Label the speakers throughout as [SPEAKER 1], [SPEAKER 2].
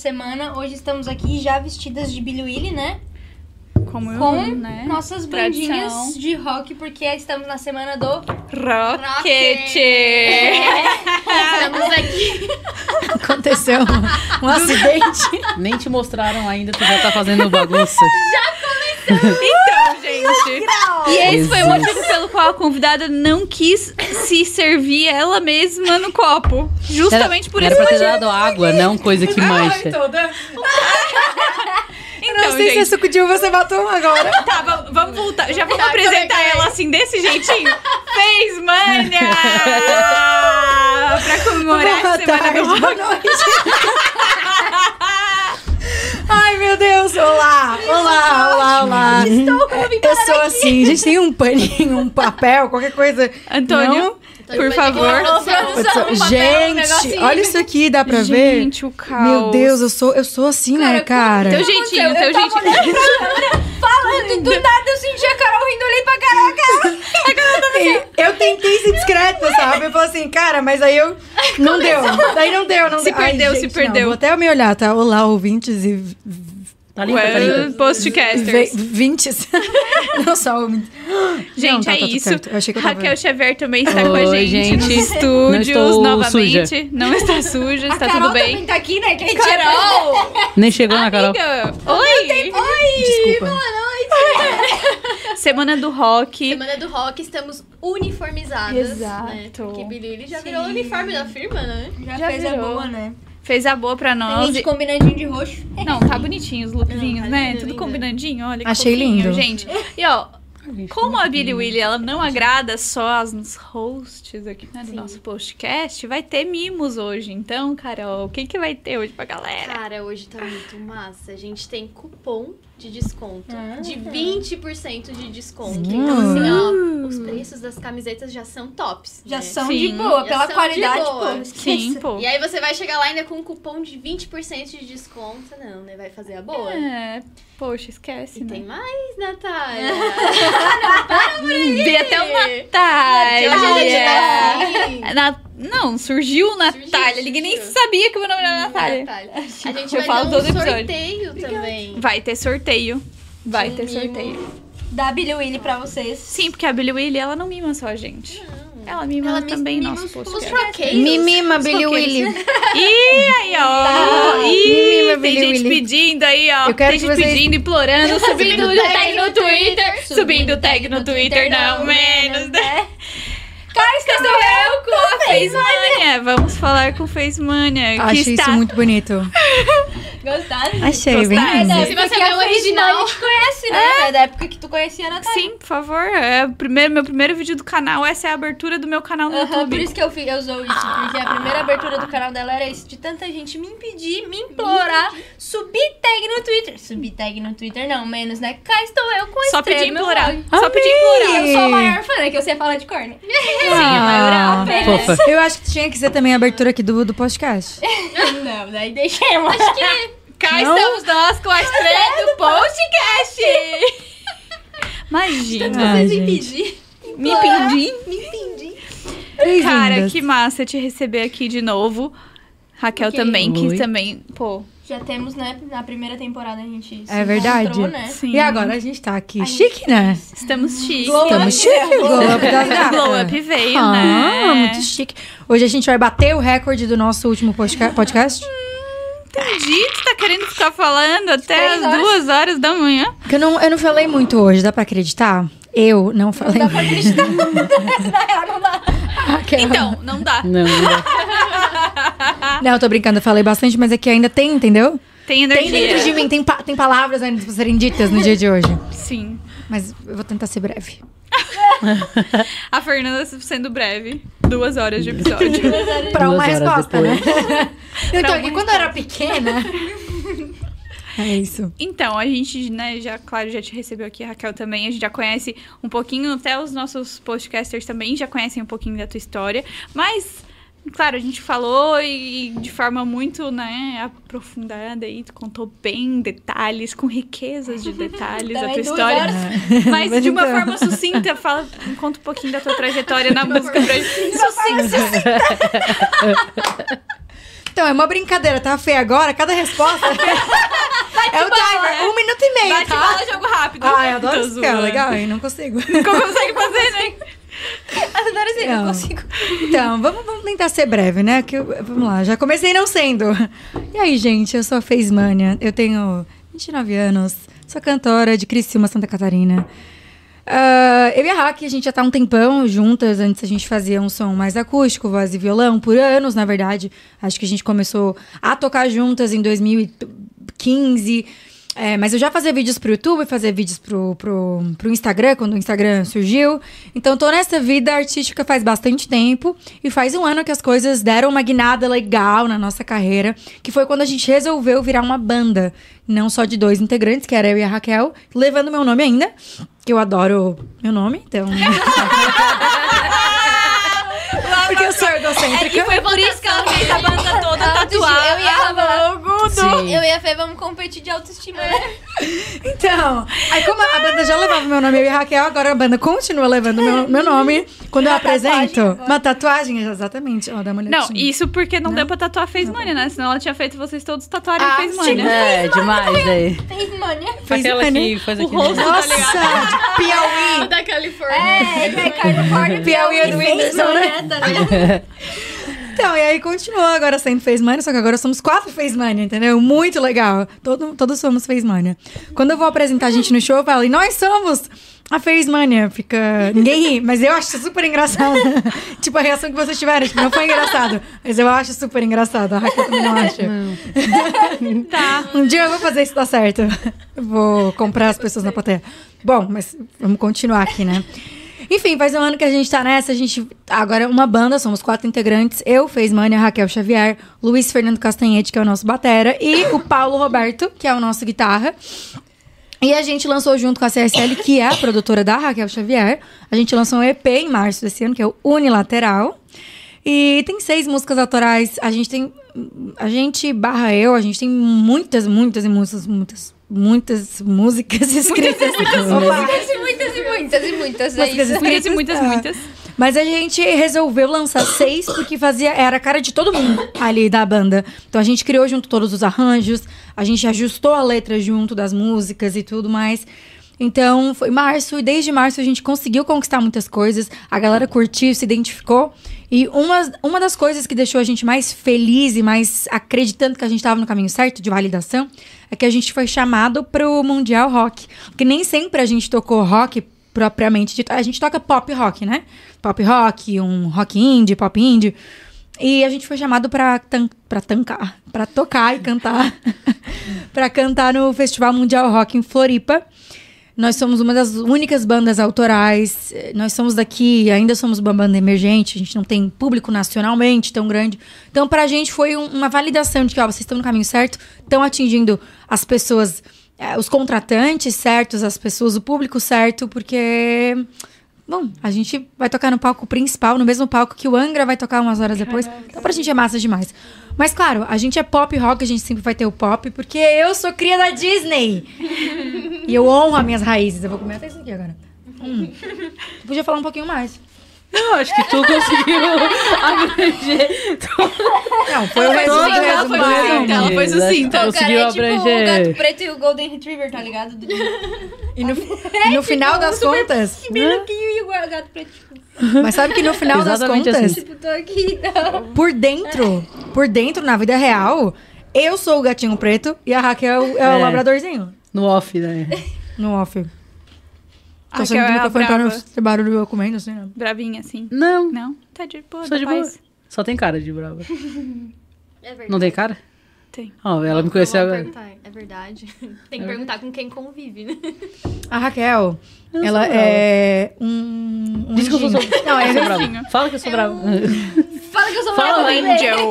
[SPEAKER 1] semana. Hoje estamos aqui já vestidas de Billy Willy, né?
[SPEAKER 2] Como
[SPEAKER 1] Com
[SPEAKER 2] eu, né?
[SPEAKER 1] nossas
[SPEAKER 2] Tradição.
[SPEAKER 1] bandinhas de rock, porque estamos na semana do.
[SPEAKER 2] Rocket!
[SPEAKER 3] Estamos aqui.
[SPEAKER 4] Aconteceu um, um acidente.
[SPEAKER 5] Nem te mostraram ainda, tu já tá fazendo bagunça.
[SPEAKER 2] Então, gente. E esse foi o motivo pelo qual a convidada não quis se servir ela mesma no copo. Justamente por
[SPEAKER 5] Era
[SPEAKER 2] esse
[SPEAKER 5] pra ter dado água, não coisa que mancha.
[SPEAKER 2] Então,
[SPEAKER 4] não sei se é
[SPEAKER 2] gente,
[SPEAKER 4] suco de uva você matou agora.
[SPEAKER 2] tá, va- vamos voltar. Já vamos
[SPEAKER 3] Tá,
[SPEAKER 2] apresentar ela assim, desse jeitinho. Fez mania! pra comemorar
[SPEAKER 4] Boa
[SPEAKER 2] a semana
[SPEAKER 4] tarde,
[SPEAKER 2] do
[SPEAKER 4] boa noite. Meu Deus. Olá, olá, olá, olá. Eu sou assim, a gente tem um paninho, um papel, qualquer coisa.
[SPEAKER 2] Antônio, por favor.
[SPEAKER 3] Um papel, um
[SPEAKER 4] gente,
[SPEAKER 3] negocinho.
[SPEAKER 4] olha isso aqui, dá pra ver?
[SPEAKER 2] Gente, o caos.
[SPEAKER 4] Meu Deus, eu sou, eu sou assim, né, cara?
[SPEAKER 2] Teu jeitinho, teu jeitinho.
[SPEAKER 1] Falando, do nada eu senti a Carol rindo, olhei pra Carol, Carol.
[SPEAKER 4] E Eu tentei ser discreta, sabe? Eu falei assim, cara, mas aí eu. Não deu. Daí não deu, não
[SPEAKER 2] Se
[SPEAKER 4] deu. Ai,
[SPEAKER 2] perdeu, se
[SPEAKER 4] gente,
[SPEAKER 2] perdeu.
[SPEAKER 4] Não, vou até me olhar, tá? Olá, ouvintes e.
[SPEAKER 5] Tá limpa, tá
[SPEAKER 2] Well,
[SPEAKER 5] limpa.
[SPEAKER 4] Ve
[SPEAKER 2] Postcasters.
[SPEAKER 4] vintes. não só.
[SPEAKER 2] Gente,
[SPEAKER 4] Não, tá,
[SPEAKER 2] é
[SPEAKER 4] tá
[SPEAKER 2] isso.
[SPEAKER 4] certo. Eu achei que eu tava-
[SPEAKER 2] Raquel Xavier também está com a
[SPEAKER 5] Oi,
[SPEAKER 2] gente,
[SPEAKER 5] gente.
[SPEAKER 2] nos estúdios
[SPEAKER 5] Não estou
[SPEAKER 2] novamente.
[SPEAKER 5] suja.
[SPEAKER 2] Não está suja, está
[SPEAKER 1] Carol
[SPEAKER 2] tudo bem.
[SPEAKER 1] também tá aqui, né? Que
[SPEAKER 3] Carol!
[SPEAKER 5] Nem chegou na Carol.
[SPEAKER 2] Amiga, oi!
[SPEAKER 4] Desculpa.
[SPEAKER 2] Semana do rock.
[SPEAKER 3] Semana do rock, estamos uniformizadas.
[SPEAKER 2] Exato.
[SPEAKER 3] Né? Porque Billy já virou o uniforme da firma, né?
[SPEAKER 1] Já,
[SPEAKER 2] Já
[SPEAKER 1] fez a
[SPEAKER 2] virou.
[SPEAKER 1] boa, né?
[SPEAKER 2] Fez a boa pra
[SPEAKER 1] Tem
[SPEAKER 2] nós.
[SPEAKER 1] gente combinandinho de roxo.
[SPEAKER 2] Não, tá bonitinho os lookzinhos,
[SPEAKER 3] Não, tá
[SPEAKER 2] né?
[SPEAKER 3] lindo,
[SPEAKER 2] Tudo
[SPEAKER 3] lindo.
[SPEAKER 2] combinandinho, olha que
[SPEAKER 4] Achei
[SPEAKER 2] fofinho,
[SPEAKER 4] lindo.
[SPEAKER 2] gente. E ó, como a Billy Willy ela não agrada só as hosts aqui né, do nosso podcast, vai ter mimos hoje. Então, Carol, o que, que vai ter hoje pra galera?
[SPEAKER 3] Cara, hoje tá muito massa. A gente tem cupom de desconto.
[SPEAKER 1] Ah.
[SPEAKER 3] De 20% de desconto.
[SPEAKER 4] Hum.
[SPEAKER 3] Então, assim, ó, os preços das camisetas já são tops.
[SPEAKER 1] Já
[SPEAKER 3] né?
[SPEAKER 1] são
[SPEAKER 2] Sim.
[SPEAKER 1] de boa,
[SPEAKER 3] Já
[SPEAKER 1] pela qualidade,
[SPEAKER 3] boa.
[SPEAKER 1] pô.
[SPEAKER 2] Sim, pô.
[SPEAKER 3] E aí você vai chegar lá ainda com um cupom de 20% de desconto. Não, né? Vai fazer a boa.
[SPEAKER 2] É, poxa, esquece,
[SPEAKER 3] E
[SPEAKER 2] né?
[SPEAKER 3] tem mais, Natália.
[SPEAKER 2] Vi até o
[SPEAKER 3] Hoje
[SPEAKER 2] Natália.
[SPEAKER 3] a gente tá assim.
[SPEAKER 2] Na- Não, surgiu Natália. Ninguém nem
[SPEAKER 3] surgiu.
[SPEAKER 2] sabia que o meu nome era Natália.
[SPEAKER 3] Natália. A gente
[SPEAKER 2] Eu
[SPEAKER 3] vai
[SPEAKER 2] falo
[SPEAKER 3] ter um
[SPEAKER 2] todo episódio.
[SPEAKER 3] sorteio também.
[SPEAKER 2] Vai ter sorteio. Vai
[SPEAKER 3] De
[SPEAKER 2] ter
[SPEAKER 3] mimo.
[SPEAKER 2] sorteio.
[SPEAKER 1] Da Billy Willy pra vocês.
[SPEAKER 2] Sim, porque a Billy Willy, ela não mima só a gente. Ela mima
[SPEAKER 3] Ela
[SPEAKER 2] também
[SPEAKER 3] mima
[SPEAKER 2] nosso
[SPEAKER 3] os- os.
[SPEAKER 4] Mimima, Billy. Willy.
[SPEAKER 2] Ih, aí, ó.
[SPEAKER 4] Tá.
[SPEAKER 2] Ih,
[SPEAKER 4] Mimima,
[SPEAKER 2] tem
[SPEAKER 4] Billy
[SPEAKER 2] gente
[SPEAKER 4] Willy.
[SPEAKER 2] pedindo aí, ó.
[SPEAKER 4] Eu quero
[SPEAKER 2] tem gente
[SPEAKER 4] vocês-
[SPEAKER 2] pedindo, implorando, subindo o tag no Twitter.
[SPEAKER 3] Subindo
[SPEAKER 2] Subindo o tag no Twitter, não menos, né? Cá estou eu com a Facemania. Vamos falar com Facemania. que
[SPEAKER 4] Achei
[SPEAKER 2] está...
[SPEAKER 4] isso muito bonito.
[SPEAKER 1] Gostaram?
[SPEAKER 4] Achei, bem
[SPEAKER 2] Gostaram?
[SPEAKER 4] lindo.
[SPEAKER 3] Se você vê o original,
[SPEAKER 1] A gente conhece, né? É da época que tu conhecia a Natália.
[SPEAKER 2] Sim, por favor. É o primeiro, meu primeiro vídeo do canal. Essa é a abertura do meu canal no
[SPEAKER 1] Aham, por
[SPEAKER 2] YouTube.
[SPEAKER 1] isso que eu, fiz, eu usou isso, porque a primeira abertura do canal dela era isso, de tanta gente me impedir, me implorar, subir tag no Twitter. Subir tag no Twitter não, menos, né? Cá estou eu com a
[SPEAKER 2] Só pedir implorar. Só pedir implorar.
[SPEAKER 1] Eu sou a maior fã, né? Que você fala de corno.
[SPEAKER 2] Sim, a maior é
[SPEAKER 4] Ah?
[SPEAKER 5] Fofa.
[SPEAKER 4] Eu acho que tinha que ser também a abertura aqui do, do podcast.
[SPEAKER 1] não, daí deixemos.
[SPEAKER 3] acho que
[SPEAKER 2] Cá
[SPEAKER 4] Não?
[SPEAKER 2] estamos nós com a estreia do podcast. Imagina.
[SPEAKER 4] Ai,
[SPEAKER 3] vocês
[SPEAKER 4] gente.
[SPEAKER 3] impedir.
[SPEAKER 2] Me pedi.
[SPEAKER 3] Me impedir.
[SPEAKER 2] Cara, que massa te receber aqui de novo. Raquel
[SPEAKER 1] Ok.
[SPEAKER 2] também, que
[SPEAKER 5] Oi.
[SPEAKER 2] também, pô,
[SPEAKER 1] Já temos, né? Na primeira temporada a gente se
[SPEAKER 4] É verdade.
[SPEAKER 1] né?
[SPEAKER 2] sim.
[SPEAKER 4] E agora a gente tá aqui
[SPEAKER 1] A gente
[SPEAKER 4] chique, né?
[SPEAKER 2] Estamos chiques.
[SPEAKER 1] Glow
[SPEAKER 4] Estamos
[SPEAKER 1] up,
[SPEAKER 4] chique. Glow up das gatas.
[SPEAKER 2] Glow Up veio,
[SPEAKER 4] Ah,
[SPEAKER 2] né?
[SPEAKER 4] muito chique. Hoje a gente vai bater o recorde do nosso último podcast.
[SPEAKER 2] Entendi, tu tá querendo ficar falando até
[SPEAKER 1] Três
[SPEAKER 2] as
[SPEAKER 1] horas.
[SPEAKER 2] duas horas da manhã.
[SPEAKER 4] Porque eu não, eu não falei muito hoje, dá pra acreditar? Eu não falei
[SPEAKER 1] Dá pra
[SPEAKER 4] muito.
[SPEAKER 1] acreditar. Na real, não dá.
[SPEAKER 4] Aquela-
[SPEAKER 2] Então, não dá.
[SPEAKER 5] Não, não dá.
[SPEAKER 4] Não, eu tô brincando, eu falei bastante, mas é que ainda tem, entendeu?
[SPEAKER 2] Tem energia.
[SPEAKER 4] Tem dentro de mim, tem, pa- tem palavras ainda pra serem ditas no dia de hoje.
[SPEAKER 2] Sim.
[SPEAKER 4] Mas eu vou tentar ser breve.
[SPEAKER 2] A Fernanda sendo breve. Duas horas de episódio.
[SPEAKER 4] Pra uma resposta, né? Eu tô aqui, quando eu era pequena... É isso.
[SPEAKER 2] Então, a gente, né, já, claro, já te recebeu aqui, a Raquel também. A gente já conhece um pouquinho, até os nossos podcasters também já conhecem um pouquinho da tua história. Mas, claro, a gente falou e de forma muito, né, aprofundada aí, tu contou bem detalhes, com riquezas de detalhes a tua história. Mas,
[SPEAKER 4] Mas
[SPEAKER 2] de uma
[SPEAKER 4] então.
[SPEAKER 2] forma sucinta, fala, conta um pouquinho da tua trajetória na música pra gente. Sucinta.
[SPEAKER 4] Então, é uma brincadeira, tá feia agora? Cada resposta é o timer, um minuto e meio,
[SPEAKER 2] Bate
[SPEAKER 4] tá?
[SPEAKER 2] bola, jogo rápido.
[SPEAKER 4] Ai, eu adoro isso,
[SPEAKER 2] zoando.
[SPEAKER 4] Legal, hein? Não consigo.
[SPEAKER 2] Como consegue fazer, né?
[SPEAKER 1] Adoro assim, não
[SPEAKER 4] Não.
[SPEAKER 1] consigo.
[SPEAKER 4] Então, vamos, vamos tentar ser breve, né? Que eu- vamos lá, já comecei não sendo. E aí, gente, eu sou a Feismania, eu tenho 29 anos, sou cantora de Criciúma, Santa Catarina. Ah, eu e a Hack, a gente já tá um tempão juntas. Antes a gente fazia um som mais acústico, voz e violão, por anos, na verdade. Acho que a gente começou a tocar juntas em 2015. É, mas eu já fazia vídeos pro YouTube, fazia vídeos pro, pro, pro Instagram, quando o Instagram surgiu. Então tô nessa vida artística faz bastante tempo. E faz um ano que as coisas deram uma guinada legal na nossa carreira. Que foi quando a gente resolveu virar uma banda. Não só de dois integrantes, que era eu e a Raquel. Levando meu nome ainda. Que eu adoro meu nome, então... Egocêntrica.
[SPEAKER 2] E foi por isso que ela fez a banda toda tatuada.
[SPEAKER 1] Eu e a
[SPEAKER 2] logo do...
[SPEAKER 5] Sim.
[SPEAKER 1] Eu e a Fê vamos competir de autoestima, né?
[SPEAKER 4] Então, aí como a banda já levava meu nome, eu e a Raquel, agora a banda continua levando meu, meu nome. Quando eu apresento. Uma tatuagem, exatamente. Ó, dá uma
[SPEAKER 2] Não, isso porque não, deu pra tatuar Face Money, né? Senão ela tinha feito vocês todos tatuarem
[SPEAKER 1] Ah,
[SPEAKER 2] Face
[SPEAKER 1] sim.
[SPEAKER 2] Money.
[SPEAKER 5] É, demais, velho.
[SPEAKER 1] Fez mania.
[SPEAKER 4] Fez
[SPEAKER 5] Aquela
[SPEAKER 4] mania.
[SPEAKER 5] que faz
[SPEAKER 2] O
[SPEAKER 5] aqui.
[SPEAKER 2] rosto
[SPEAKER 5] né?
[SPEAKER 4] Nossa,
[SPEAKER 2] tá
[SPEAKER 4] de Piauí.
[SPEAKER 3] da Califórnia.
[SPEAKER 1] É, é Califórnia,
[SPEAKER 4] Piauí é do Whindersson, né? Então, e aí continuou agora sendo Face Mania, só que agora somos quatro Face Mania, entendeu? Muito legal. Todo, todos somos Face Mania. Quando eu vou apresentar a gente no show, eu falo, e nós somos a Face Mania. Fica. Ninguém ri, mas eu acho super engraçado. tipo, a reação que vocês tiveram, tipo, não foi engraçado. Mas eu acho super engraçado. A Raquel também não acha.
[SPEAKER 2] Tá.
[SPEAKER 4] Um dia eu vou fazer isso dar certo. Eu vou comprar as pessoas na plateia. Bom, mas vamos continuar aqui, né? Enfim, faz um ano que a gente tá nessa. A gente. Agora é uma banda, somos quatro integrantes. Eu, Fez Mania, Raquel Xavier, Luiz Fernando Castanhete, que é o nosso batera, e o Paulo Roberto, que é o nosso guitarra. E a gente lançou junto com a CSL, que é a produtora da Raquel Xavier. A gente lançou um EP em março desse ano, que é o Unilateral. E tem seis músicas autorais. A gente tem. A gente barra eu, a gente tem muitas, muitas e muitas, muitas, muitas músicas escritas. Opa!
[SPEAKER 1] Muitas e muitas e muitas e muitas. É
[SPEAKER 4] Músicas
[SPEAKER 1] isso.
[SPEAKER 2] Muitas e muitas,
[SPEAKER 4] Ah.
[SPEAKER 2] muitas.
[SPEAKER 4] Mas a gente resolveu lançar seis porque fazia era a cara de todo mundo ali da banda. Então a gente criou junto todos os arranjos, a gente ajustou a letra junto das músicas e tudo mais. Então foi março e desde março a gente conseguiu conquistar muitas coisas. A galera curtiu, se identificou. E uma, uma das coisas que deixou a gente mais feliz e mais acreditando que a gente estava no caminho certo de validação é que a gente foi chamado pro Mundial Rock. Porque nem sempre a gente tocou rock propriamente dito. A gente toca pop rock, né? Pop rock, um rock indie, pop indie. E a gente foi chamado pra, tan pra tancar, pra tocar e cantar. pra cantar no Festival Mundial Rock em Floripa. Nós somos uma das únicas bandas autorais. Nós somos daqui, ainda somos uma banda emergente. A gente não tem público nacionalmente tão grande. Então, pra gente foi um- uma validação de que, ó, vocês estão no caminho certo, estão atingindo as pessoas, os contratantes certos, as pessoas, o público certo, porque. Bom, a gente vai tocar no palco principal, no mesmo palco que o Angra vai tocar umas horas depois. Então, pra gente é massa demais. Mas, claro, a gente é pop rock, a gente sempre vai ter o pop, porque eu sou cria da Disney. e eu honro as minhas raízes. Eu vou comer até isso aqui agora. Hum. Podia falar um pouquinho mais.
[SPEAKER 5] Não, acho que tu conseguiu abranger.
[SPEAKER 4] Não, foi o
[SPEAKER 2] Ela
[SPEAKER 4] resumo.
[SPEAKER 2] foi
[SPEAKER 4] resumo,
[SPEAKER 2] sucinta,
[SPEAKER 4] resumo.
[SPEAKER 2] ela foi sucinta.
[SPEAKER 1] Então, o cara
[SPEAKER 5] Conseguiu
[SPEAKER 1] é tipo o
[SPEAKER 5] abranger.
[SPEAKER 1] gato preto e o Golden Retriever, tá ligado? Do
[SPEAKER 4] E no, e no final das contas.
[SPEAKER 1] pequenininho e o gato preto, tipo,
[SPEAKER 4] Mas sabe que no final das contas,
[SPEAKER 5] assim.
[SPEAKER 1] tipo, tô aqui, não.
[SPEAKER 4] por dentro, por dentro, na vida real, eu sou o gatinho preto e a Raquel é o
[SPEAKER 5] É.
[SPEAKER 4] labradorzinho.
[SPEAKER 5] No off, né?
[SPEAKER 4] No off. Tô saindo do
[SPEAKER 2] é a
[SPEAKER 4] microfone pra não ter barulho eu comendo, assim, né?
[SPEAKER 2] Bravinha, assim.
[SPEAKER 5] Não,
[SPEAKER 2] Não? Tá de boa,
[SPEAKER 5] sou
[SPEAKER 2] da
[SPEAKER 5] de boa.
[SPEAKER 2] paz.
[SPEAKER 5] Só tem cara de brava.
[SPEAKER 3] É verdade.
[SPEAKER 5] Não tem cara?
[SPEAKER 2] Tem.
[SPEAKER 5] Ó, ela me conheceu agora.
[SPEAKER 3] perguntar. É verdade. Tem que perguntar com quem convive, né?
[SPEAKER 4] A Raquel,
[SPEAKER 5] Eu
[SPEAKER 4] ela
[SPEAKER 5] sou
[SPEAKER 4] é um. um
[SPEAKER 5] Diz que eu sou,
[SPEAKER 4] Não, é
[SPEAKER 5] eu sou
[SPEAKER 2] anjinho.
[SPEAKER 5] brava. Fala que eu sou brava.
[SPEAKER 1] Fala que eu sou
[SPEAKER 5] Fala,
[SPEAKER 1] brava, bebê.
[SPEAKER 2] Angel.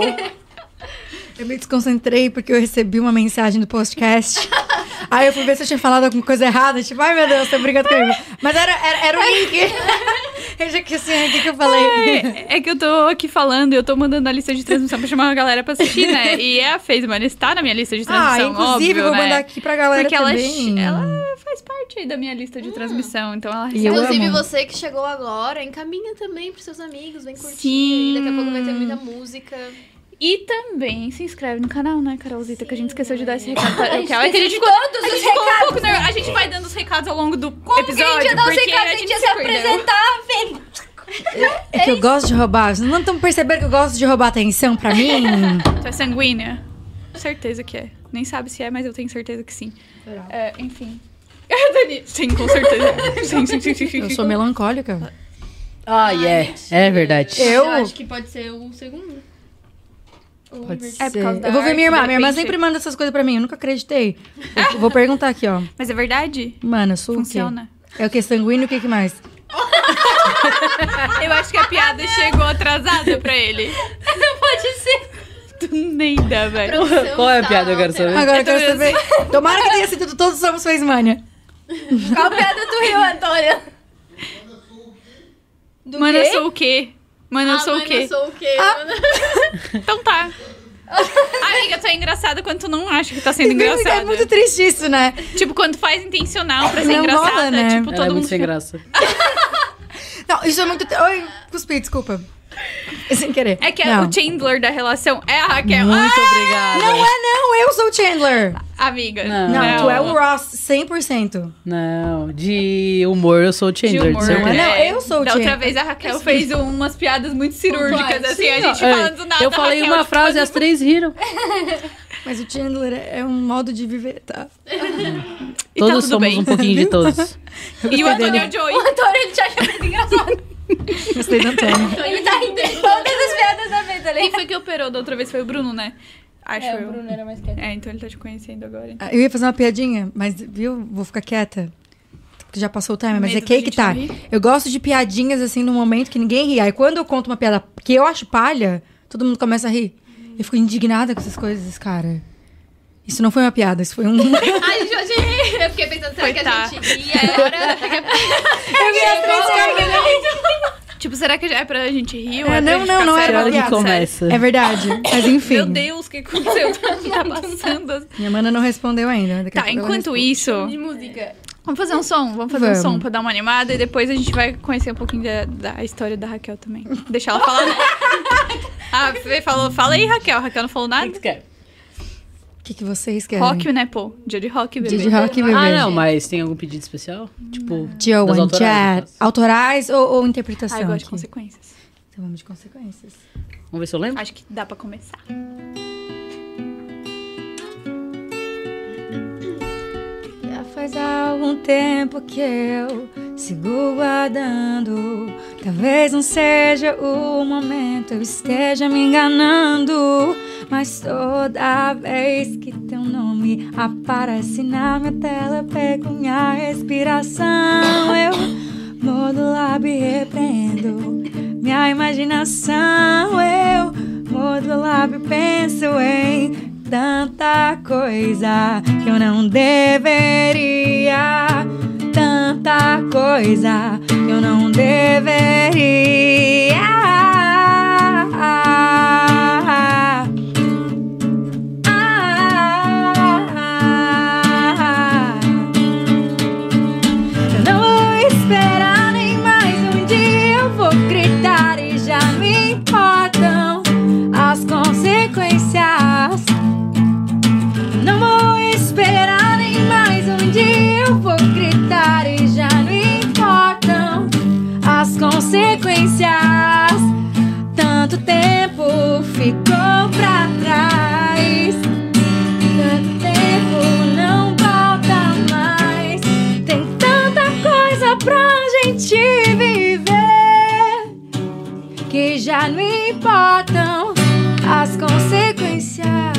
[SPEAKER 4] Eu me desconcentrei porque eu recebi uma mensagem do podcast. Aí eu fui ver se eu tinha falado alguma coisa errada. Tipo, ai meu Deus, tô brincando comigo. Mas era, era, era o link. Eu já que assim, o que, que eu falei?
[SPEAKER 2] É, é que eu tô aqui falando e eu tô mandando a lista de transmissão pra chamar a galera pra assistir, né? E a Face Mano está na minha lista de
[SPEAKER 4] Ah,
[SPEAKER 2] transmissão,
[SPEAKER 4] inclusive,
[SPEAKER 2] óbvio,
[SPEAKER 4] vou
[SPEAKER 2] né?
[SPEAKER 4] mandar aqui pra galera
[SPEAKER 2] Porque ela,
[SPEAKER 4] também.
[SPEAKER 2] ela faz parte da minha lista de transmissão, então ela
[SPEAKER 4] E eu
[SPEAKER 3] Inclusive,
[SPEAKER 4] amo.
[SPEAKER 3] você que chegou agora, encaminha também pros seus amigos, vem curtir.
[SPEAKER 2] Sim.
[SPEAKER 3] Daqui a pouco vai ter muita música.
[SPEAKER 2] E também se inscreve no canal, né, Carolzita? Que a gente esqueceu de dar esse recado pra Raquel. É que a gente ficou,
[SPEAKER 1] todos
[SPEAKER 2] a
[SPEAKER 1] os
[SPEAKER 2] gente ficou um pouco. A gente vai dando os recados ao longo do
[SPEAKER 1] Como
[SPEAKER 2] episódio.
[SPEAKER 1] que a gente ia dar os
[SPEAKER 2] porque
[SPEAKER 1] recados?
[SPEAKER 2] a
[SPEAKER 1] A gente
[SPEAKER 2] gente
[SPEAKER 1] ia
[SPEAKER 2] se
[SPEAKER 1] apresentar, Fê.
[SPEAKER 4] É que eu gosto de roubar. Vocês não estão percebendo que eu gosto de roubar atenção pra mim?
[SPEAKER 2] Tu é sanguínea? Certeza que é. Nem sabe se é, mas eu tenho certeza que sim. É, enfim. Dani, sim, com certeza. sim, sim, sim, sim, sim.
[SPEAKER 4] Eu sou melancólica.
[SPEAKER 5] Ah, é. É verdade.
[SPEAKER 4] Eu?
[SPEAKER 1] Eu acho que pode ser o segundo.
[SPEAKER 4] Pode ser.
[SPEAKER 2] É por causa da
[SPEAKER 4] eu vou ver minha irmã. Minha irmã sempre manda essas coisas pra mim. Eu nunca acreditei. Eu vou perguntar aqui, ó.
[SPEAKER 2] Mas é verdade?
[SPEAKER 4] Mano, eu sou
[SPEAKER 2] Funciona.
[SPEAKER 4] o quê? É o que? Sanguíneo? O que, que mais?
[SPEAKER 2] Eu acho que a piada chegou atrasada pra ele.
[SPEAKER 1] Pode ser.
[SPEAKER 2] Nem dá, velho.
[SPEAKER 5] Qual é a
[SPEAKER 3] tá
[SPEAKER 5] piada? Eu quero saber.
[SPEAKER 4] Agora eu quero
[SPEAKER 2] tô
[SPEAKER 4] saber. Tomara que tenha sido do Todos Somos Fez Mania.
[SPEAKER 1] Qual a piada do Rio, Antônio? Do
[SPEAKER 2] Mano, eu
[SPEAKER 1] quê?
[SPEAKER 2] sou o quê? Mano, eu
[SPEAKER 3] Ah,
[SPEAKER 2] sou
[SPEAKER 3] mano,
[SPEAKER 2] o quê?
[SPEAKER 3] Eu sou o quê?
[SPEAKER 4] Ah.
[SPEAKER 3] mano?
[SPEAKER 2] Então tá. Amiga, tu é engraçada quando tu não acha que tá sendo engraçada.
[SPEAKER 4] É muito triste isso, né?
[SPEAKER 2] Tipo, quando faz intencional pra ser
[SPEAKER 4] Não
[SPEAKER 2] engraçada,
[SPEAKER 4] rola, né?
[SPEAKER 2] tipo,
[SPEAKER 5] Ela
[SPEAKER 2] todo
[SPEAKER 5] é
[SPEAKER 2] mundo
[SPEAKER 5] muito sem
[SPEAKER 2] fica-
[SPEAKER 5] graça.
[SPEAKER 4] Não, isso é muito. Oi, cuspi, desculpa. Sem querer.
[SPEAKER 2] É que
[SPEAKER 4] não.
[SPEAKER 2] o Chandler da relação é a Raquel.
[SPEAKER 5] Muito obrigada.
[SPEAKER 4] Não é, não. Eu sou o Chandler.
[SPEAKER 2] Ah, amiga.
[SPEAKER 5] Não.
[SPEAKER 4] Não, tu é o Ross, 100%.
[SPEAKER 5] Não, de humor eu sou o
[SPEAKER 2] De
[SPEAKER 5] Chandler,
[SPEAKER 2] humor,
[SPEAKER 5] de.
[SPEAKER 4] Não,
[SPEAKER 2] é.
[SPEAKER 4] eu sou o
[SPEAKER 2] Da outra
[SPEAKER 4] Chandler.
[SPEAKER 2] vez a Raquel fez umas piadas muito cirúrgicas, assim, a gente falando do nada.
[SPEAKER 5] Eu falei
[SPEAKER 2] Raquel,
[SPEAKER 5] uma
[SPEAKER 2] tipo,
[SPEAKER 5] frase e as três riram.
[SPEAKER 4] Mas o Chandler é um modo de viver, tá?
[SPEAKER 2] tá
[SPEAKER 5] Todos
[SPEAKER 2] tudo
[SPEAKER 5] somos
[SPEAKER 2] bem.
[SPEAKER 5] um pouquinho de todos.
[SPEAKER 2] E o Antônio é o Joey.
[SPEAKER 1] O Antônio, ele te acha muito engraçado.
[SPEAKER 4] Gostei do Antônio.
[SPEAKER 1] Ele tá rindo de todas as piadas da vida,
[SPEAKER 2] Quem foi que operou da outra vez? Foi o Bruno, né? Acho
[SPEAKER 1] É,
[SPEAKER 2] eu.
[SPEAKER 1] o Bruno era mais quieto.
[SPEAKER 2] É, então ele tá te conhecendo agora. então.
[SPEAKER 4] Ah, Eu ia fazer uma piadinha, mas viu? Vou ficar quieta. Porque já passou o time, mas é que que tá.
[SPEAKER 2] rir?
[SPEAKER 4] Eu gosto de piadinhas assim no momento que ninguém ri. Aí quando eu conto uma piada que eu acho palha, todo mundo começa a rir. Eu fico indignada com essas coisas, cara. Isso não foi uma piada, isso foi um.
[SPEAKER 3] Ai, fiquei pensando, será que a gente ri agora?
[SPEAKER 4] vi as três caras.
[SPEAKER 2] Tipo, será que já é pra gente rir? ou
[SPEAKER 4] É,
[SPEAKER 2] é
[SPEAKER 4] não,
[SPEAKER 2] gente
[SPEAKER 4] não, não é
[SPEAKER 5] hora que começa?
[SPEAKER 4] É verdade. Mas enfim.
[SPEAKER 2] Meu Deus, o que aconteceu? tá passando.
[SPEAKER 4] Minha mana não respondeu ainda. Daqui a
[SPEAKER 2] Tá, enquanto isso,
[SPEAKER 1] De música.
[SPEAKER 2] vamos fazer um som? Vamos fazer
[SPEAKER 4] Vamos.
[SPEAKER 2] um som pra dar uma animada e depois a gente vai conhecer um pouquinho da, da história da Raquel também. Deixa ela falar. né? ah, Fê falou, fala aí, Raquel. Raquel não falou
[SPEAKER 5] O
[SPEAKER 2] nada.
[SPEAKER 5] Que
[SPEAKER 4] que, vocês querem?
[SPEAKER 2] Rock, né, pô? Dia de rock, bebê.
[SPEAKER 4] Dia de rock, bebê.
[SPEAKER 5] Ah, não, mas tem algum pedido especial? Tipo,
[SPEAKER 4] Joe
[SPEAKER 5] das
[SPEAKER 4] and
[SPEAKER 5] autorais, caso.
[SPEAKER 4] Autorais ou, ou interpretação?
[SPEAKER 2] Ah, eu gosto de
[SPEAKER 4] aqui?
[SPEAKER 2] consequências.
[SPEAKER 4] Então vamos de consequências.
[SPEAKER 5] Vamos ver se eu lembro?
[SPEAKER 2] Acho que dá pra começar.
[SPEAKER 4] Faz algum tempo que eu sigo guardando. Talvez não seja o momento, eu esteja me enganando. Mas toda vez que teu nome aparece na minha tela, pego minha respiração. Eu mudo o lábio e repreendo minha imaginação. Eu mudo o lábio e penso em tanta coisa que eu não deveria. Tanta coisa que eu não deveria. Vou gritar e já me importam as consequências. Tanto tempo ficou pra trás. Tanto tempo não volta mais. Tem tanta coisa pra gente viver que já não importam as consequências.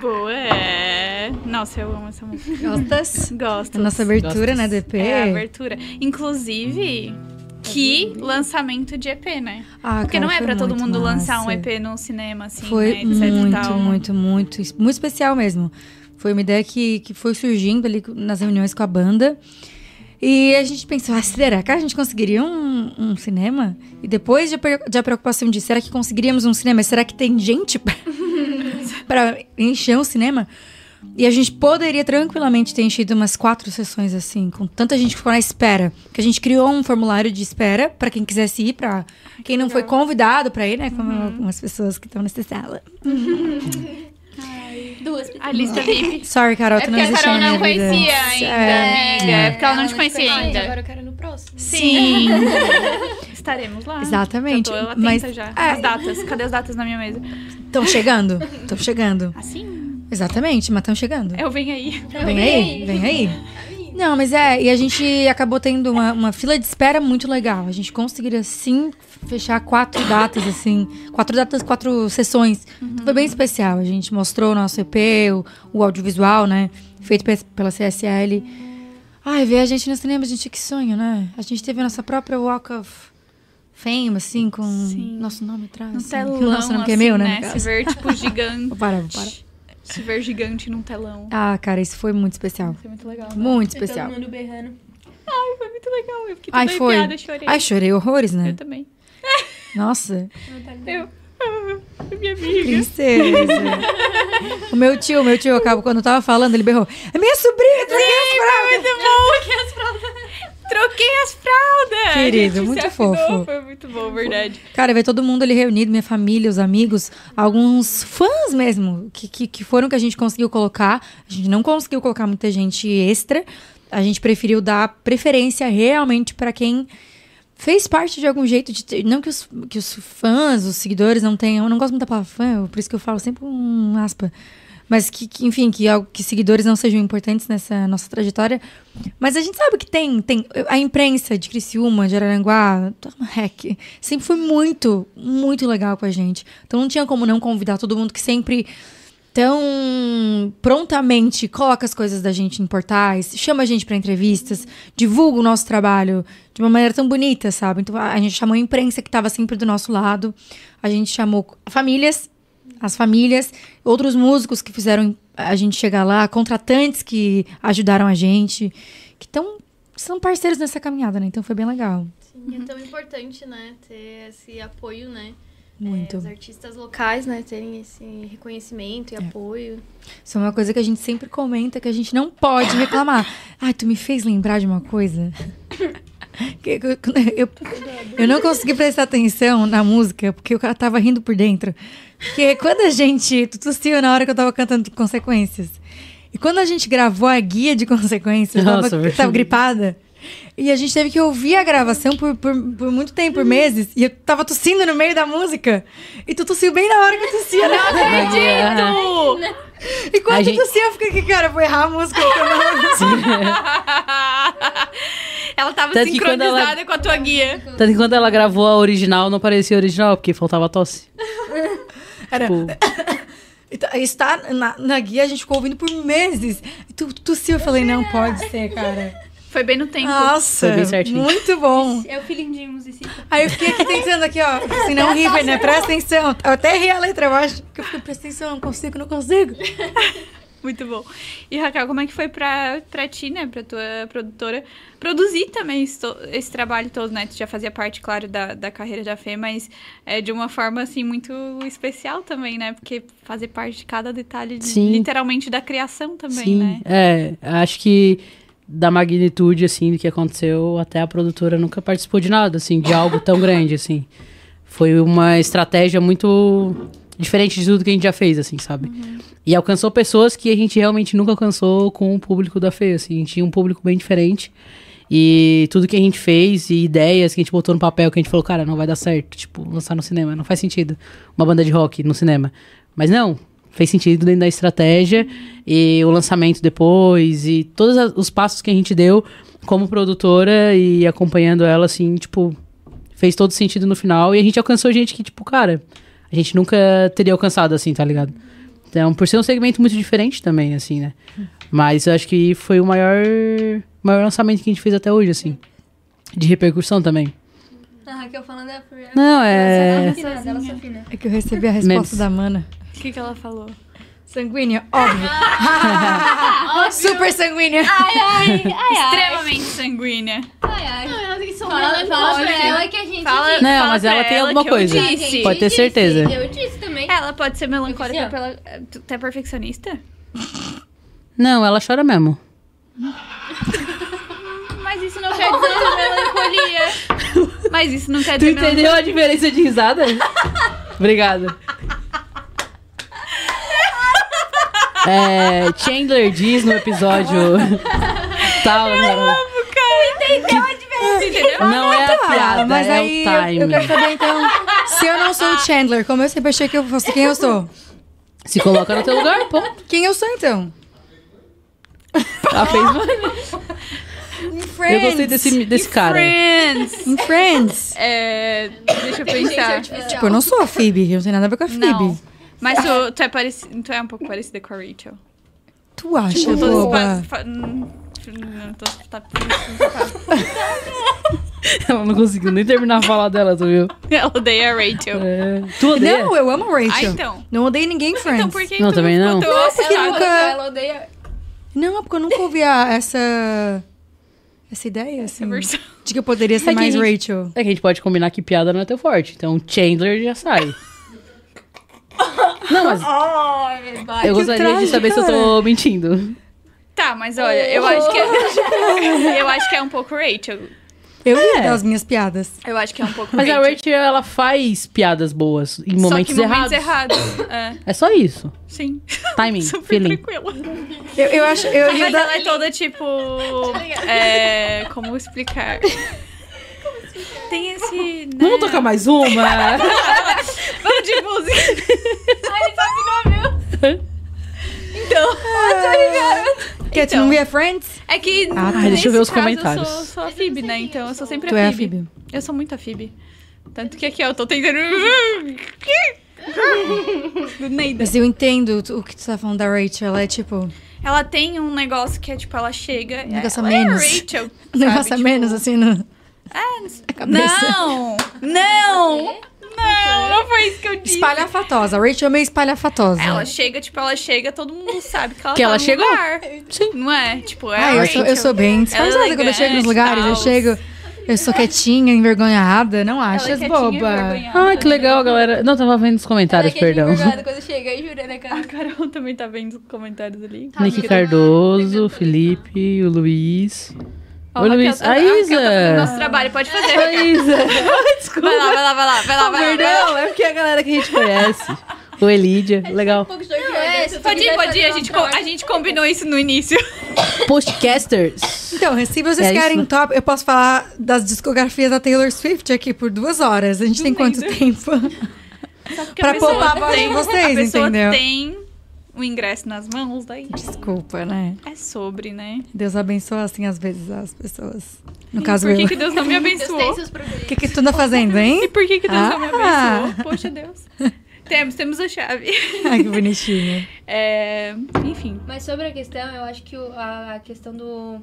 [SPEAKER 2] Boa, é. Nossa, eu amo essa música.
[SPEAKER 4] Gostas?
[SPEAKER 2] Gosto.
[SPEAKER 4] A nossa abertura,
[SPEAKER 5] Gostas?
[SPEAKER 4] né, do EP?
[SPEAKER 2] É a abertura. Inclusive, que lançamento de EP, né?
[SPEAKER 4] Ah,
[SPEAKER 2] Porque
[SPEAKER 4] cara,
[SPEAKER 2] não é pra todo mundo lançar um
[SPEAKER 4] massa.
[SPEAKER 2] EP no cinema, assim,
[SPEAKER 4] Foi
[SPEAKER 2] né,
[SPEAKER 4] muito,
[SPEAKER 2] tal.
[SPEAKER 4] muito, muito, muito especial mesmo. Foi uma ideia que, que foi surgindo ali nas reuniões com a banda. E a gente pensou, ah, será que a gente conseguiria um, um cinema? E depois de, a pre- de a preocupação de, será que conseguiríamos um cinema? Será que tem gente pra encher o cinema? E a gente poderia tranquilamente ter enchido umas quatro sessões assim, com tanta gente que ficou na espera. Que a gente criou um formulário de espera pra quem quisesse ir, pra quem não foi convidado pra ir, né? Como algumas pessoas que estão nessa sala.
[SPEAKER 3] Duas
[SPEAKER 2] A lista VIP.
[SPEAKER 4] Sorry, Carol,
[SPEAKER 2] É
[SPEAKER 4] tu não
[SPEAKER 2] porque a
[SPEAKER 4] existe
[SPEAKER 2] Carol
[SPEAKER 4] na minha
[SPEAKER 2] não
[SPEAKER 4] vida.
[SPEAKER 2] conhecia ainda,
[SPEAKER 4] É.
[SPEAKER 2] amiga. É porque ela não
[SPEAKER 1] Ela
[SPEAKER 2] te
[SPEAKER 1] não
[SPEAKER 2] conhecia
[SPEAKER 1] te
[SPEAKER 3] Ai,
[SPEAKER 2] ainda.
[SPEAKER 3] agora eu quero ir no próximo.
[SPEAKER 2] Sim. Estaremos lá.
[SPEAKER 4] Exatamente,
[SPEAKER 2] Já tô
[SPEAKER 4] mas-
[SPEAKER 2] já.
[SPEAKER 4] é.
[SPEAKER 2] As datas. Cadê as datas na minha mesa?
[SPEAKER 4] Estão chegando? Estão chegando.
[SPEAKER 2] Assim?
[SPEAKER 4] Exatamente, mas estão chegando.
[SPEAKER 2] Eu venho aí.
[SPEAKER 4] Vem aí, vem aí. Não, mas é, e a gente acabou tendo uma, uma fila de espera muito legal. A gente conseguiria, sim, fechar quatro datas, assim. Quatro datas, quatro sessões. Então foi bem especial. A gente mostrou o nosso EP, o, o audiovisual, né? Feito pe- pela CSL. Ai, ver a gente no cinema, gente, que sonho, né? A gente teve a nossa própria Walk of Fame, assim, com
[SPEAKER 2] Sim.
[SPEAKER 4] nosso nome atrás.
[SPEAKER 2] Um
[SPEAKER 4] assim.
[SPEAKER 2] telão,
[SPEAKER 4] Nosso nome que é
[SPEAKER 2] assim,
[SPEAKER 4] meu, né? no
[SPEAKER 2] Se ver, tipo, gigante.
[SPEAKER 4] Vou parar.
[SPEAKER 2] Se ver gigante num telão.
[SPEAKER 4] Ah, cara, isso foi muito especial.
[SPEAKER 2] Foi muito legal. né?
[SPEAKER 4] Muito
[SPEAKER 1] E todo
[SPEAKER 4] especial.
[SPEAKER 1] mundo berrando.
[SPEAKER 2] Ai, foi muito legal. Eu fiquei
[SPEAKER 4] Ai,
[SPEAKER 2] toda
[SPEAKER 4] foi.
[SPEAKER 2] arrepiada, chorei.
[SPEAKER 4] Ai, chorei horrores, né?
[SPEAKER 2] Eu também.
[SPEAKER 4] Nossa.
[SPEAKER 2] Eu. Minha amiga.
[SPEAKER 4] Princesa. o meu tio, o meu tio, acabou quando eu tava falando, ele berrou. É minha sobrinha, troquei as fraldas."
[SPEAKER 2] Muito bom. Troquei as fraldas.
[SPEAKER 4] Querido,
[SPEAKER 2] A gente
[SPEAKER 4] muito
[SPEAKER 2] se afinou,
[SPEAKER 4] fofo.
[SPEAKER 2] Foi muito bom, verdade.
[SPEAKER 4] Cara, ver todo mundo ali reunido, minha família, os amigos, alguns fãs mesmo, que, que, que foram que a gente conseguiu colocar. A gente não conseguiu colocar muita gente extra. A gente preferiu dar preferência realmente pra quem fez parte de algum jeito de não que os, que os fãs, os seguidores não tenham, eu não gosto muito da palavra fã, por isso que eu falo sempre um aspa, mas que, que, enfim, que, que seguidores não sejam importantes nessa nossa trajetória, mas a gente sabe que tem, tem a imprensa de Criciúma, de Araranguá, heck, sempre foi muito, muito legal com a gente, então não tinha como não convidar todo mundo que sempre tão prontamente coloca as coisas da gente em portais, chama a gente para entrevistas, divulga o nosso trabalho de uma maneira tão bonita, sabe? Então a gente chamou a imprensa que estava sempre do nosso lado, a gente chamou famílias, as famílias, outros músicos que fizeram a gente chegar lá, contratantes que ajudaram a gente, que tão, são parceiros nessa caminhada, né? Então foi bem legal.
[SPEAKER 3] Sim, é tão importante, né, ter esse apoio, né?
[SPEAKER 4] Muito.
[SPEAKER 3] É, os artistas locais, né, terem esse reconhecimento e apoio.
[SPEAKER 4] Isso é uma coisa que a gente sempre comenta que a gente não pode reclamar. Ai, tu me fez lembrar de uma coisa. Eu, eu não consegui prestar atenção na música porque eu tava rindo por dentro. Porque quando a gente. Tu tossiu na hora que eu tava cantando consequências. E quando a gente gravou a guia de consequências, eu tava,
[SPEAKER 5] Nossa,
[SPEAKER 4] eu tava gripada. E a gente teve que ouvir a gravação por, por, por muito tempo, por meses. E eu tava tossindo no meio da música. E tu tossiu bem na hora que eu tossia, né?
[SPEAKER 2] Acredito!
[SPEAKER 4] E quando
[SPEAKER 5] A
[SPEAKER 4] eu
[SPEAKER 5] gente-
[SPEAKER 4] tossia, eu fiquei aqui, cara, vou errar a música. não-
[SPEAKER 2] ela tava
[SPEAKER 5] Tanto
[SPEAKER 2] sincronizada
[SPEAKER 5] ela-
[SPEAKER 2] com a tua guia.
[SPEAKER 5] Tanto que quando ela gravou a original, não parecia original, porque faltava tosse.
[SPEAKER 4] Era.
[SPEAKER 5] Tipo,
[SPEAKER 4] Então, Está na, na guia, a gente ficou ouvindo por meses. Tu tu tossiu, eu falei, não pode ser, cara.
[SPEAKER 2] Foi bem no tempo.
[SPEAKER 4] Nossa,
[SPEAKER 5] Foi bem certinho.
[SPEAKER 4] muito bom.
[SPEAKER 1] É o filhinho de musicista.
[SPEAKER 4] Aí eu fiquei aqui tentando aqui, ó. Assim, não River, né? Presta atenção. Eu até ri a letra, eu acho. Que eu fiquei, presta atenção, não consigo, não consigo.
[SPEAKER 2] Muito bom. E Raquel, como é que foi pra, pra ti, né, pra tua produtora, produzir também esse, to- esse trabalho todo, né? Tu já fazia parte, claro, da, da carreira da Fê, mas é de uma forma, assim, muito especial também, né? Porque fazer parte de cada detalhe, de- literalmente, da criação também,
[SPEAKER 5] sim,
[SPEAKER 2] né?
[SPEAKER 5] é, acho que da magnitude, assim, do que aconteceu, até a produtora nunca participou de nada, assim, de algo tão grande, assim. Foi uma estratégia muito diferente de tudo que a gente já fez, assim, sabe? E alcançou pessoas que a gente realmente nunca alcançou com o público da Fê, assim. A gente tinha um público bem diferente. E tudo que a gente fez e ideias que a gente botou no papel, que a gente falou, cara, não vai dar certo, tipo, lançar no cinema, não faz sentido. Uma banda de rock no cinema. Mas não, fez sentido dentro da estratégia e o lançamento depois e todos os passos que a gente deu como produtora e acompanhando ela, assim, tipo, fez todo sentido no final. E a gente alcançou gente que, tipo, cara, a gente nunca teria alcançado, assim, tá ligado? Então, por ser um segmento muito diferente também, assim, né? Mas eu acho que foi o maior, maior lançamento que a gente fez até hoje, assim. De repercussão também.
[SPEAKER 1] A Raquel falando é por...
[SPEAKER 5] Não, é.
[SPEAKER 1] Ela só ela só fina.
[SPEAKER 4] É que eu recebi a resposta da Mana.
[SPEAKER 2] O que, que ela falou?
[SPEAKER 4] Sanguínea, óbvio. Super sanguínea.
[SPEAKER 1] Ai, ai, ai, ai.
[SPEAKER 2] Extremamente sanguínea.
[SPEAKER 1] Ai, ai. Fala, fala pra ela que a gente
[SPEAKER 2] Fala-
[SPEAKER 1] disse.
[SPEAKER 5] Não,
[SPEAKER 2] fala
[SPEAKER 5] mas ela tem alguma coisa.
[SPEAKER 2] disse.
[SPEAKER 5] Pode ter
[SPEAKER 1] disse,
[SPEAKER 5] certeza.
[SPEAKER 1] Eu disse também.
[SPEAKER 2] Ela pode ser melancólica pela. Tu tu é perfeccionista?
[SPEAKER 5] Não, ela chora mesmo.
[SPEAKER 2] Mas isso não quer dizer melancolia. Mas isso não quer
[SPEAKER 5] Tu
[SPEAKER 2] dizer melancolia.
[SPEAKER 5] entendeu a diferença de risada? Obrigada. É, Chandler diz no episódio tal, né?
[SPEAKER 2] Entendeu?
[SPEAKER 5] Não é a piada,
[SPEAKER 4] mas
[SPEAKER 5] é
[SPEAKER 4] aí
[SPEAKER 5] o
[SPEAKER 4] eu,
[SPEAKER 5] time.
[SPEAKER 4] eu quero saber então, se eu não sou o Chandler, como eu sempre achei que eu fosse, quem eu sou?
[SPEAKER 5] Se coloca no teu lugar, pô.
[SPEAKER 4] Quem eu sou então?
[SPEAKER 5] Ela fez
[SPEAKER 4] Em Friends.
[SPEAKER 5] Eu gostei desse, desse cara.
[SPEAKER 2] Friends.
[SPEAKER 4] Em Friends.
[SPEAKER 2] É, deixa eu pensar.
[SPEAKER 4] Tipo, eu não sou a Phoebe, não tem nada a ver com a Phoebe.
[SPEAKER 2] Não. Mas tu, tu é parecido, tu é um pouco parecida com a Rachel.
[SPEAKER 4] Tu acha,
[SPEAKER 2] Tipo, tô
[SPEAKER 4] boba?
[SPEAKER 2] fa- hum, não tá,
[SPEAKER 5] Ela não conseguiu nem terminar a fala dela, tu viu?
[SPEAKER 2] Ela odeia a Rachel.
[SPEAKER 5] É. Tu odeia?
[SPEAKER 4] Não, eu amo a Rachel.
[SPEAKER 2] Ah, então.
[SPEAKER 4] Não odeio ninguém em Friends.
[SPEAKER 2] Então por que
[SPEAKER 5] Não,
[SPEAKER 2] tu
[SPEAKER 5] também não.
[SPEAKER 2] tão
[SPEAKER 4] Nossa, que
[SPEAKER 2] obcecada?
[SPEAKER 4] nunca-
[SPEAKER 1] Ela odeia.
[SPEAKER 4] Não, é porque eu nunca ouvi a- essa... Essa ideia, assim,
[SPEAKER 2] versão.
[SPEAKER 4] de que eu poderia ser
[SPEAKER 5] É
[SPEAKER 4] mais
[SPEAKER 5] gente-
[SPEAKER 4] Rachel.
[SPEAKER 5] É que a gente pode combinar que piada não é teu forte. Então Chandler já sai. Não, mas eu gostaria de saber se eu tô mentindo.
[SPEAKER 2] Tá, mas olha, eu acho que é, eu acho que é um pouco Rachel.
[SPEAKER 4] Eu
[SPEAKER 5] É.
[SPEAKER 4] das minhas piadas.
[SPEAKER 2] Eu acho que é um pouco
[SPEAKER 5] Mas a
[SPEAKER 2] Rachel.
[SPEAKER 5] Rachel, ela faz piadas boas em
[SPEAKER 2] Só
[SPEAKER 5] momentos,
[SPEAKER 2] que em momentos
[SPEAKER 5] errados.
[SPEAKER 2] errados. É,
[SPEAKER 5] É só isso.
[SPEAKER 2] sim.
[SPEAKER 5] Timing,
[SPEAKER 2] Super
[SPEAKER 5] feeling.
[SPEAKER 2] tranquila.
[SPEAKER 4] Eu, eu acho... Eu
[SPEAKER 2] Mas ela é toda tipo. É, como explicar? Tem esse. Né?
[SPEAKER 5] Vamos tocar mais uma?
[SPEAKER 2] Vamos de música.
[SPEAKER 1] Ai, sabe não, viu?
[SPEAKER 2] Então.
[SPEAKER 4] Que tu
[SPEAKER 2] Então.
[SPEAKER 4] não via Friends?
[SPEAKER 2] É que.
[SPEAKER 4] Ah, tá.
[SPEAKER 2] nesse
[SPEAKER 5] Deixa eu ver os
[SPEAKER 2] caso,
[SPEAKER 5] comentários.
[SPEAKER 2] Eu sou, sou a Phoebe, né? Então eu sou sempre
[SPEAKER 4] Tu
[SPEAKER 2] a
[SPEAKER 4] é a
[SPEAKER 2] Phoebe. Eu sou muito a Phoebe. Tanto que aqui ó, eu tô tentando.
[SPEAKER 4] Mas eu entendo o que tu tá falando da Rachel. Ela é tipo...
[SPEAKER 2] Ela tem um negócio que é tipo, ela chega.
[SPEAKER 4] Um negócio
[SPEAKER 2] ela
[SPEAKER 4] a
[SPEAKER 2] é a
[SPEAKER 4] menos.
[SPEAKER 2] Rachel.
[SPEAKER 4] Um negócio
[SPEAKER 2] sabe?
[SPEAKER 4] a
[SPEAKER 2] Tipo,
[SPEAKER 4] menos, assim, no... cabeça.
[SPEAKER 2] Não! Não! Não, não foi isso que eu disse.
[SPEAKER 4] Espalhafatosa. A Rachel é meio espalhafatosa.
[SPEAKER 2] Ela chega, tipo, ela chega, todo mundo sabe que ela
[SPEAKER 5] Que
[SPEAKER 2] tá
[SPEAKER 5] ela
[SPEAKER 2] no
[SPEAKER 5] chegou.
[SPEAKER 2] lugar.
[SPEAKER 5] Sim.
[SPEAKER 2] Não é? Tipo, é
[SPEAKER 4] Ah,
[SPEAKER 2] a
[SPEAKER 4] eu sou, eu sou bem disfarçada
[SPEAKER 2] é
[SPEAKER 4] quando eu chego nos lugares. Eu
[SPEAKER 2] tal.
[SPEAKER 4] chego... Eu sou quietinha, envergonhada. Não
[SPEAKER 2] é
[SPEAKER 4] achas,
[SPEAKER 2] quietinha,
[SPEAKER 4] boba?
[SPEAKER 5] Ah, que legal, galera. Não, tava vendo os comentários,
[SPEAKER 1] Ela é
[SPEAKER 5] perdão.
[SPEAKER 1] quando chega aí, jura, né,
[SPEAKER 2] A
[SPEAKER 1] cara?
[SPEAKER 2] Carol também tá vendo os comentários ali.
[SPEAKER 5] Nick Cardoso, Felipe, o Luiz.
[SPEAKER 2] Raquel
[SPEAKER 5] Luiz.
[SPEAKER 2] tá-
[SPEAKER 5] A
[SPEAKER 2] Raquel
[SPEAKER 5] Isa.
[SPEAKER 2] tá nosso trabalho, pode fazer.
[SPEAKER 5] A Isa. Desculpa.
[SPEAKER 2] Vai lá, vai lá, vai lá, vai lá, vai lá. vai lá.
[SPEAKER 5] Perdão, é porque é a galera que a gente conhece. O Elídia, legal.
[SPEAKER 1] É, se
[SPEAKER 2] Pode ir, pode ir, a gente, a gente combinou isso no início.
[SPEAKER 5] Postcasters.
[SPEAKER 4] Então, se vocês
[SPEAKER 5] É
[SPEAKER 4] querem
[SPEAKER 5] isso?
[SPEAKER 4] top, eu posso falar das discografias da Taylor Swift aqui por duas horas. A gente tem quanto tempo? Pra
[SPEAKER 2] a
[SPEAKER 4] poupar a voz de vocês,
[SPEAKER 2] a
[SPEAKER 4] entendeu?
[SPEAKER 2] tem o ingresso nas mãos, daí
[SPEAKER 4] Desculpa, né?
[SPEAKER 2] é sobre, né?
[SPEAKER 4] Deus abençoa, assim, às vezes, as pessoas. No
[SPEAKER 2] E
[SPEAKER 4] caso,
[SPEAKER 2] por que,
[SPEAKER 4] eu.
[SPEAKER 2] que Deus não me
[SPEAKER 3] Deus tem
[SPEAKER 2] abençoou?
[SPEAKER 3] seus problemas.
[SPEAKER 4] O que, que tu anda fazendo,
[SPEAKER 2] E
[SPEAKER 4] hein?
[SPEAKER 2] por que, que Deus não me
[SPEAKER 4] Ah.
[SPEAKER 2] abençoou? Poxa, Deus. Temos, temos a chave.
[SPEAKER 4] Ai, que bonitinho.
[SPEAKER 2] É, enfim.
[SPEAKER 1] Mas sobre a questão, eu acho que o- a, a questão do.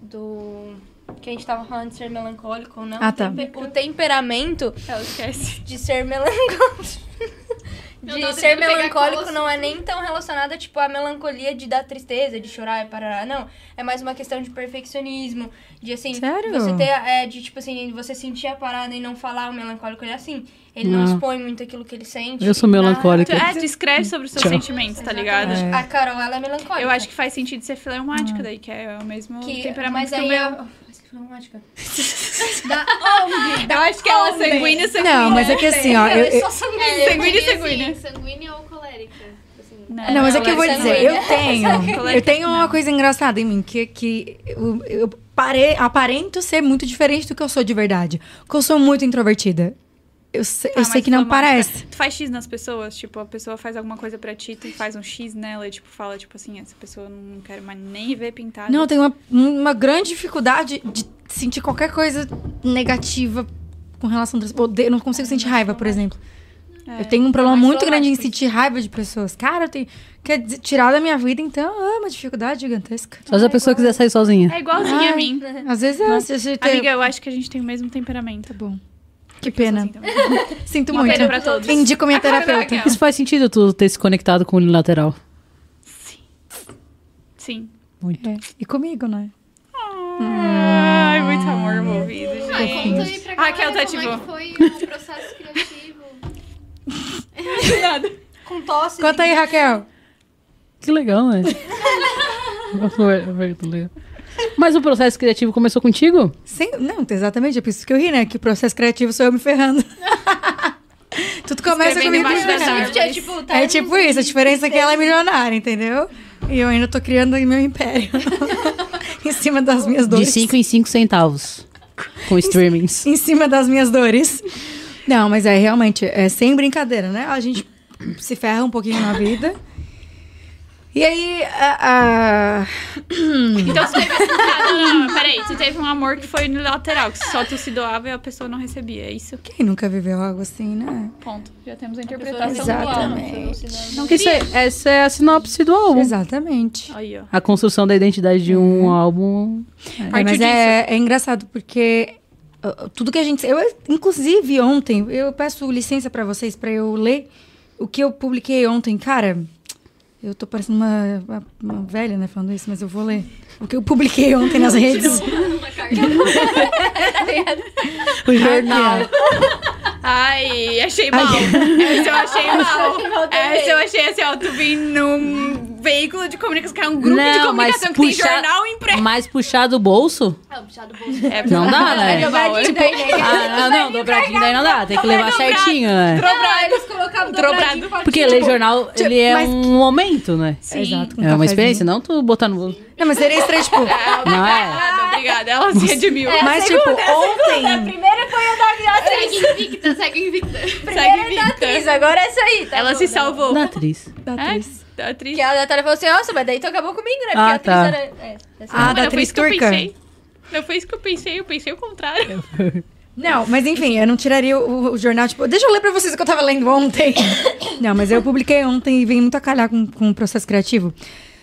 [SPEAKER 1] do. que a gente tava falando de ser melancólico ou não.
[SPEAKER 4] Ah, tá.
[SPEAKER 1] o tempe- O temperamento
[SPEAKER 2] Ela esquece.
[SPEAKER 1] de ser melancólico.
[SPEAKER 3] Eu
[SPEAKER 1] De ser melancólico não é nem tão relacionada, tipo, à melancolia de dar tristeza, de chorar e parar. Não. É mais uma questão de perfeccionismo. De assim,
[SPEAKER 4] Sério?
[SPEAKER 1] você ter. É, de tipo assim, você sentir a parada e não falar o melancólico, ele é assim. Ele não,
[SPEAKER 5] Não.
[SPEAKER 1] expõe muito aquilo que ele sente.
[SPEAKER 5] Eu sou melancólica.
[SPEAKER 2] Tu, é, tu escreve sobre os seus
[SPEAKER 5] Tchau.
[SPEAKER 2] sentimentos, tá ligado?
[SPEAKER 4] É.
[SPEAKER 1] A Carol, ela é melancólica.
[SPEAKER 2] Eu acho que faz sentido ser fleumática daí, que é o mesmo
[SPEAKER 1] que,
[SPEAKER 2] temperamento
[SPEAKER 1] mas
[SPEAKER 2] que o
[SPEAKER 1] aí
[SPEAKER 2] meu.
[SPEAKER 1] é- Que fleumática. da
[SPEAKER 2] Eu acho que ela é sanguínea, sanguínea.
[SPEAKER 4] Não, mas é que assim, ó. Eu, eu-
[SPEAKER 3] É,
[SPEAKER 2] Sanguínea,
[SPEAKER 3] eu diria
[SPEAKER 2] sanguínea.
[SPEAKER 3] Assim, sanguínea ou colérica? Assim,
[SPEAKER 4] Não, mas é que eu vou
[SPEAKER 1] é
[SPEAKER 4] dizer, eu
[SPEAKER 2] sanguínea.
[SPEAKER 4] tenho.
[SPEAKER 2] Colérica,
[SPEAKER 4] Eu tenho uma
[SPEAKER 2] não.
[SPEAKER 4] coisa engraçada em mim, que, que eu, eu pare, aparento ser muito diferente do que eu sou de verdade. Porque eu sou muito introvertida. Eu, sei- eu
[SPEAKER 2] Ah,
[SPEAKER 4] sei
[SPEAKER 2] mas
[SPEAKER 4] que não parece.
[SPEAKER 2] Tu faz X nas pessoas, tipo, a pessoa faz alguma coisa pra ti, tu faz um X nela e, tipo, fala, tipo assim, essa pessoa eu não quero mais nem ver pintada.
[SPEAKER 4] Não, eu tenho uma, uma grande dificuldade de sentir qualquer coisa negativa com relação a outras. Eu não consigo sentir raiva, por exemplo.
[SPEAKER 2] É.
[SPEAKER 4] Eu tenho um problema muito grande em sentir raiva de pessoas. Cara, eu tenho. Quer dizer, tirar da minha vida, então, é uma dificuldade gigantesca.
[SPEAKER 5] Só se a pessoa quiser sair sozinha.
[SPEAKER 2] É igualzinha a
[SPEAKER 4] Ai.
[SPEAKER 2] mim.
[SPEAKER 4] Às vezes é. a tem-
[SPEAKER 2] Amiga, eu acho que a gente tem o mesmo temperamento.
[SPEAKER 4] Tá bom. Que pena.
[SPEAKER 2] Assim.
[SPEAKER 4] Sinto
[SPEAKER 2] Uma
[SPEAKER 4] muito.
[SPEAKER 2] pena pra todos.
[SPEAKER 4] Indico minha terapeuta.
[SPEAKER 5] Isso faz sentido tu ter se conectado com o unilateral.
[SPEAKER 2] Sim.
[SPEAKER 5] Muito.
[SPEAKER 4] É. E comigo, né?
[SPEAKER 2] Ai, muito amor envolvido,
[SPEAKER 3] Ah,
[SPEAKER 2] gente.
[SPEAKER 3] conta aí pra
[SPEAKER 2] Raquel tá,
[SPEAKER 3] como
[SPEAKER 2] tipo-
[SPEAKER 3] é que foi o processo criativo.
[SPEAKER 2] Nada.
[SPEAKER 1] Com tosse.
[SPEAKER 4] Conta aí, Raquel.
[SPEAKER 5] Que legal, né? Mas o processo criativo começou contigo?
[SPEAKER 4] Sem- não, exatamente, é por isso que eu ri, né? Que o processo criativo sou eu me ferrando. Tudo começa comigo me.
[SPEAKER 1] É tipo, tá
[SPEAKER 4] É tipo isso, a diferença é que ela é milionária, entendeu? E eu ainda tô criando meu império. em cima das minhas
[SPEAKER 5] De
[SPEAKER 4] dores.
[SPEAKER 5] 5 em 5 centavos. Com streamings.
[SPEAKER 4] Em cima das minhas dores. Não, mas é realmente, é sem brincadeira, né? A gente se ferra um pouquinho na vida. E aí, a- a-
[SPEAKER 2] Então você teve. Não, não, não, peraí. Você teve um amor que foi unilateral, que só tu se doava e a pessoa não recebia. É isso?
[SPEAKER 4] quem nunca viveu algo assim, né?
[SPEAKER 2] Ponto. Já temos a interpretação
[SPEAKER 1] não
[SPEAKER 2] do álbum.
[SPEAKER 4] Exatamente.
[SPEAKER 2] Não
[SPEAKER 5] Isso é, essa é a sinopse do álbum.
[SPEAKER 4] Exatamente.
[SPEAKER 2] Aí, ó.
[SPEAKER 5] A construção da identidade de um álbum.
[SPEAKER 4] É, mas é, é engraçado porque tudo que a gente. Eu, inclusive, ontem, eu peço licença pra vocês pra eu ler o que eu publiquei ontem. Cara, eu tô parecendo uma, uma, uma velha, né, falando isso, mas eu vou ler. O que eu publiquei ontem nas redes.
[SPEAKER 5] O jornal.
[SPEAKER 2] Ai, achei mal. Essa eu achei mal. Essa eu achei assim, ó. Tu vim num veículo de comunicação, que é um grupo de
[SPEAKER 5] Não, mas
[SPEAKER 2] comunicação que tem
[SPEAKER 5] puxar-
[SPEAKER 2] jornal impresso.
[SPEAKER 5] Mas puxar do bolso?
[SPEAKER 3] É, o puxar do bolso.
[SPEAKER 2] É,
[SPEAKER 5] Não dá, né?
[SPEAKER 2] É mal, é.
[SPEAKER 5] Ah, não, não, dobradinho daí não dá. Tem que levar
[SPEAKER 2] dobrado.
[SPEAKER 5] certinho, né?
[SPEAKER 1] Ah, eles colocavam
[SPEAKER 2] Dobrado.
[SPEAKER 1] dobradinho
[SPEAKER 5] Porque ler jornal, ele é
[SPEAKER 4] mas-
[SPEAKER 5] um momento, né?
[SPEAKER 2] Sim.
[SPEAKER 4] Exato, com
[SPEAKER 5] É uma experiência, não tu botar no bolso.
[SPEAKER 4] Não, mas seria estranho, tipo.
[SPEAKER 5] Não é?
[SPEAKER 2] Obrigada, obrigada. Ela se redimiu.
[SPEAKER 4] mas, tipo, ontem.
[SPEAKER 1] Primeiro foi a da atriz.
[SPEAKER 3] Segue invicta, segue invicta.
[SPEAKER 2] Segue
[SPEAKER 1] da atriz, agora é isso aí. Tá
[SPEAKER 2] Ela
[SPEAKER 1] bom,
[SPEAKER 2] se
[SPEAKER 1] tá
[SPEAKER 2] salvou.
[SPEAKER 5] Da atriz.
[SPEAKER 4] Da
[SPEAKER 2] É,
[SPEAKER 4] atriz.
[SPEAKER 2] da atriz.
[SPEAKER 1] Que a Natália falou assim, nossa, mas daí tu acabou comigo, né? Porque
[SPEAKER 5] Ah,
[SPEAKER 1] a atriz
[SPEAKER 5] tá.
[SPEAKER 1] era... É, essa-
[SPEAKER 4] Ah,
[SPEAKER 2] Não,
[SPEAKER 4] da
[SPEAKER 2] mas não foi
[SPEAKER 4] atriz
[SPEAKER 2] isso que eu
[SPEAKER 4] turca.
[SPEAKER 2] pensei. Não foi isso que eu pensei, eu pensei o contrário.
[SPEAKER 4] Não, mas enfim, eu não tiraria o, o jornal, tipo, deixa eu ler pra vocês o que eu tava lendo ontem. não, mas eu publiquei ontem e vem muito a calhar com, com o processo criativo.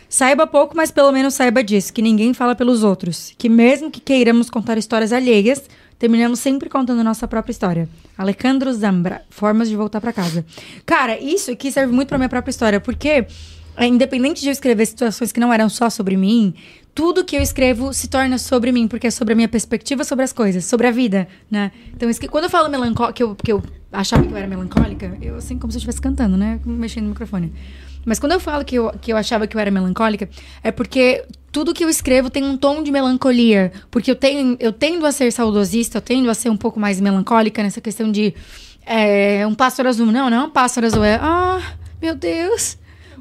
[SPEAKER 4] Saiba pouco, mas pelo menos saiba disso, que ninguém fala pelos outros. Que mesmo que queiramos contar histórias alheias, terminamos sempre contando nossa própria história. Alejandro Zambra, Formas de Voltar pra Casa. Cara, isso aqui serve muito pra minha própria história, porque é, independente de eu escrever situações que não eram só sobre mim, tudo que eu escrevo se torna sobre mim, porque é sobre a minha perspectiva sobre as coisas, sobre a vida, né? Então, isso que, quando eu falo melancólica, que eu, que eu achava que eu era melancólica, eu assim como se eu estivesse cantando, né? Mexendo no microfone. Mas quando eu falo que eu, que eu achava que eu era melancólica, é porque tudo que eu escrevo tem um tom de melancolia. Porque eu, tenho, eu tendo a ser saudosista, eu tendo a ser um pouco mais melancólica nessa questão de é, um pássaro azul. Não, não é um pássaro azul, é. Ah, meu Deus!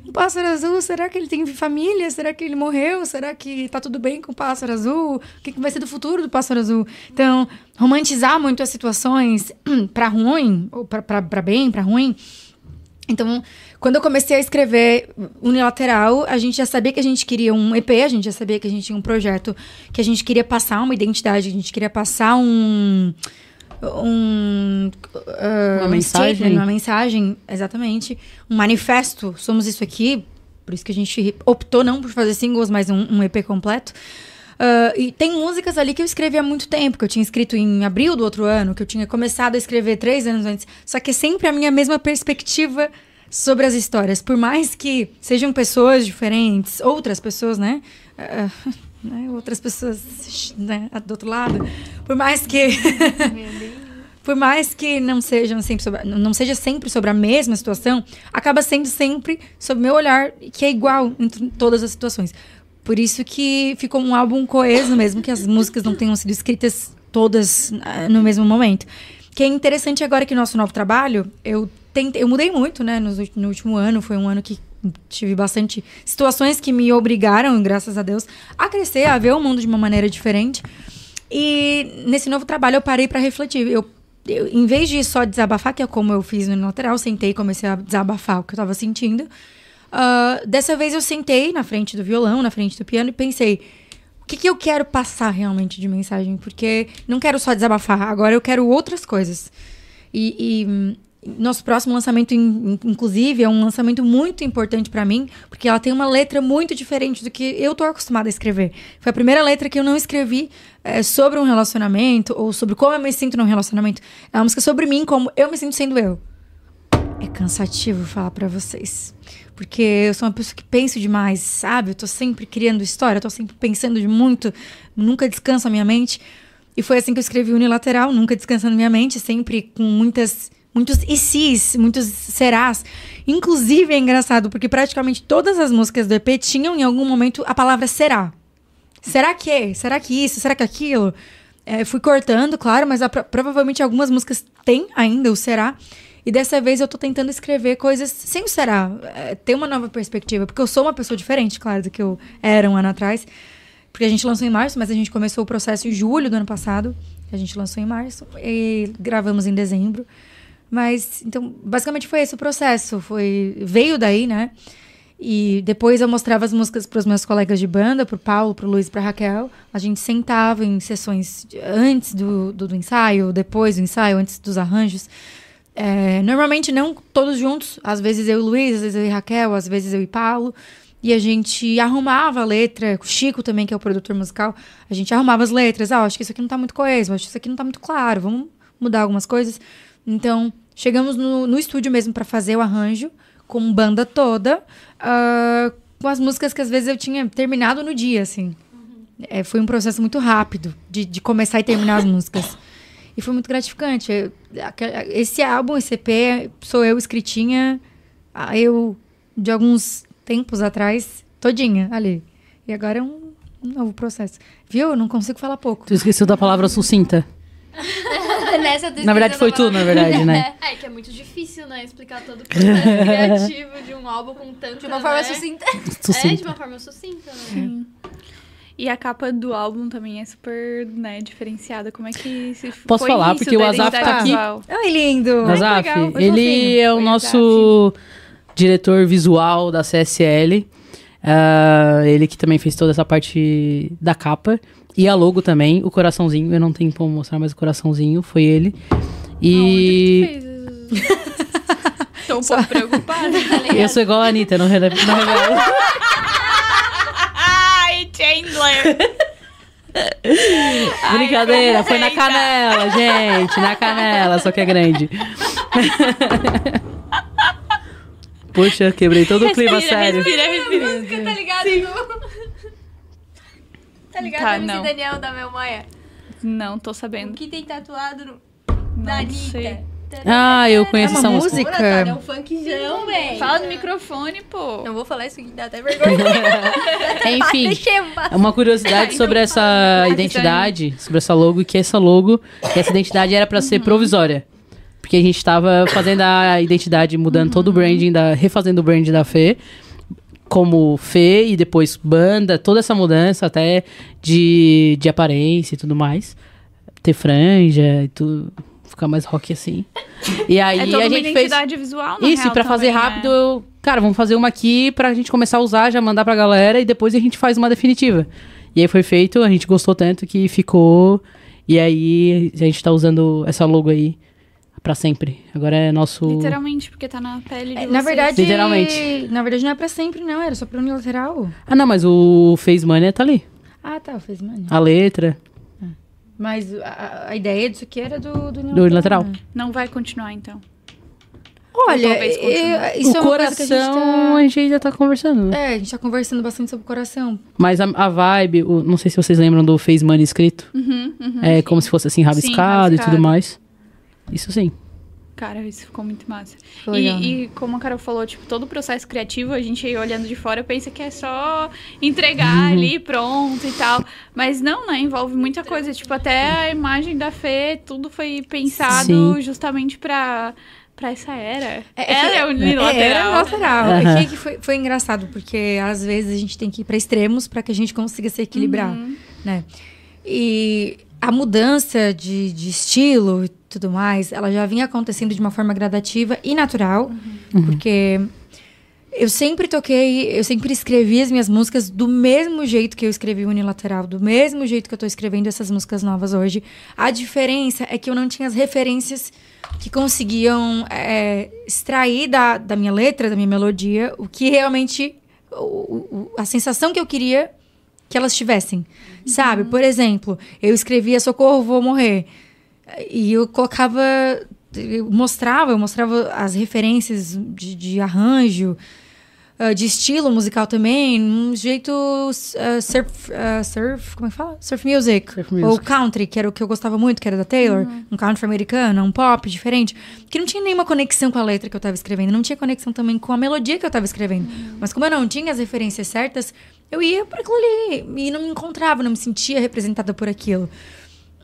[SPEAKER 4] Um pássaro azul, será que ele tem família? Será que ele morreu? Será que tá tudo bem com o pássaro azul? O que, que vai ser do futuro do pássaro azul? Então, romantizar muito as situações pra ruim, ou pra bem, pra ruim. Então, quando eu comecei a escrever unilateral, a gente já sabia que a gente queria um EP, a gente já sabia que a gente tinha um projeto, que a gente queria passar uma identidade, a gente queria passar um. Um, ah,
[SPEAKER 5] Uma
[SPEAKER 4] um
[SPEAKER 5] mensagem.
[SPEAKER 4] uma mensagem, exatamente. Um manifesto. Somos isso aqui. Por isso que a gente optou não por fazer singles, mas um, um EP completo. Ah, e tem músicas ali que eu escrevi há muito tempo, que eu tinha escrito em abril do outro ano, que eu tinha começado a escrever três anos antes. Só que é sempre a minha mesma perspectiva sobre as histórias. Por mais que sejam pessoas diferentes, outras pessoas, né? Ah, né? Outras pessoas né? do outro lado. Por mais que. Por mais que não sejam sempre sobre, não seja sempre sobre a mesma situação, acaba sendo sempre sob meu olhar, que é igual em todas as situações. Por isso que ficou um álbum coeso, mesmo que as músicas não tenham sido escritas todas ah, no mesmo momento. Que é interessante agora que o nosso novo trabalho, eu tentei, eu mudei muito, né, ulti- no último ano, foi um ano que tive bastante situações que me obrigaram, graças a Deus, a crescer, a ver o mundo de uma maneira diferente. E nesse novo trabalho eu parei para refletir. Eu, eu, em vez de só desabafar, que é como eu fiz no lateral, sentei e comecei a desabafar o que eu tava sentindo. ah, dessa vez eu sentei na frente do violão, na frente do piano e pensei: o que, que eu quero passar realmente de mensagem? Porque não quero só desabafar, agora eu quero outras coisas. E, nosso próximo lançamento, in- in- inclusive, é um lançamento muito importante pra mim, porque ela tem uma letra muito diferente do que eu tô acostumada a escrever. Foi a primeira letra que eu não escrevi eh, sobre um relacionamento ou sobre como eu me sinto num relacionamento. É uma música sobre mim, como eu me sinto sendo eu. É cansativo falar pra vocês. Porque eu sou uma pessoa que penso demais, sabe? Eu tô sempre criando história, eu tô sempre pensando de muito, nunca descansa a minha mente. E foi assim que eu escrevi Unilateral, nunca descansando minha mente, sempre com muitas muitos e sis, muitos serás. Inclusive é engraçado porque praticamente todas as músicas do EP tinham em algum momento a palavra será. Será que é? Será que isso? Será que aquilo? É, fui cortando, claro, mas a- provavelmente algumas músicas têm ainda o será. E dessa vez eu tô tentando escrever coisas sem o será. É, ter uma nova perspectiva. Porque eu sou uma pessoa diferente, claro, do que eu era um ano atrás. Porque a gente lançou em março, mas a gente começou o processo em julho do ano passado. A gente lançou em março e gravamos em dezembro. Mas, então, basicamente foi esse o processo. Foi, veio daí, né? E depois eu mostrava as músicas para os meus colegas de banda, pro Paulo, pro Luiz, pra Raquel. A gente sentava em sessões antes do, do, do ensaio, depois do ensaio, antes dos arranjos. É, normalmente não todos juntos, às vezes eu e o Luiz, às vezes eu e Raquel, às vezes eu e Paulo. E a gente arrumava a letra, o Chico também, que é o produtor musical, a gente arrumava as letras. Ah, acho que isso aqui não tá muito coeso, acho que isso aqui não tá muito claro, vamos mudar algumas coisas. Então, chegamos no, no estúdio mesmo para fazer o arranjo, com banda toda, ah, com as músicas que às vezes eu tinha terminado no dia, assim. É, foi um processo muito rápido de, de começar e terminar as músicas. E foi muito gratificante. Eu- Esse álbum, esse EP, sou eu escritinha, eu de alguns tempos atrás, todinha ali. E agora é um, um novo processo. Viu? Eu não consigo falar pouco.
[SPEAKER 5] Tu esqueceu da palavra sucinta.
[SPEAKER 1] Nessa
[SPEAKER 5] Na verdade, foi tu, na verdade, né?
[SPEAKER 3] É, que é muito difícil, né? Explicar todo o processo criativo de um álbum com tanto.
[SPEAKER 1] De uma forma
[SPEAKER 3] né?
[SPEAKER 1] sucinta.
[SPEAKER 3] É, de
[SPEAKER 5] Sucinta.
[SPEAKER 3] uma forma sucinta, né?
[SPEAKER 2] E a capa do álbum também é super, né, diferenciada. Como é que se
[SPEAKER 5] Posso
[SPEAKER 2] foi
[SPEAKER 5] falar,
[SPEAKER 2] isso
[SPEAKER 5] porque o Azaf tá aqui.
[SPEAKER 4] Ai, lindo!
[SPEAKER 5] Azaf, ele é o
[SPEAKER 2] Foi
[SPEAKER 5] nosso diretor visual da CSL. Ah, ele que também fez toda essa parte da capa. E a logo também, o coraçãozinho. Eu não tenho como mostrar, mas o coraçãozinho foi ele. E?
[SPEAKER 2] Tô um pouco preocupada.
[SPEAKER 5] eu sou igual a Anitta, não, rele- não revelo.
[SPEAKER 2] Ai, Chandler!
[SPEAKER 5] Brincadeira, foi na canela, gente. Na canela, só que é grande. Puxa, quebrei todo o clima
[SPEAKER 2] Respira,
[SPEAKER 5] sério.
[SPEAKER 2] respira, respira.
[SPEAKER 1] Música, tá ligado? Tá ligado
[SPEAKER 2] Tá,
[SPEAKER 1] MC
[SPEAKER 2] não.
[SPEAKER 1] Daniel da Mel Maia?
[SPEAKER 2] Não, tô
[SPEAKER 1] O
[SPEAKER 2] sabendo.
[SPEAKER 1] que tem tatuado no...
[SPEAKER 2] Não
[SPEAKER 1] da Anitta?
[SPEAKER 5] Ah, eu conheço
[SPEAKER 4] É
[SPEAKER 5] essa música.
[SPEAKER 1] É um funkzão, velho.
[SPEAKER 2] Fala no microfone, pô.
[SPEAKER 1] Não vou falar isso aqui, dá até vergonha.
[SPEAKER 5] Enfim, É uma curiosidade sobre essa identidade, sobre essa logo, que essa logo, que essa identidade era pra ser provisória. Porque a gente tava fazendo a identidade, mudando todo o branding, da, refazendo o branding da Fê, como Fê e depois banda, toda essa mudança até de, de aparência e tudo mais. Ter franja e tudo, ficar mais rock assim. E aí
[SPEAKER 2] É toda
[SPEAKER 5] a gente fez.
[SPEAKER 2] visual,
[SPEAKER 5] Isso,
[SPEAKER 2] real,
[SPEAKER 5] e pra fazer
[SPEAKER 2] também, né?
[SPEAKER 5] rápido, eu, cara, vamos fazer uma aqui pra gente começar a usar, já mandar pra galera e depois a gente faz uma definitiva. E aí foi feito, a gente gostou tanto que ficou. E aí a gente tá usando essa logo aí pra sempre. Agora é nosso.
[SPEAKER 2] Literalmente, porque tá na pele de
[SPEAKER 4] É, na verdade,
[SPEAKER 5] Literalmente.
[SPEAKER 4] Na verdade, não é pra sempre, não. Era só pra unilateral.
[SPEAKER 5] Ah, não, mas o Face Mania tá ali.
[SPEAKER 4] Ah, tá, fez mania.
[SPEAKER 5] A letra.
[SPEAKER 4] Mas a, a ideia disso aqui era do, do unilateral.
[SPEAKER 5] Do unilateral.
[SPEAKER 2] Não vai continuar, então.
[SPEAKER 4] Olha, é- isso
[SPEAKER 5] o
[SPEAKER 4] é uma coisa que a gente
[SPEAKER 5] coração
[SPEAKER 4] tá...
[SPEAKER 5] a gente ainda tá conversando. né?
[SPEAKER 4] É, a gente tá conversando bastante sobre o coração.
[SPEAKER 5] Mas a, a vibe, o- não sei se vocês lembram do Face Money escrito.
[SPEAKER 2] Uhum, uhum.
[SPEAKER 5] é como se fosse assim, rabiscado, e
[SPEAKER 2] rabiscado.
[SPEAKER 5] tudo mais. Isso sim.
[SPEAKER 2] Cara, isso ficou muito massa.
[SPEAKER 4] Foi
[SPEAKER 2] E,
[SPEAKER 4] legal, né?
[SPEAKER 2] e como a Carol falou, tipo, todo o processo criativo, a gente aí olhando de fora pensa que é só entregar ali, pronto e tal. Mas não, né? Envolve muita coisa. Tipo, até a imagem da Fê, tudo foi pensado
[SPEAKER 5] Sim.
[SPEAKER 2] justamente pra, pra essa era.
[SPEAKER 4] É,
[SPEAKER 2] Ela
[SPEAKER 4] que-
[SPEAKER 2] é unilateral.
[SPEAKER 4] É, unilateral.
[SPEAKER 5] Aham.
[SPEAKER 4] É que foi, foi engraçado, porque às vezes a gente tem que ir pra extremos pra que a gente consiga se equilibrar,
[SPEAKER 2] Uhum.
[SPEAKER 4] né? E a mudança de, de estilo e tudo mais, ela já vinha acontecendo de uma forma gradativa e natural, porque eu sempre toquei, eu sempre escrevi as minhas músicas do mesmo jeito que eu escrevi o unilateral, do mesmo jeito que eu tô escrevendo essas músicas novas hoje. A diferença é que eu não tinha as referências que conseguiam é, extrair da, da minha letra, da minha melodia, o que realmente. o- o- a sensação que eu queria que elas tivessem. Sabe? Por exemplo, eu escrevia Socorro, vou morrer. E eu colocava. Eu mostrava, eu mostrava as referências de, de arranjo. ah, de estilo musical também, um jeito ah, surf, ah, surf, como é que fala? Surf music.
[SPEAKER 5] Surf
[SPEAKER 4] Ou
[SPEAKER 5] music.
[SPEAKER 4] country, que era o que eu gostava muito, que era da Taylor. Um country americano, um pop diferente. Que não tinha nenhuma conexão com a letra que eu tava escrevendo. Não tinha conexão também com a melodia que eu tava escrevendo. Mas como eu não tinha as referências certas, eu ia por aquilo ali. E não me encontrava, não me sentia representada por aquilo.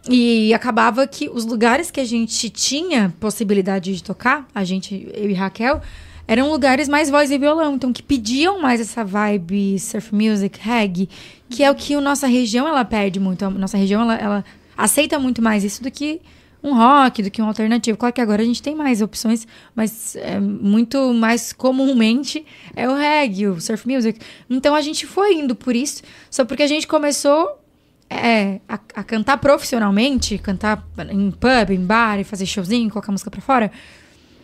[SPEAKER 4] E acabava que os lugares que a gente tinha possibilidade de tocar, a gente, eu e Raquel, eram lugares mais voz e violão, então que pediam mais essa vibe surf music, reggae, que é o que a nossa região ela perde muito. A nossa região ela, ela aceita muito mais isso do que um rock, do que um alternativo. Claro que agora a gente tem mais opções, mas é, muito mais comumente é o reggae, o surf music. Então a gente foi indo por isso, só porque a gente começou é, a, a cantar profissionalmente, cantar em pub, em bar, e fazer showzinho, colocar música pra fora,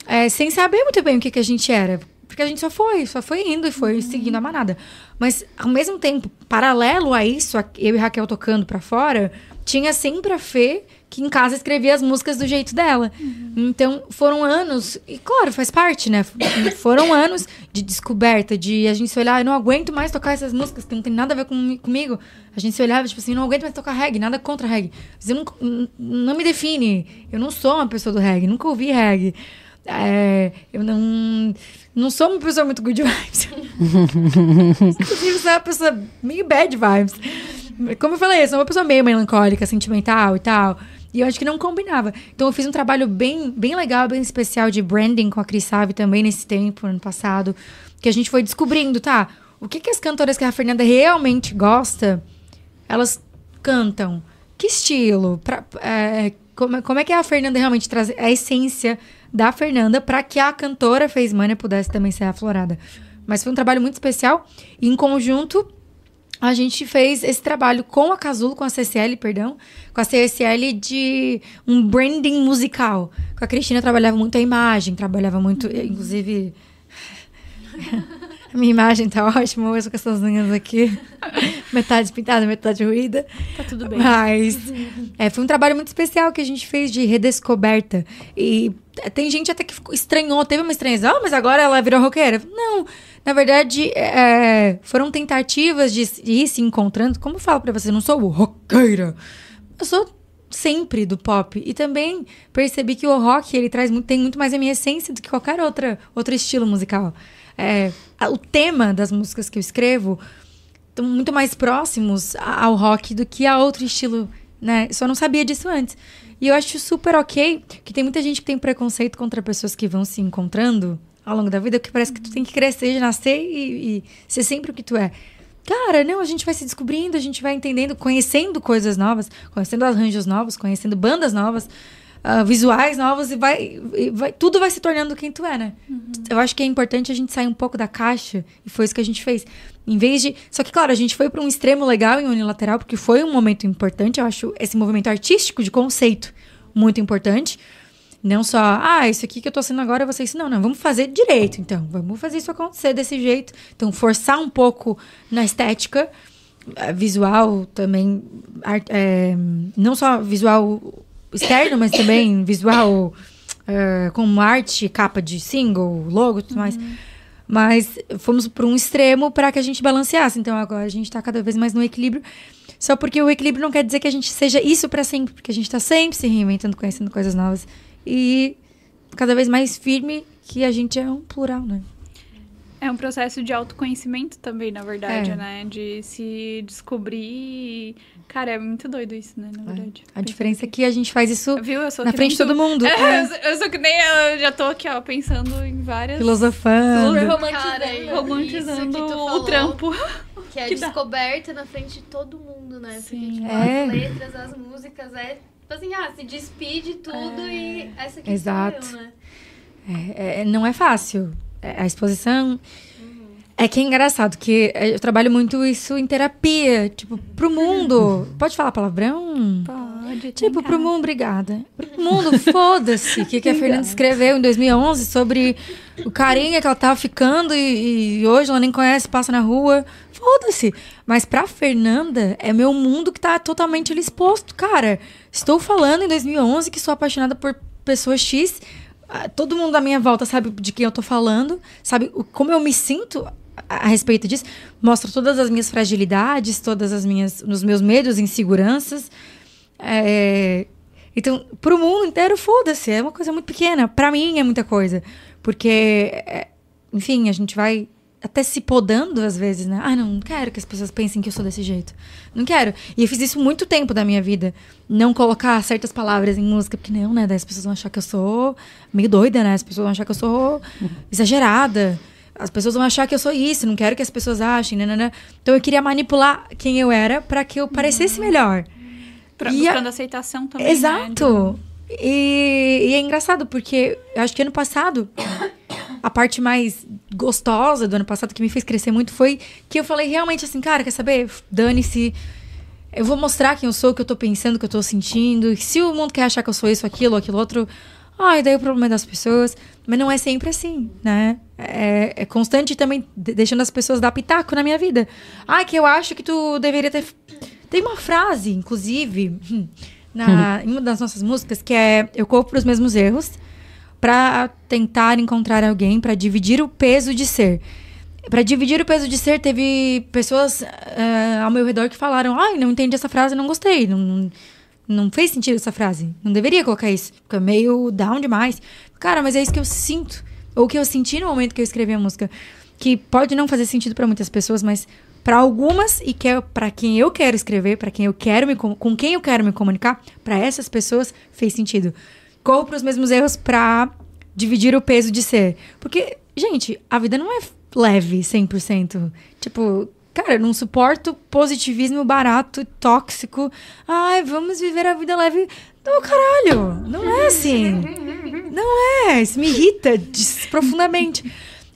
[SPEAKER 4] é, sem saber muito bem o que, que a gente era. Porque a gente só foi, só foi indo e foi seguindo a manada. Mas, ao mesmo tempo, paralelo a isso, eu e Raquel tocando pra fora, tinha sempre a Fê que em casa escrevia as músicas do jeito dela. Então, foram anos, e claro, faz parte, né? Foram anos de descoberta, de a gente se olhar, eu não aguento mais tocar essas músicas, que não tem nada a ver com, comigo. A gente se olhava, tipo assim, não aguento mais tocar reggae, nada contra reggae. Mas eu não, não me define. Eu não sou uma pessoa do reggae, nunca ouvi reggae. É, eu não, não sou uma pessoa muito good vibes. Inclusive, sou uma pessoa meio bad vibes. Como eu falei, eu sou uma pessoa meio melancólica, sentimental e tal. E eu acho que não combinava. Então eu fiz um trabalho bem, bem legal, bem especial de branding com a Cris Save também nesse tempo, ano passado. Que a gente foi descobrindo, tá? O que, que as cantoras que a Fernanda realmente gosta, elas cantam? Que estilo? Pra, é, como, como é que a Fernanda realmente traz a essência da Fernanda para que a cantora Fez Mania pudesse também ser aflorada? Mas foi um trabalho muito especial. E em conjunto, a gente fez esse trabalho com a Casulo, com a CCL, perdão, com a CSL de um branding musical. Com a Cristina trabalhava muito a imagem, trabalhava muito, inclusive. A minha imagem tá ótima hoje com essas unhas aqui. metade pintada, metade ruída.
[SPEAKER 2] Tá tudo bem.
[SPEAKER 4] Mas é, foi um trabalho muito especial que a gente fez de redescoberta. E tem gente até que estranhou, teve uma estranheza. Ah, mas agora ela virou roqueira. Não, na verdade, é, foram tentativas de, ir se encontrando. Como eu falo pra você, não sou roqueira. Eu sou sempre do pop. E também percebi que o rock, ele traz tem muito mais a minha essência do que qualquer outra, outro estilo musical. É, o tema das músicas que eu escrevo estão muito mais próximos ao rock do que a outro estilo, né? Só não sabia disso antes. E eu acho super ok que tem muita gente que tem preconceito contra pessoas que vão se encontrando ao longo da vida, porque parece que tu tem que crescer, nascer e, e ser sempre o que tu é. Cara, não, a gente vai se descobrindo, a gente vai entendendo, conhecendo coisas novas, conhecendo arranjos novos, conhecendo bandas novas, ah, visuais novos e vai, e vai- Tudo vai se tornando quem tu é, né? Eu acho que é importante a gente sair um pouco da caixa e foi isso que a gente fez. Em vez de. Só que, claro, a gente foi para um extremo legal e unilateral, porque foi um momento importante. Eu acho esse movimento artístico de conceito muito importante. Não só, ah, isso aqui que eu tô sendo agora, você isso. Não, não, vamos fazer direito, então. Vamos fazer isso acontecer desse jeito. Então, forçar um pouco na estética, eh, visual também. eh, não só visual externo, mas também visual eh, como arte, capa de single, logo e tudo mais. Mas fomos para um extremo para que a gente balanceasse. Então agora a gente está cada vez mais no equilíbrio. Só porque o equilíbrio não quer dizer que a gente seja isso para sempre, porque a gente está sempre se reinventando, conhecendo coisas novas e cada vez mais firme que a gente é um plural, né?
[SPEAKER 2] É um processo de autoconhecimento também, na verdade,
[SPEAKER 4] É.
[SPEAKER 2] né? De se descobrir. Cara, é muito doido isso, né? Na verdade.
[SPEAKER 4] A diferença é que a gente faz isso
[SPEAKER 2] Viu? Eu sou
[SPEAKER 4] na
[SPEAKER 2] que
[SPEAKER 4] frente de todo mundo.
[SPEAKER 2] É,
[SPEAKER 4] É,
[SPEAKER 2] eu sou- Eu sou que nem eu já tô aqui, ó, pensando em várias.
[SPEAKER 4] filosofando.
[SPEAKER 1] Super
[SPEAKER 3] Cara,
[SPEAKER 1] romantizando.
[SPEAKER 3] isso
[SPEAKER 2] Romantizando
[SPEAKER 3] que tu
[SPEAKER 2] o
[SPEAKER 3] falou,
[SPEAKER 2] trampo.
[SPEAKER 3] Que é
[SPEAKER 2] Que dá.
[SPEAKER 3] descoberta na frente de todo mundo, né? Porque,
[SPEAKER 2] Sim.
[SPEAKER 3] tipo,
[SPEAKER 4] É.
[SPEAKER 3] as letras, as músicas, é tipo assim, ah, se despide tudo e essa aqui
[SPEAKER 4] Exato.
[SPEAKER 3] sou eu, né?
[SPEAKER 4] É, é, não é fácil. É, a exposição. É que é engraçado, que eu trabalho muito isso em terapia. Tipo, pro mundo. Pode falar palavrão?
[SPEAKER 2] Pode.
[SPEAKER 4] Tipo, pro mundo, obrigada. Pro mundo, foda-se. O que, que a Fernanda escreveu em 2011 sobre o carinha que ela tava ficando e, e hoje ela nem conhece, passa na rua. Foda-se. Mas pra Fernanda, é meu mundo que tá totalmente ali exposto. Cara, estou falando em 2011 que sou apaixonada por pessoa X. Ah, Todo mundo à minha volta sabe de quem eu tô falando, sabe como eu me sinto a, respeito disso. Mostra todas as minhas fragilidades, todas as minhas, os meus medos, inseguranças. É, então, pro mundo inteiro, foda-se, é uma coisa muito pequena. Pra mim é muita coisa. Porque, é, enfim, a gente vai até se podando às vezes, né? Ah, não quero que as pessoas pensem que eu sou desse jeito. Não quero. E eu fiz isso muito tempo da minha vida. Não colocar certas palavras em música, porque não, né? Daí as pessoas vão achar que eu sou meio doida, né? As pessoas vão achar que eu sou exagerada. As pessoas vão achar que eu sou isso. Não quero que as pessoas achem, né? né, né. Então eu queria manipular quem eu era para que eu parecesse melhor.
[SPEAKER 2] Pra,
[SPEAKER 4] E a-
[SPEAKER 2] buscando aceitação também. né?
[SPEAKER 4] Exato. E, e é engraçado, porque eu acho que ano passado, a parte mais gostosa do ano passado que me fez crescer muito foi que eu falei realmente assim, cara, quer saber? Dane-se. Eu vou mostrar quem eu sou, o que eu tô pensando, o que eu tô sentindo. E se o mundo quer achar que eu sou isso, aquilo, aquilo outro, ai, daí o problema é das pessoas. Mas não é sempre assim, né? É, é constante também de- deixando as pessoas dar pitaco na minha vida. Ah, que eu acho que tu deveria ter. Tem uma frase, inclusive, na, em uma das nossas músicas, que é Eu corro pros mesmos erros pra tentar encontrar alguém pra dividir o peso de ser. Pra dividir o peso de ser, teve pessoas ah, ao meu redor que falaram: Ai, não entendi essa frase, não gostei. Não, não, fez sentido essa frase. Não deveria colocar isso. Fica meio down demais. Cara, mas é isso que eu sinto. Ou que eu senti no momento que eu escrevi a música. Que pode não fazer sentido pra muitas pessoas, mas pra algumas e que é para quem eu quero escrever, pra quem eu quero me com quem eu quero me comunicar, pra essas pessoas fez sentido. Corro pros mesmos erros pra dividir o peso de ser. Porque, gente, a vida não é leve 100%. Tipo, cara, eu não suporto positivismo barato, tóxico. Ai, vamos viver a vida leve. Não, caralho, não é assim. Não é, isso me irrita profundamente.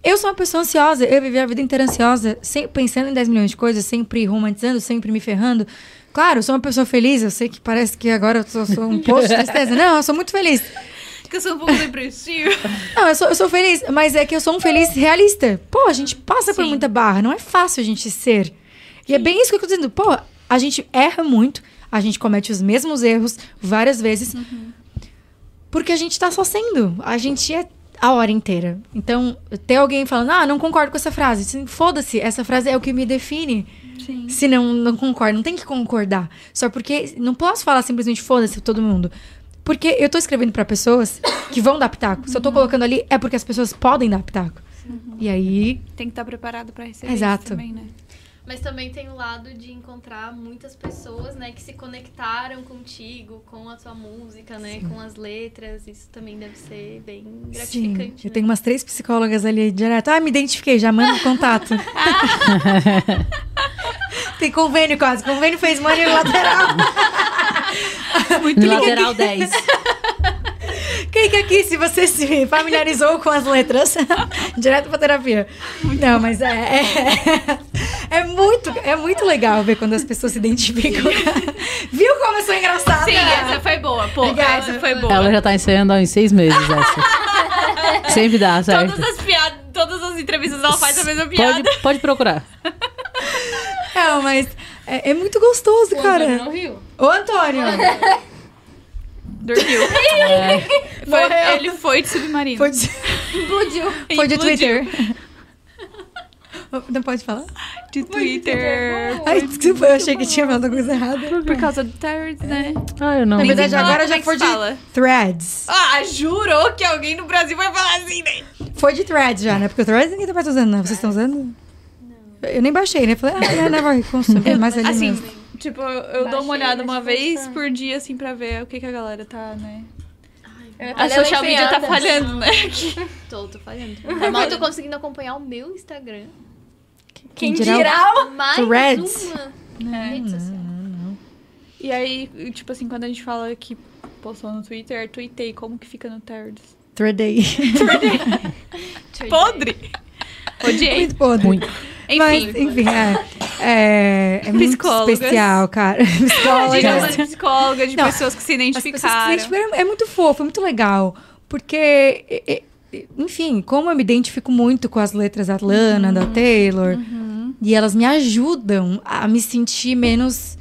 [SPEAKER 4] Eu sou uma pessoa ansiosa, eu vivi a vida inteira ansiosa, sempre pensando em 10 milhões de coisas, sempre romantizando, sempre me ferrando. Claro, eu sou uma pessoa feliz, eu sei que parece que agora eu sou, sou um poço de tristeza. Não, eu sou muito feliz.
[SPEAKER 2] Que eu sou um pouco depressiva.
[SPEAKER 4] Não, eu sou, eu sou feliz, mas é que eu sou um feliz realista. Pô, a gente passa por
[SPEAKER 2] Sim.
[SPEAKER 4] muita barra, não é fácil a gente ser. E é bem isso que eu tô dizendo. Pô, a gente erra muito, a gente comete os mesmos erros várias vezes, porque a gente tá só sendo. A gente é a hora inteira. Então, ter alguém falando, ah, não concordo com essa frase. Foda-se, essa frase é o que me define.
[SPEAKER 2] Sim.
[SPEAKER 4] Se não, não concordo, não tem que concordar. Só porque não posso falar simplesmente foda-se todo mundo. Porque eu tô escrevendo pra pessoas que vão dar pitaco. Se eu tô colocando ali, é porque as pessoas podem dar pitaco. E aí,
[SPEAKER 2] Tem que estar preparado pra receber
[SPEAKER 4] Exato.
[SPEAKER 2] isso também, né?
[SPEAKER 3] Mas também tem o lado de encontrar muitas pessoas, né, que se conectaram contigo, com a tua música, né, com as letras. Isso também deve ser bem
[SPEAKER 4] sim,
[SPEAKER 3] gratificante.
[SPEAKER 4] eu
[SPEAKER 3] né?
[SPEAKER 4] tenho umas três psicólogas ali direto. Ah, me identifiquei, já manda o contato. tem convênio quase. Convênio fez money lateral.
[SPEAKER 5] Lateral 10.
[SPEAKER 4] Clique aqui se você se familiarizou com as letras. Direto pra terapia. Não, mas é, é, é muito, é muito legal ver quando as pessoas se identificam. Viu como eu sou engraçada?
[SPEAKER 2] Sim, essa foi boa. Pô,
[SPEAKER 4] Obrigada.
[SPEAKER 2] essa foi boa.
[SPEAKER 5] Ela já tá ensaiando há uns seis meses essa. Sempre dá, certo?
[SPEAKER 2] Todas as piadas, todas as entrevistas ela faz a mesma piada.
[SPEAKER 5] Pode, pode procurar.
[SPEAKER 4] Não, mas é, é muito gostoso,
[SPEAKER 1] O
[SPEAKER 4] cara.
[SPEAKER 1] Antônio não riu.
[SPEAKER 4] Ô, Antônio.
[SPEAKER 2] Dormiu.
[SPEAKER 5] É,
[SPEAKER 2] Foi- ele foi de submarino.
[SPEAKER 4] Foi de,
[SPEAKER 1] Explodiu.
[SPEAKER 4] foi de
[SPEAKER 2] Explodiu.
[SPEAKER 4] Twitter. Não pode falar?
[SPEAKER 2] De Twitter.
[SPEAKER 4] Ai, desculpa, eu achei que tinha falado alguma coisa errada.
[SPEAKER 2] Por causa do Terrence, né?
[SPEAKER 5] Ah, eu não.
[SPEAKER 4] Na verdade, agora já
[SPEAKER 2] que
[SPEAKER 4] foi de threads.
[SPEAKER 2] Ah, jurou que alguém no Brasil vai falar assim, né?
[SPEAKER 4] Foi de threads já, né? Porque o threads ninguém tá mais usando, né? Vocês estão usando? Eu nem baixei, né? Falei, ah, é, never consumir mais ali
[SPEAKER 2] Assim,
[SPEAKER 4] mesmo.
[SPEAKER 2] tipo, eu dou uma olhada
[SPEAKER 1] mas
[SPEAKER 2] uma vez por dia, assim, pra ver o que, que a galera tá, né?
[SPEAKER 1] Eu
[SPEAKER 2] A social media tá falhando, né?
[SPEAKER 3] Tô, tô falhando. Tá mal, tô conseguindo acompanhar o meu Instagram.
[SPEAKER 4] Quem
[SPEAKER 1] dirá
[SPEAKER 4] dirá?
[SPEAKER 3] Mais
[SPEAKER 4] Threads?
[SPEAKER 3] uma
[SPEAKER 2] É.
[SPEAKER 3] rede social.
[SPEAKER 2] E aí, tipo assim, quando a gente fala que postou no Twitter, tuitei como que fica no Threads.
[SPEAKER 4] Threadei.
[SPEAKER 2] Podre! Odiei.
[SPEAKER 4] Muito podre.
[SPEAKER 5] Muito.
[SPEAKER 2] Enfim,
[SPEAKER 4] Mas, enfim, é. É, é muito especial, cara.
[SPEAKER 2] dica
[SPEAKER 4] Psicólogas.
[SPEAKER 2] de psicóloga, de
[SPEAKER 4] Não,
[SPEAKER 2] pessoas que se
[SPEAKER 4] As pessoas que se
[SPEAKER 2] identificaram.
[SPEAKER 4] identificaram é muito fofo, é muito legal. Porque, é, é, enfim, como eu me identifico muito com as letras da Lana,
[SPEAKER 2] Uhum.
[SPEAKER 4] da Taylor, e elas me ajudam a me sentir menos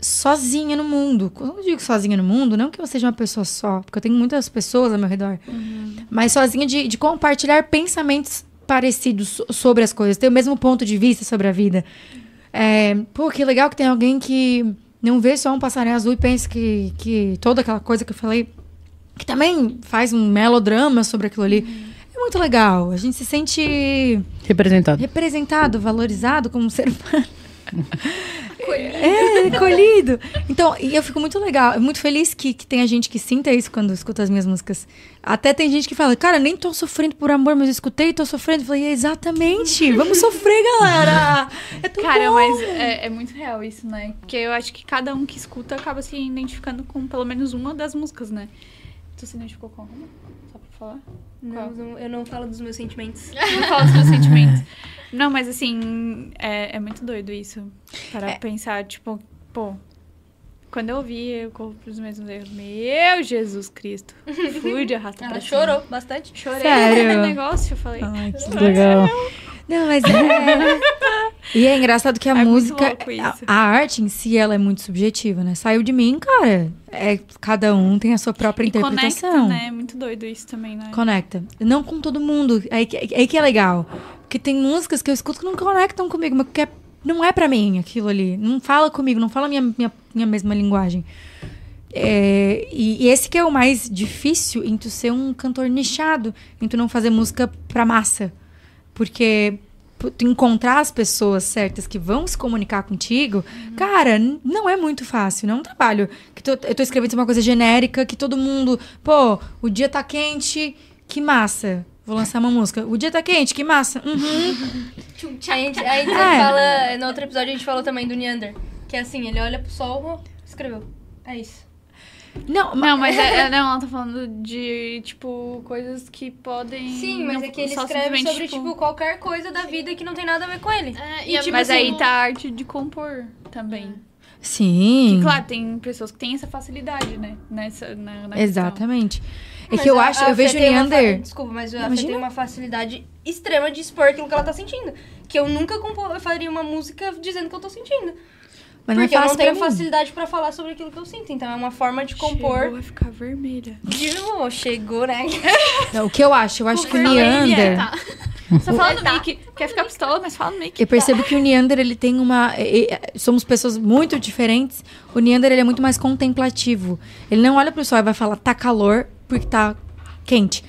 [SPEAKER 4] sozinha no mundo. Quando eu digo sozinha no mundo, não que eu seja uma pessoa só, porque eu tenho muitas pessoas ao meu redor,
[SPEAKER 2] Uhum.
[SPEAKER 4] mas sozinha de, de compartilhar pensamentos parecidos so- sobre as coisas, têm o mesmo ponto de vista sobre a vida. É, pô, que legal que tem alguém que não vê só um passarinho azul e pensa que, que toda aquela coisa que eu falei, que também faz um melodrama sobre aquilo ali. É muito legal. A gente se sente
[SPEAKER 5] Representado.
[SPEAKER 4] representado, valorizado como ser humano. É, colhido. Então, e eu fico muito legal, muito feliz que, que tenha gente que sinta isso quando escuta as minhas músicas. Até tem gente que fala, cara, nem tô sofrendo por amor, mas eu escutei e tô sofrendo. Eu falei, exatamente, vamos sofrer, galera. É tão
[SPEAKER 2] Cara,
[SPEAKER 4] bom.
[SPEAKER 2] mas é, é muito real isso, né? Porque eu acho que cada um que escuta acaba se identificando com pelo menos uma das músicas, né? Tu se identificou com uma? Só pra falar?
[SPEAKER 1] Não, não- eu não falo dos meus sentimentos.
[SPEAKER 2] Não fala dos meus sentimentos. Não, mas assim, é, é muito doido isso. Para
[SPEAKER 4] É.
[SPEAKER 2] pensar, tipo, pô. Quando eu ouvi, eu corro pros mesmos erros. Meu Jesus Cristo. Fui de arrasta
[SPEAKER 1] Ela
[SPEAKER 2] pra cima.
[SPEAKER 1] chorou bastante.
[SPEAKER 2] Chorei
[SPEAKER 4] Sério?
[SPEAKER 2] no negócio, eu falei.
[SPEAKER 4] Ai, que
[SPEAKER 5] Legal.
[SPEAKER 4] Não, mas é. e é engraçado que a
[SPEAKER 2] É
[SPEAKER 4] música, a, a arte em si, ela é muito subjetiva, né? Saiu de mim, cara. É, cada um tem a sua própria
[SPEAKER 2] E
[SPEAKER 4] interpretação.
[SPEAKER 2] conecta, né? É muito doido isso também, né?
[SPEAKER 4] Conecta. Não com todo mundo. Aí, que- aí que é legal. Porque tem músicas que eu escuto que não conectam comigo, mas que é- não é pra mim aquilo ali. Não fala comigo, não fala minha, minha, minha mesma linguagem. É, e, e esse que é o mais difícil em tu ser um cantor nichado, em tu não fazer música pra massa. Porque encontrar as pessoas certas que vão se comunicar contigo, cara, n- não é muito fácil. Não é um trabalho que tu- eu tô escrevendo uma coisa genérica que todo mundo, pô, o dia tá quente, que massa. Vou lançar uma música. O dia tá quente, que massa. Uhum.
[SPEAKER 1] A gente, a gente
[SPEAKER 4] É.
[SPEAKER 1] fala, no outro episódio a gente falou também do Neander. Que é assim, ele olha pro sol, ó, escreveu. É isso.
[SPEAKER 4] Não,
[SPEAKER 2] Não, mas é, é- não, ela tá falando de, tipo, coisas que podem.
[SPEAKER 1] Sim, mas
[SPEAKER 2] não-
[SPEAKER 1] é que ele escreve sobre, tipo, qualquer coisa da vida que não tem nada a ver com ele.
[SPEAKER 3] É,
[SPEAKER 1] E,
[SPEAKER 3] e, a-
[SPEAKER 1] tipo
[SPEAKER 2] Mas
[SPEAKER 1] assim,
[SPEAKER 2] aí tá a arte de compor também.
[SPEAKER 4] Sim.
[SPEAKER 2] Que, claro, tem pessoas que têm essa facilidade, né? Nessa, na, na questão.
[SPEAKER 4] Exatamente. É
[SPEAKER 1] Mas
[SPEAKER 4] que eu
[SPEAKER 1] a-
[SPEAKER 4] acho,
[SPEAKER 1] a
[SPEAKER 4] eu vejo Neander.
[SPEAKER 1] fa- Desculpa, mas a Fê tem uma facilidade extrema de expor aquilo que ela tá sentindo. Que eu nunca compo- faria uma música dizendo que eu tô sentindo.
[SPEAKER 4] Mas não é
[SPEAKER 1] porque eu não tenho
[SPEAKER 4] pra
[SPEAKER 1] facilidade pra falar sobre aquilo que eu sinto. Então é uma forma de
[SPEAKER 2] Chegou
[SPEAKER 1] compor.
[SPEAKER 2] a ficar vermelha.
[SPEAKER 1] Viu? Chegou, né?
[SPEAKER 4] Não, o que eu acho? Eu acho que o Neander.
[SPEAKER 3] tá.
[SPEAKER 2] Só fala no mic. Quer ficar pistola, mas fala no mic.
[SPEAKER 4] Eu percebo que o Neander, ele tem uma... Somos pessoas muito diferentes. O Neander, ele é muito mais contemplativo. Ele não olha pro sol e vai falar, tá calor, porque tá quente.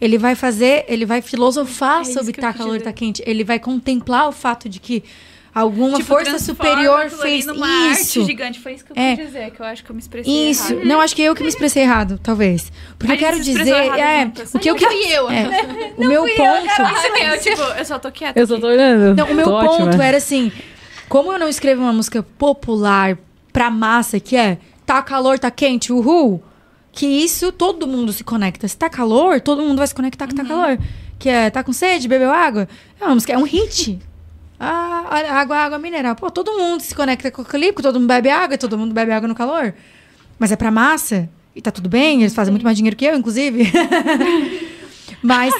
[SPEAKER 4] Ele vai fazer, ele vai filosofar
[SPEAKER 2] É
[SPEAKER 4] sobre tá calor, tá quente. Ele vai contemplar o fato de que alguma
[SPEAKER 2] Tipo,
[SPEAKER 4] força superior fez
[SPEAKER 2] numa
[SPEAKER 4] isso.
[SPEAKER 2] arte gigante. Foi isso que eu
[SPEAKER 4] É.
[SPEAKER 2] quis dizer, que eu acho que eu me expressei
[SPEAKER 4] Isso.
[SPEAKER 2] errado.
[SPEAKER 4] Não, acho que eu que me expressei errado, talvez. Porque
[SPEAKER 2] A
[SPEAKER 4] eu
[SPEAKER 2] gente
[SPEAKER 4] quero dizer, é,
[SPEAKER 2] juntas.
[SPEAKER 4] o que eu
[SPEAKER 3] Não fui eu.
[SPEAKER 4] é, o meu ponto
[SPEAKER 2] aqui, eu, tipo, eu só tô quieta.
[SPEAKER 5] Eu só tô olhando.
[SPEAKER 4] Não, o meu
[SPEAKER 5] tô
[SPEAKER 4] ponto
[SPEAKER 5] ótima.
[SPEAKER 4] era assim: como eu não escrevo uma música popular pra massa, que é tá calor, tá quente, uhul, que isso todo mundo se conecta. Se tá calor, todo mundo vai se conectar que tá calor. Que é tá com sede, bebeu água. É uma música, é um hit. Ah, água, água mineral. Pô, todo mundo se conecta com aquilo, porque todo mundo bebe água, todo mundo bebe água no calor. Mas é pra massa, e tá tudo bem, eles fazem muito mais dinheiro que eu, inclusive. Mas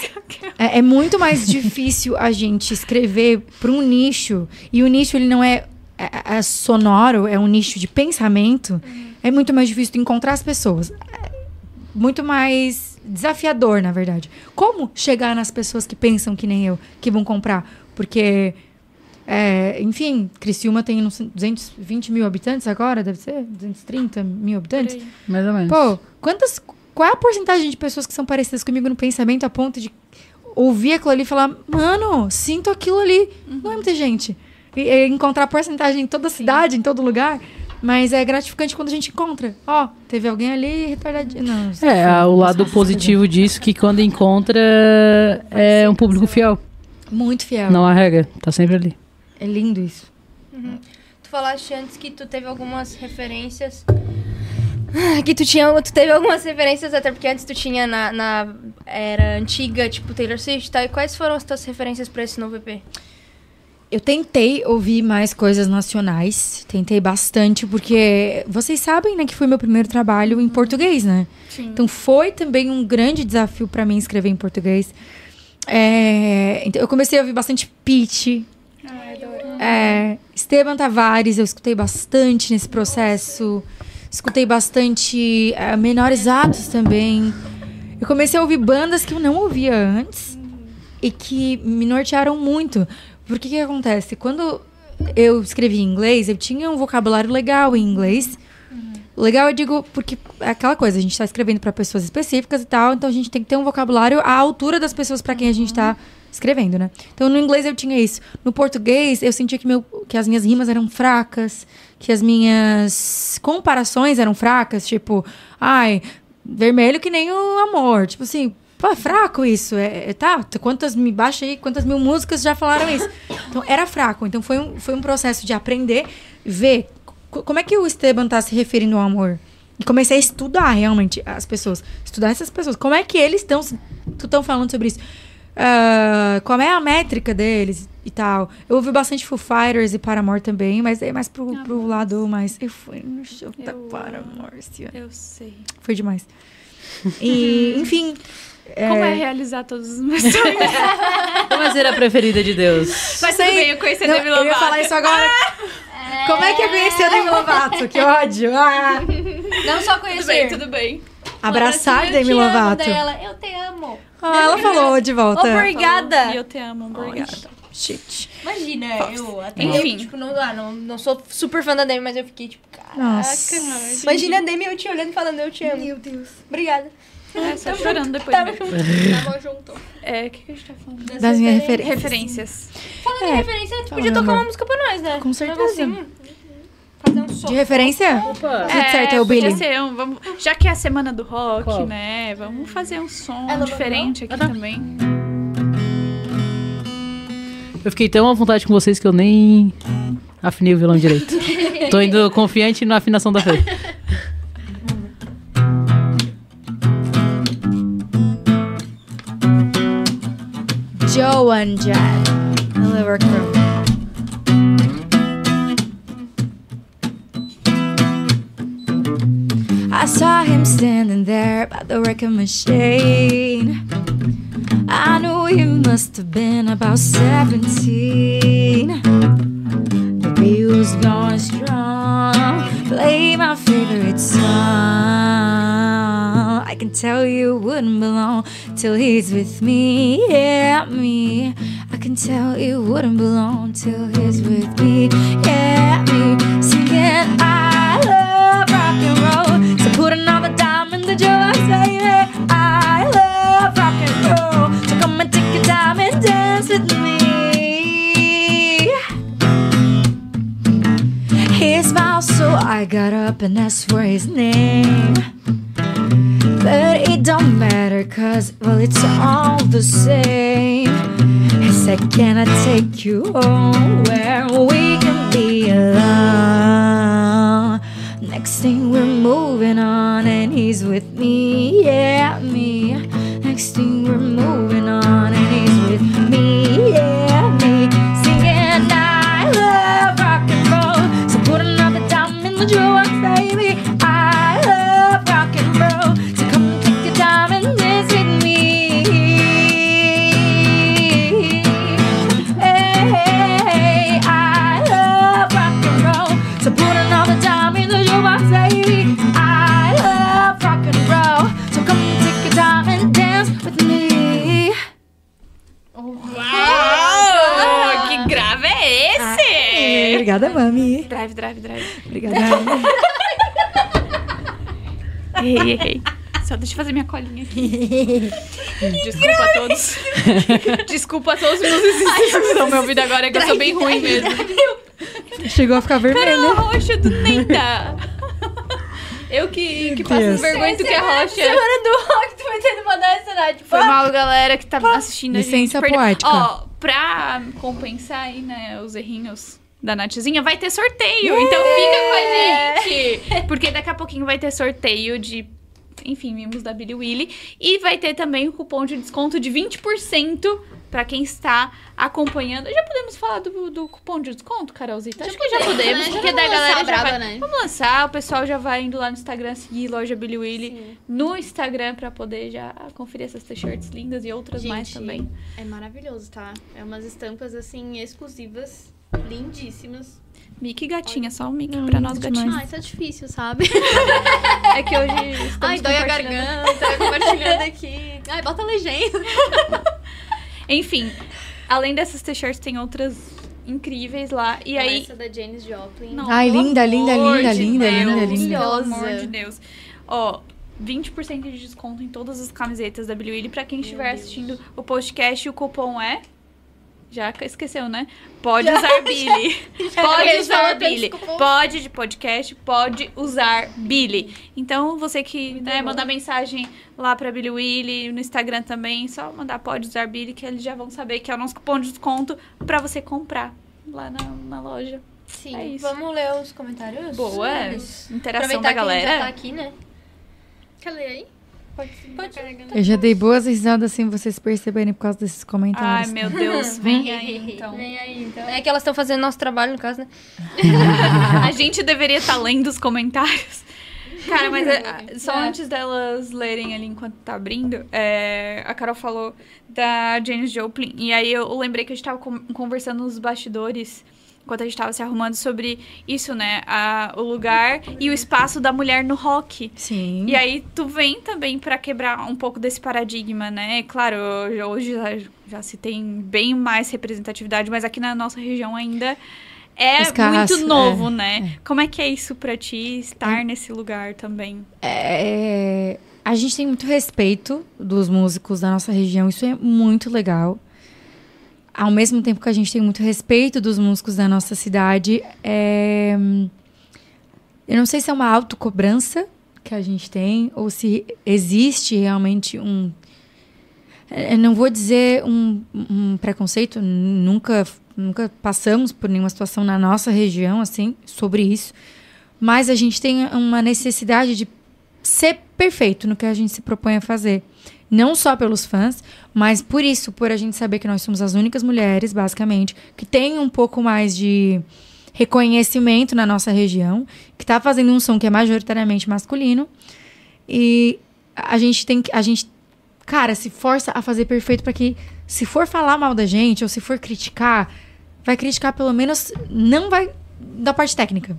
[SPEAKER 4] é, é muito mais difícil a gente escrever para um nicho. E o nicho, ele não é, é- é sonoro, é um nicho de pensamento. É muito mais difícil encontrar as pessoas. É muito mais desafiador, na verdade. Como chegar nas pessoas que pensam que nem eu, que vão comprar? Porque, é, enfim, Criciúma tem não sei, 220 mil habitantes agora, deve ser? 230 mil habitantes?
[SPEAKER 2] Peraí.
[SPEAKER 5] Mais ou menos.
[SPEAKER 4] Pô, quantas. Qual é a porcentagem de pessoas que são parecidas comigo no pensamento a ponto de ouvir aquilo ali e falar, mano, sinto aquilo ali? Não é muita gente. E, e encontrar a porcentagem em toda a cidade, em todo lugar. Mas é gratificante quando a gente encontra. Ó, teve alguém ali retardadinho. Não,
[SPEAKER 5] É,
[SPEAKER 4] foi-
[SPEAKER 5] o lado
[SPEAKER 4] nossa,
[SPEAKER 5] positivo disso que quando encontra é um público fiel.
[SPEAKER 4] Muito fiel.
[SPEAKER 5] Não arrega, tá sempre ali.
[SPEAKER 4] É lindo isso.
[SPEAKER 1] Tu falaste antes que tu teve algumas referências. Ah, Que tu tinha. Tu teve algumas referências, até porque antes tu tinha na, na era antiga, tipo Taylor Swift e tal. E quais foram as tuas referências pra esse novo EP?
[SPEAKER 4] Eu tentei ouvir mais coisas nacionais. Tentei bastante, porque vocês sabem, né, que foi meu primeiro trabalho em português, né?
[SPEAKER 2] Sim.
[SPEAKER 4] Então foi também um grande desafio pra mim escrever em português. É, então eu comecei a ouvir bastante
[SPEAKER 2] adoro.
[SPEAKER 4] É, Esteban Tavares, eu escutei bastante nesse processo. Escutei bastante é, Menores Atos também. Eu comecei a ouvir bandas que eu não ouvia antes. e que me nortearam muito. Porque o que acontece? Quando eu escrevi em inglês, eu tinha um vocabulário legal em inglês. Legal, eu digo, porque é aquela coisa, a gente está escrevendo para pessoas específicas e tal, então a gente tem que ter um vocabulário à altura das pessoas para quem a gente está escrevendo, né? Então no inglês eu tinha isso. No português eu sentia que, meu, que as minhas rimas eram fracas, que as minhas comparações eram fracas, tipo, ai, vermelho que nem o amor. Tipo assim, pô, é fraco isso. É, é- tá, quantas me baixa aí, quantas mil músicas já falaram isso. Então era fraco. Então foi um, foi um processo de aprender, ver co- como é que o Esteban tá se referindo ao amor. E comecei a estudar realmente as pessoas. Estudar essas pessoas. Como é que eles estão estão falando sobre isso? Ah, qual é a métrica deles e tal. Eu ouvi bastante Foo Fighters e Paramore também, mas é mais pro,
[SPEAKER 2] Ah,
[SPEAKER 4] pro lado mais. Eu fui no show da
[SPEAKER 2] Eu
[SPEAKER 4] Paramore esse ano.
[SPEAKER 2] Eu sei.
[SPEAKER 4] Foi demais. E, enfim.
[SPEAKER 2] Como é realizar todos os meus sonhos?
[SPEAKER 5] Como é ser a preferida de Deus?
[SPEAKER 2] Mas tudo bem, eu conheci a
[SPEAKER 4] Não,
[SPEAKER 2] Demi
[SPEAKER 4] eu ia
[SPEAKER 2] Lovato.
[SPEAKER 4] falar isso agora. Como é que eu conheci a Demi Lovato? Que ódio! Ah.
[SPEAKER 1] Não só
[SPEAKER 2] Tudo bem,
[SPEAKER 1] conhecer.
[SPEAKER 2] tudo bem.
[SPEAKER 4] Abraçar Demi
[SPEAKER 1] amo
[SPEAKER 4] Lovato.
[SPEAKER 1] Dela. Eu te amo.
[SPEAKER 4] Ah, ela falou de volta.
[SPEAKER 1] Obrigada.
[SPEAKER 2] E eu te amo, obrigada.
[SPEAKER 4] Shit.
[SPEAKER 1] Imagina, eu até
[SPEAKER 2] Enfim.
[SPEAKER 1] eu, tipo, não, ah, não, não sou super fã da Demi, mas eu fiquei tipo, caraca.
[SPEAKER 4] Nossa.
[SPEAKER 1] Imagina a Demi eu te olhando e falando, eu te amo.
[SPEAKER 4] Meu Deus.
[SPEAKER 1] Obrigada.
[SPEAKER 2] É, só chorando depois
[SPEAKER 1] Tamo
[SPEAKER 2] mesmo.
[SPEAKER 1] junto.
[SPEAKER 3] Tamo junto.
[SPEAKER 2] É, o que, que a gente tá falando?
[SPEAKER 4] Das minhas referências.
[SPEAKER 2] Referências.
[SPEAKER 1] Falando
[SPEAKER 4] É,
[SPEAKER 1] em referência, tu podia tocar uma música pra nós, né?
[SPEAKER 4] Com certeza.
[SPEAKER 1] Negocinho. Fazer um som.
[SPEAKER 4] De referência?
[SPEAKER 5] Opa!
[SPEAKER 4] Tudo certo, é o
[SPEAKER 2] podia
[SPEAKER 4] Billy.
[SPEAKER 2] ser um, vamos, já que é a semana do rock,
[SPEAKER 5] Qual?
[SPEAKER 2] né? Vamos fazer um som
[SPEAKER 1] Ela
[SPEAKER 2] diferente aqui também.
[SPEAKER 5] Eu fiquei tão à vontade com vocês que eu nem afinei o violão direito. Tô indo confiante na afinação da Fê.
[SPEAKER 4] Joe and Jet. Hello, workroom. I saw him standing there by the record machine. I knew he must have been about 17. The beat was going strong. Play my favorite song. I can tell you wouldn't belong till he's with me. Yeah, me. I can tell you wouldn't belong till he's with me. Yeah, me. Singing, take and dance with me. He smiled, so I got up and asked for his name. But it don't matter, cause, well, it's all the same. He said, Can I take you home where we can be alone? Next thing we're moving on, and he's with me, yeah, me. Next thing we're moving on, and he's with me, yeah, Obrigada, mami.
[SPEAKER 2] Drive, drive, drive.
[SPEAKER 4] Obrigada.
[SPEAKER 2] Errei, errei. Só deixa eu fazer minha colinha aqui. Desculpa a todos. Desculpa a todos os musicists que estão me ouvindo agora, é que eu sou bem ruim mesmo.
[SPEAKER 4] Chegou a ficar vermelha.
[SPEAKER 2] roxa do Nenda. Eu que, que passo
[SPEAKER 4] Deus.
[SPEAKER 2] vergonha do que é roxa.
[SPEAKER 1] Semana do rock, tu vai tendo mandar essa idade. Tipo,
[SPEAKER 2] Foi mal, galera, que tá assistindo a gente.
[SPEAKER 4] Licença poética.
[SPEAKER 2] Ó, pra compensar aí, né, os errinhos da Nathzinha, vai ter sorteio. Então fica com a gente. Porque daqui a pouquinho vai ter sorteio de, enfim, mimos da Billy Willy. E vai ter também o cupom de desconto de 20% pra quem está acompanhando. Já podemos falar do, do cupom de desconto, Carolzita? Acho que já podemos,
[SPEAKER 3] né?
[SPEAKER 2] porque
[SPEAKER 3] Já
[SPEAKER 2] da
[SPEAKER 3] vamos
[SPEAKER 2] galera
[SPEAKER 3] lançar
[SPEAKER 2] já vai...
[SPEAKER 3] né?
[SPEAKER 2] Vamos lançar, o pessoal já vai indo lá no Instagram seguir loja Billy Willy no Instagram pra poder já conferir essas t-shirts lindas e outras mais
[SPEAKER 3] Gente,
[SPEAKER 2] também.
[SPEAKER 3] É maravilhoso, tá? É umas estampas, assim, exclusivas, lindíssimas.
[SPEAKER 2] Mickey gatinha, só o Mickey
[SPEAKER 4] Não,
[SPEAKER 2] pra nós gatinhos.
[SPEAKER 3] Ah, isso é difícil, sabe?
[SPEAKER 2] É que hoje estamos
[SPEAKER 3] Ai, dói a garganta, compartilhando aqui. Ai, bota a legenda.
[SPEAKER 2] Enfim, além dessas t-shirts, tem outras incríveis lá. E aí.
[SPEAKER 3] Essa da Janis Joplin.
[SPEAKER 2] Não,
[SPEAKER 4] Ai, linda, linda, linda,
[SPEAKER 2] de
[SPEAKER 4] linda,
[SPEAKER 2] Deus,
[SPEAKER 4] linda, linda.
[SPEAKER 2] Pelo amor de Deus. Ó, 20% de desconto em todas as camisetas da Billie Willy. Pra quem estiver assistindo o podcast, o cupom é... Já esqueceu, né? Pode usar Billy. Pode
[SPEAKER 3] Porque
[SPEAKER 2] usar
[SPEAKER 3] fala tantos
[SPEAKER 2] Billy. Pode de podcast, pode usar Billy. Então, você que né, mandar mensagem lá pra Billy Willy, no Instagram também, só mandar pode usar Billy, que eles já vão saber que é o nosso cupom de desconto pra você comprar lá na, na loja.
[SPEAKER 3] Sim.
[SPEAKER 2] É.
[SPEAKER 1] Vamos ler os comentários?
[SPEAKER 2] Boa, Interação
[SPEAKER 1] Aproveitar
[SPEAKER 2] da
[SPEAKER 1] que a gente
[SPEAKER 2] galera.
[SPEAKER 1] já tá aqui, né?
[SPEAKER 3] Quer ler aí?
[SPEAKER 1] Pode, pode.
[SPEAKER 4] Eu já dei boas risadas sem vocês perceberem por causa desses
[SPEAKER 2] Ai,
[SPEAKER 4] comentários.
[SPEAKER 2] meu Deus, vem aí então.
[SPEAKER 1] Vem aí, então. É que elas estão fazendo nosso trabalho, no caso, né?
[SPEAKER 2] A gente deveria estar lendo os comentários. Cara, mas é, só
[SPEAKER 1] É.
[SPEAKER 2] antes delas lerem ali enquanto tá abrindo, é, a Carol falou da Janis Joplin. E aí eu lembrei que a gente tava com- conversando nos bastidores, enquanto a gente tava se arrumando, sobre isso, né? A- o lugar e o espaço da mulher no rock.
[SPEAKER 4] Sim.
[SPEAKER 2] E aí tu vem também pra quebrar um pouco desse paradigma, né? Claro, hoje- já, já se tem bem mais representatividade, mas aqui na nossa região ainda é muito novo,
[SPEAKER 4] é,
[SPEAKER 2] né? Como é que é isso pra ti estar nesse lugar também?
[SPEAKER 4] É, a gente tem muito respeito dos músicos da nossa região, isso é muito legal. Ao mesmo tempo que a gente tem muito respeito dos músicos da nossa cidade, é, eu não sei se é uma autocobrança que a gente tem ou se existe realmente um. Eu não vou dizer um, um preconceito, nunca, nunca passamos por nenhuma situação na nossa região assim sobre isso, mas a gente tem uma necessidade de ser perfeito no que a gente se propõe a fazer. Não só pelos fãs, mas por isso, por a gente saber que nós somos as únicas mulheres, basicamente, que tem um pouco mais de reconhecimento na nossa região, que tá fazendo um som que é majoritariamente masculino. E a gente tem que. A gente, cara, se força a fazer perfeito para que, se for falar mal da gente ou se for criticar, vai criticar pelo menos. Não vai da parte técnica.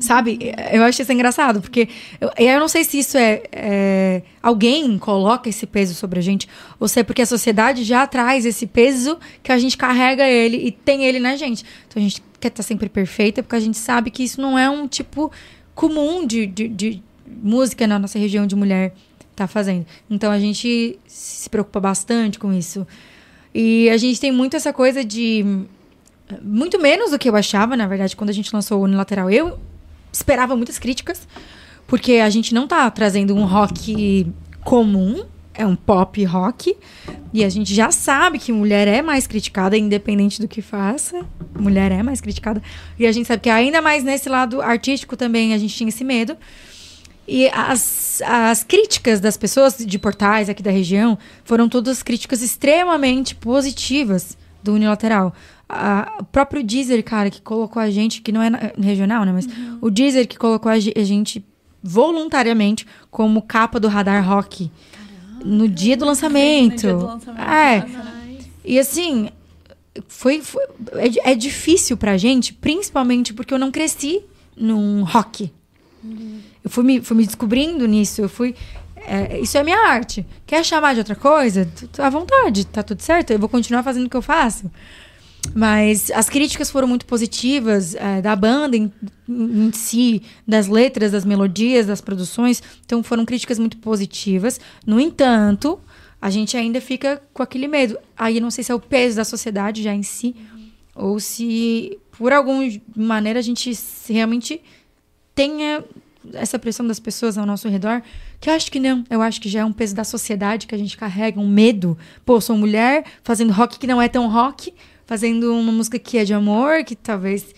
[SPEAKER 4] Sabe? Eu acho isso engraçado, porque eu, eu não sei se isso é, é- Alguém coloca esse peso sobre a gente, ou se é porque a sociedade já traz esse peso que a gente carrega ele e tem ele na gente. Então a gente quer estar sempre perfeita, porque a gente sabe que isso não é um tipo comum de, de, de música na nossa região de mulher tá fazendo. Então a gente se preocupa bastante com isso. E a gente tem muito essa coisa de. Muito menos do que eu achava, na verdade, quando a gente lançou o Unilateral. Eu esperava muitas críticas, porque a gente não tá trazendo um rock comum, é um pop rock, e a gente já sabe que mulher é mais criticada, independente do que faça. Mulher é mais criticada. E a gente sabe que ainda mais nesse lado artístico também a gente tinha esse medo. E as, as críticas das pessoas de portais aqui da região foram todas críticas extremamente positivas do unilateral. O próprio Deezer, cara, que colocou a gente, que não é na- regional, né? Mas o Deezer que colocou a, ge- a gente voluntariamente como capa do Radar Rock no dia do lançamento.
[SPEAKER 2] No dia do lançamento.
[SPEAKER 4] É. E assim, foi, foi- é, é difícil pra gente, principalmente porque eu não cresci num rock. Eu fui me, fui me descobrindo nisso, eu fui. é, isso é minha arte. Quer chamar de outra coisa? À vontade, tá tudo certo. Eu vou continuar fazendo o que eu faço. Mas as críticas foram muito positivas é, da banda em, em si, das letras, das melodias, das produções. Então foram críticas muito positivas. No entanto, a gente ainda fica com aquele medo. Aí não sei se é o peso da sociedade já em si, ou se por alguma maneira a gente realmente tenha essa pressão das pessoas ao nosso redor, que eu acho que não. Eu acho que já é um peso da sociedade que a gente carrega, um medo. Pô, sou mulher fazendo rock que não é tão rock, fazendo uma música que é de amor, que talvez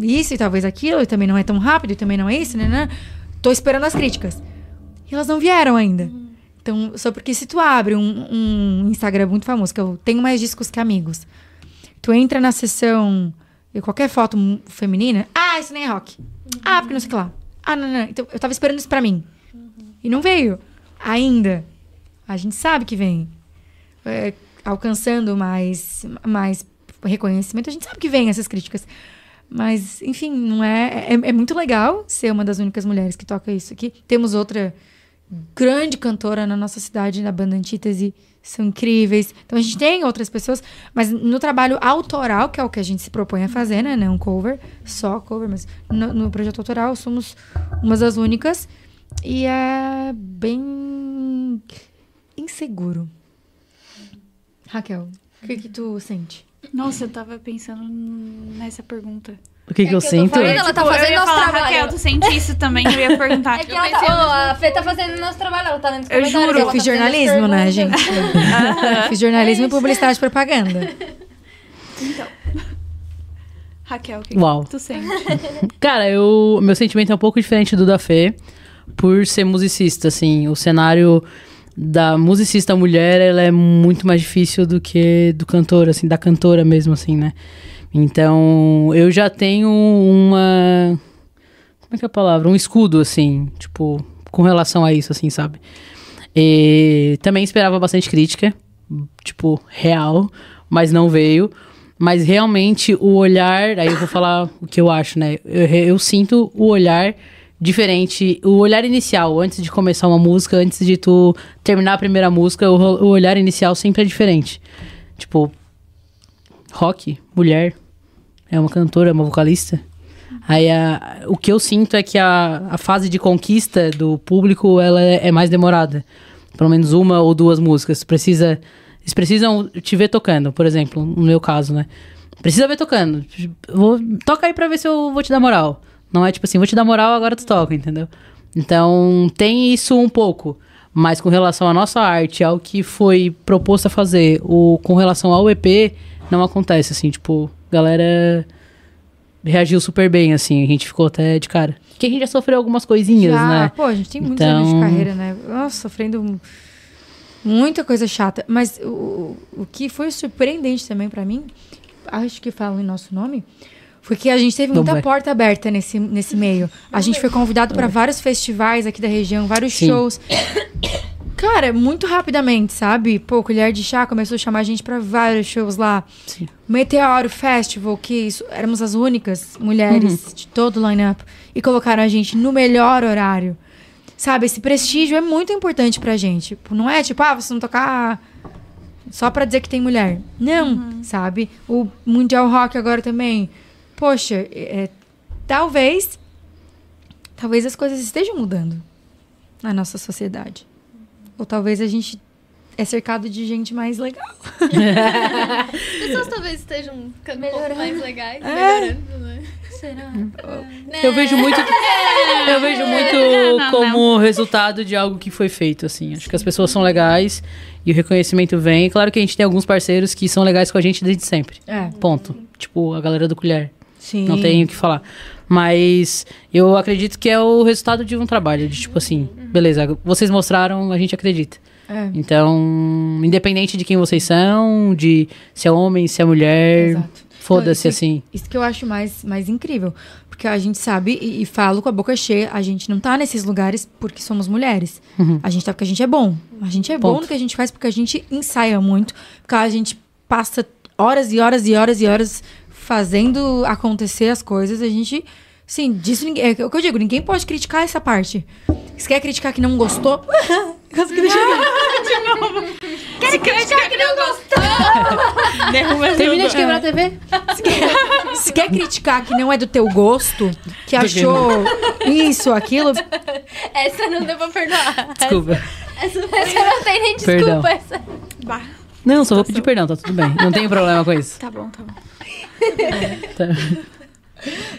[SPEAKER 4] isso e talvez aquilo, e também não é tão rápido, e também não é isso, né? né? Tô esperando as críticas. E elas não vieram ainda. Então, só porque se tu abre um, um Instagram muito famoso, que eu tenho mais discos que amigos, tu entra na sessão e qualquer foto feminina, ah, isso nem é rock. Ah, porque não sei o que lá. Ah, não, não. Então, eu tava esperando isso pra mim. E não veio. Ainda. A gente sabe que vem. É, alcançando mais, mais reconhecimento, a gente sabe que vem essas críticas. Mas, enfim, não é, é. É muito legal ser uma das únicas mulheres que toca isso aqui. Temos outra grande cantora na nossa cidade, na banda Antítese, são incríveis. Então a gente tem outras pessoas, mas no trabalho autoral, que é o que a gente se propõe a fazer, né? Não cover, só cover, mas no, no projeto autoral somos umas das únicas. E é bem inseguro. Raquel, o que, que tu sente?
[SPEAKER 2] Nossa, eu tava pensando nessa pergunta.
[SPEAKER 5] O que, que,
[SPEAKER 1] É
[SPEAKER 5] eu
[SPEAKER 1] que eu tô
[SPEAKER 5] sinto?
[SPEAKER 1] falando- Ela tá
[SPEAKER 2] Tipo,
[SPEAKER 1] fazendo
[SPEAKER 2] eu
[SPEAKER 1] nosso
[SPEAKER 2] falar,
[SPEAKER 1] trabalho.
[SPEAKER 2] Raquel, tu sente isso também? Eu ia perguntar.
[SPEAKER 1] É que ela tá, ó, a Fê tá fazendo o nosso trabalho, ela tá lendo os
[SPEAKER 2] Eu juro,
[SPEAKER 4] Eu
[SPEAKER 1] tá
[SPEAKER 4] fiz
[SPEAKER 1] as
[SPEAKER 4] jornalismo, né, gente? Eu fiz jornalismo e publicidade e propaganda.
[SPEAKER 2] Raquel, o que,
[SPEAKER 5] Uau.
[SPEAKER 2] que tu sente?
[SPEAKER 5] Cara, eu, meu sentimento é um pouco diferente do da Fê, por ser musicista, assim. O cenário da musicista mulher, ela é muito mais difícil do que do cantor, assim, da cantora mesmo, assim, né? Então, eu já tenho uma... Como é que é a palavra? Um escudo, assim, tipo, com relação a isso, assim, sabe? E também esperava bastante crítica, tipo, real, mas não veio. Mas realmente o olhar, aí eu vou falar o que eu acho, né? Eu, eu sinto o olhar diferente, o olhar inicial, antes de começar uma música, antes de tu terminar a primeira música, o, o olhar inicial sempre é diferente. Tipo, rock, mulher, é uma cantora, é uma vocalista. Aí a- o que eu sinto é que a, a fase de conquista do público ela é, é mais demorada. Pelo menos uma ou duas músicas. Precisa, eles precisam te ver tocando, por exemplo, no meu caso, né? Precisa ver tocando. Vou, toca aí pra ver se eu vou te dar moral. Não é tipo assim, vou te dar moral, agora tu toca, entendeu? Então tem isso um pouco. Mas com relação à nossa arte, ao que foi proposto a fazer, o, com relação ao EP, não acontece, assim, tipo, galera reagiu super bem, assim, a gente ficou até de cara. Que a gente já sofreu algumas coisinhas,
[SPEAKER 4] Já,
[SPEAKER 5] né?
[SPEAKER 4] pô, a gente tem muitos
[SPEAKER 5] Então-
[SPEAKER 4] anos de carreira, né? Nossa, sofrendo muita coisa chata. Mas o, o que foi surpreendente também pra mim, acho que falo em nosso nome, foi que a gente teve muita porta aberta nesse, nesse meio. A gente foi convidado pra vários festivais aqui da região, vários
[SPEAKER 5] Sim.
[SPEAKER 4] shows. Cara, muito rapidamente, sabe? Pô, Colher de Chá começou a chamar a gente pra vários shows lá.
[SPEAKER 5] Sim.
[SPEAKER 4] Meteoro Festival, que isso- éramos as únicas mulheres de todo o line-up. E colocaram a gente no melhor horário. Sabe, esse prestígio é muito importante pra gente. Tipo, Não é tipo, ah, você não tocar só pra dizer que tem mulher. Não, sabe? O Mundial Rock agora também. Poxa, é, talvez. Talvez as coisas estejam mudando na nossa sociedade. Ou talvez a gente é cercado de gente mais legal.
[SPEAKER 3] As pessoas talvez estejam ficando um pouco
[SPEAKER 1] Melhorando.
[SPEAKER 3] mais legais,
[SPEAKER 4] É.
[SPEAKER 3] melhorando, né?
[SPEAKER 1] Será?
[SPEAKER 5] Eu vejo muito. Eu vejo muito
[SPEAKER 2] Não, não,
[SPEAKER 5] como resultado de algo que foi feito, assim. Acho que as pessoas são legais e o reconhecimento vem. Claro que a gente tem alguns parceiros que são legais com a gente desde sempre.
[SPEAKER 4] É.
[SPEAKER 5] Ponto. Tipo, a galera do Colher.
[SPEAKER 4] Sim.
[SPEAKER 5] Não tenho o que falar. Mas eu acredito que é o resultado de um trabalho. De tipo assim, beleza, vocês mostraram, a gente acredita.
[SPEAKER 4] É.
[SPEAKER 5] Então, independente de quem vocês são, de se é homem, se é mulher, foda-se assim.
[SPEAKER 4] Isso que eu acho mais, mais incrível. Porque a gente sabe, e, e falo com a boca cheia, a gente não tá nesses lugares porque somos mulheres. A gente tá porque a gente é bom. A gente é bom
[SPEAKER 5] Ponto.
[SPEAKER 4] no que a gente faz porque a gente ensaia muito. Porque a gente passa horas e horas e horas e horas fazendo acontecer as coisas. A gente. Sim, disso ninguém. É o que eu digo, ninguém pode criticar essa parte. Se quer criticar que não gostou. Consegui deixar
[SPEAKER 2] Quer criticar que não gostou? Derruba
[SPEAKER 5] Termina de quebrar a TV?
[SPEAKER 4] Se quer, se quer criticar que não é do teu gosto, que achou isso, aquilo,
[SPEAKER 1] Essa não deu pra perdoar.
[SPEAKER 5] Desculpa.
[SPEAKER 1] Essa, essa não tem nem desculpa.
[SPEAKER 5] Perdão.
[SPEAKER 1] Essa.
[SPEAKER 2] Bah,
[SPEAKER 5] Não, só vou pedir perdão, tá tudo bem. Não tenho problema com isso.
[SPEAKER 2] tá bom, tá bom.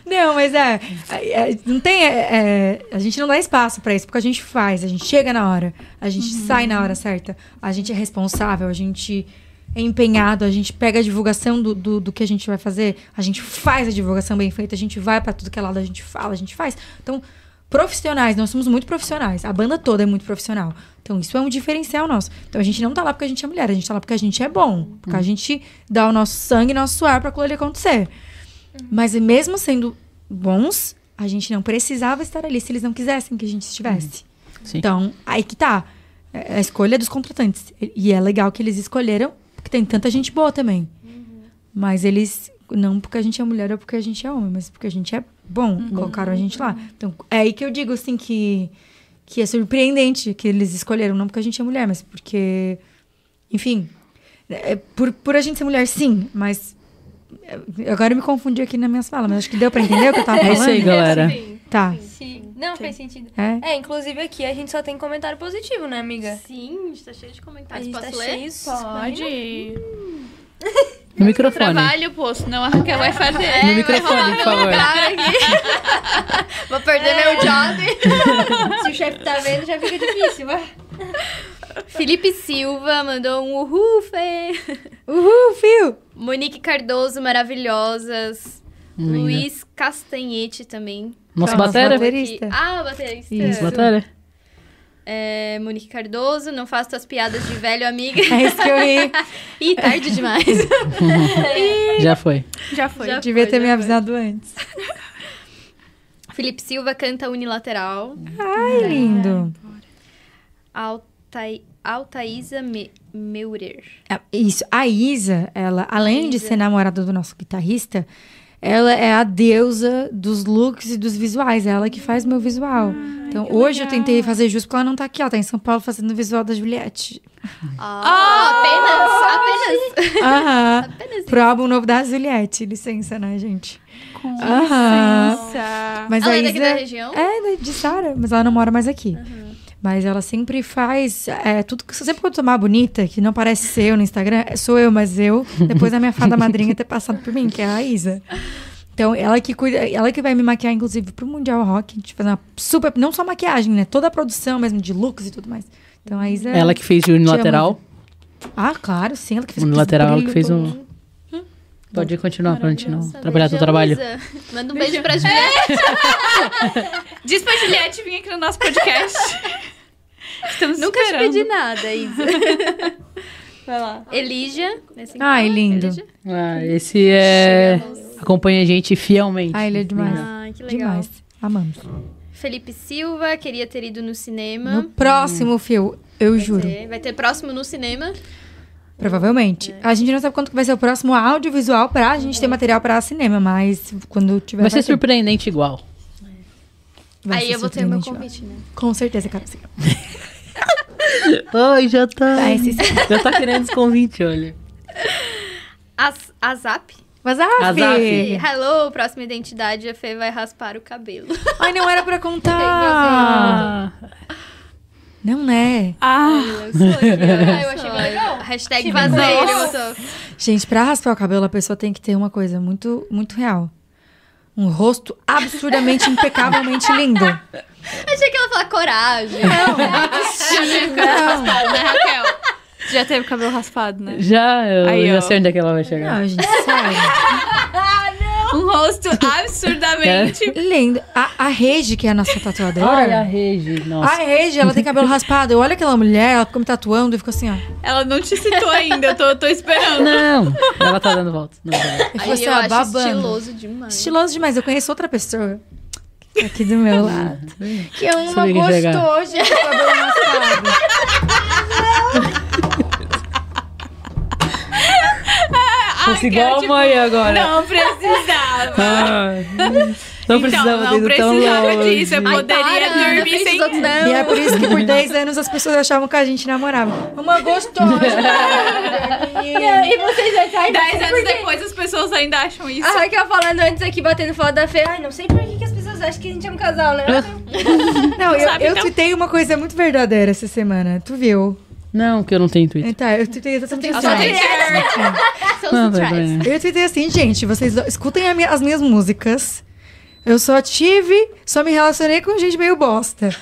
[SPEAKER 4] Não, mas é. é, é, não tem. é, é, a gente não dá espaço pra isso, porque a gente faz, a gente chega na hora, a gente sai na hora certa, a gente é responsável, a gente é empenhado, a gente pega a divulgação do, do, do que a gente vai fazer, a gente faz a divulgação bem feita, a gente vai pra tudo que é lado, a gente fala, a gente faz. Então, profissionais, nós somos muito profissionais. A banda toda é muito profissional. Então, isso é um diferencial nosso. Então, a gente não tá lá porque a gente é mulher, a gente tá lá porque a gente é bom. Porque a gente dá o nosso sangue e nosso suar pra aquilo ali acontecer. Mas mesmo sendo bons, a gente não precisava estar ali se eles não quisessem que a gente estivesse.
[SPEAKER 5] Sim.
[SPEAKER 4] Então, aí que tá. É a escolha dos contratantes. E é legal que eles escolheram, porque tem tanta gente boa também. Mas eles, não porque a gente é mulher ou porque a gente é homem, mas porque a gente é bom, colocaram a gente lá. Então, é aí que eu digo, assim, que, que é surpreendente que eles escolheram, não porque a gente é mulher, mas porque, enfim, é, por, por a gente ser mulher, sim, mas é, agora eu me confundi aqui nas minhas falas, mas acho que deu pra entender o que eu tava
[SPEAKER 5] É
[SPEAKER 4] falando.
[SPEAKER 5] isso aí, galera.
[SPEAKER 3] Sim.
[SPEAKER 4] Tá.
[SPEAKER 1] Sim. Não, faz sentido.
[SPEAKER 4] É?
[SPEAKER 1] É, inclusive aqui a gente só tem comentário positivo, né, amiga?
[SPEAKER 3] Sim, a gente tá cheio de
[SPEAKER 1] A
[SPEAKER 3] comentários.
[SPEAKER 1] gente
[SPEAKER 3] Posso
[SPEAKER 1] tá
[SPEAKER 3] ler?
[SPEAKER 1] cheio.
[SPEAKER 2] Pode.
[SPEAKER 5] No microfone.
[SPEAKER 2] Trabalho, pô, senão a Raquel vai fazer.
[SPEAKER 5] No microfone, por favor.
[SPEAKER 1] Vou perder meu job. Se o chefe tá vendo, já fica difícil, vai.
[SPEAKER 3] Felipe Silva mandou um uhul, Fê.
[SPEAKER 4] Uhul, fio!
[SPEAKER 3] Monique Cardoso, maravilhosas.
[SPEAKER 5] Linda.
[SPEAKER 3] Luiz Castanhete também.
[SPEAKER 5] Nossa
[SPEAKER 4] Nossa,
[SPEAKER 5] bateria?
[SPEAKER 4] bateria. Baterista.
[SPEAKER 3] Ah, baterista.
[SPEAKER 4] Isso.
[SPEAKER 5] Bateria?
[SPEAKER 3] É, Monique Cardoso, não faço tuas piadas de velho amiga.
[SPEAKER 4] É isso que eu ri.
[SPEAKER 3] Ih, tarde demais.
[SPEAKER 5] Já foi.
[SPEAKER 2] Já foi.
[SPEAKER 3] Já
[SPEAKER 4] Devia
[SPEAKER 3] foi,
[SPEAKER 4] ter
[SPEAKER 3] já
[SPEAKER 4] me
[SPEAKER 3] foi.
[SPEAKER 4] avisado antes.
[SPEAKER 3] Felipe Silva canta unilateral.
[SPEAKER 4] Ai, lindo.
[SPEAKER 3] Altai, Altaísa Me, Meurer.
[SPEAKER 4] É, Isso, a Isa, ela, além de
[SPEAKER 3] Isa.
[SPEAKER 4] ser namorada do nosso guitarrista, ela é a deusa dos looks e dos visuais. É ela que faz meu visual. Então, hoje eu tentei fazer justo porque ela não tá aqui. Ela tá em São Paulo fazendo o visual da Juliette.
[SPEAKER 3] Ah, apenas, apenas.
[SPEAKER 4] Aham.
[SPEAKER 3] Apenas
[SPEAKER 4] Pro álbum novo da Juliette. Licença, né, gente?
[SPEAKER 2] Com
[SPEAKER 4] Aham.
[SPEAKER 2] licença.
[SPEAKER 4] Mas
[SPEAKER 3] Ela
[SPEAKER 4] a
[SPEAKER 3] é daqui
[SPEAKER 4] Isa...
[SPEAKER 3] da região?
[SPEAKER 4] É, da- de Sara, mas ela não mora mais aqui. Mas ela sempre faz é, tudo que sempre quando eu tô mais bonita, que não parece ser eu no Instagram, é- sou eu, mas eu, depois da minha fada madrinha ter passado por mim, que é a Isa. Então, ela que cuida, ela que vai me maquiar, inclusive, pro Mundial Rock. A gente faz uma super. Não só maquiagem, né? Toda a produção mesmo de looks e tudo mais. Então a Isa.
[SPEAKER 5] Ela que fez o unilateral.
[SPEAKER 4] Ah, claro, sim. Ela que fez
[SPEAKER 5] Unilateral, ela que fez um. Pode continuar pra gente não
[SPEAKER 3] Nossa,
[SPEAKER 5] atrapalhar teu trabalho.
[SPEAKER 3] Manda um beijo pra Juliette.
[SPEAKER 2] Diz pra Juliette vir aqui no nosso podcast. Estamos
[SPEAKER 3] Nunca te pedi nada, Isa.
[SPEAKER 2] Vai lá.
[SPEAKER 3] Elígia. que
[SPEAKER 4] Ai, lindo.
[SPEAKER 5] Ah, esse é.
[SPEAKER 3] Chegamos.
[SPEAKER 5] Acompanha a gente fielmente.
[SPEAKER 4] Ah, ele é demais.
[SPEAKER 3] Ai, que legal.
[SPEAKER 4] Demais. Amamos.
[SPEAKER 3] Felipe Silva, queria ter ido no cinema.
[SPEAKER 4] No próximo fio, eu juro.
[SPEAKER 3] É, vai ter próximo no cinema.
[SPEAKER 4] Provavelmente. A gente não sabe quanto que vai ser o próximo audiovisual pra gente ter material pra cinema, mas quando tiver.
[SPEAKER 5] Vai ser
[SPEAKER 4] ter.
[SPEAKER 5] surpreendente igual.
[SPEAKER 4] Vai
[SPEAKER 3] Aí
[SPEAKER 4] ser
[SPEAKER 3] eu vou ter o meu convite, né?
[SPEAKER 4] Com certeza, cara.
[SPEAKER 5] Ai, já tá. Já tá querendo os convites, olha.
[SPEAKER 3] As, Azap.
[SPEAKER 4] Mas, ah,
[SPEAKER 5] Azaf.
[SPEAKER 3] Hello, próxima identidade, a Fê vai raspar o cabelo.
[SPEAKER 4] Ai, não era pra contar.
[SPEAKER 5] Ah,
[SPEAKER 4] Não, né?
[SPEAKER 2] Ah,
[SPEAKER 1] Ah, eu achei legal.
[SPEAKER 3] Hashtag vazei, ele botou.
[SPEAKER 4] Gente, pra raspar o cabelo, a pessoa tem que ter uma coisa muito, muito real. Um rosto absurdamente, impecavelmente lindo.
[SPEAKER 3] Achei que ela ia falar coragem.
[SPEAKER 2] raspado, né, Raquel? Já teve cabelo raspado, né?
[SPEAKER 5] já, eu
[SPEAKER 2] Aí,
[SPEAKER 5] já
[SPEAKER 2] ó.
[SPEAKER 5] sei onde é que ela vai chegar.
[SPEAKER 4] Não, gente, sério.
[SPEAKER 2] Um rosto absurdamente.
[SPEAKER 4] Lindo. A, a Regi, que é a nossa tatuadora.
[SPEAKER 5] Ai, a Regi,
[SPEAKER 4] A
[SPEAKER 5] nossa.
[SPEAKER 4] Regi, ela tem cabelo raspado. Eu olho aquela mulher, ela ficou me tatuando e ficou assim, ó.
[SPEAKER 2] Ela não te citou ainda, eu tô, tô esperando.
[SPEAKER 5] Não, ela tá dando volta. Não, não.
[SPEAKER 4] E ficou
[SPEAKER 3] Aí
[SPEAKER 4] assim,
[SPEAKER 3] eu
[SPEAKER 4] ó,
[SPEAKER 3] acho
[SPEAKER 4] babando.
[SPEAKER 3] estiloso demais.
[SPEAKER 4] Estiloso demais. Eu conheço outra pessoa aqui do meu lado. Que é uma gostou, gente, cabelo raspado.
[SPEAKER 5] Fosse igual
[SPEAKER 2] quero,
[SPEAKER 5] a
[SPEAKER 2] tipo,
[SPEAKER 5] mãe agora.
[SPEAKER 2] Não precisava.
[SPEAKER 5] Ah, não precisava
[SPEAKER 2] então, não
[SPEAKER 5] ido tão
[SPEAKER 2] precisava
[SPEAKER 5] longe.
[SPEAKER 2] disso. Eu
[SPEAKER 3] Ai,
[SPEAKER 2] poderia
[SPEAKER 3] para,
[SPEAKER 2] dormir sem.
[SPEAKER 3] outros, não.
[SPEAKER 4] E é por isso que por 10 anos as pessoas achavam que a gente namorava. Uma gostosa.
[SPEAKER 1] E vocês já saem
[SPEAKER 2] Dez anos depois as pessoas ainda acham isso.
[SPEAKER 1] A Raquel falando antes aqui, batendo foto da Fê. Ai, não sei por que, que as pessoas acham que a gente é um casal, né?
[SPEAKER 4] Não, eu,
[SPEAKER 2] Sabe,
[SPEAKER 4] eu
[SPEAKER 2] então?
[SPEAKER 4] uma coisa muito verdadeira essa semana. Tu viu?
[SPEAKER 5] Não, que eu não tenho Twitter.
[SPEAKER 4] É, Tá, eu tuitei exatamente assim.
[SPEAKER 3] só
[SPEAKER 4] ó.
[SPEAKER 3] tem São
[SPEAKER 5] Não, vergonha.
[SPEAKER 4] Eu tuitei assim, gente, vocês escutem minha- as minhas músicas. Eu só tive, só me relacionei com gente meio bosta.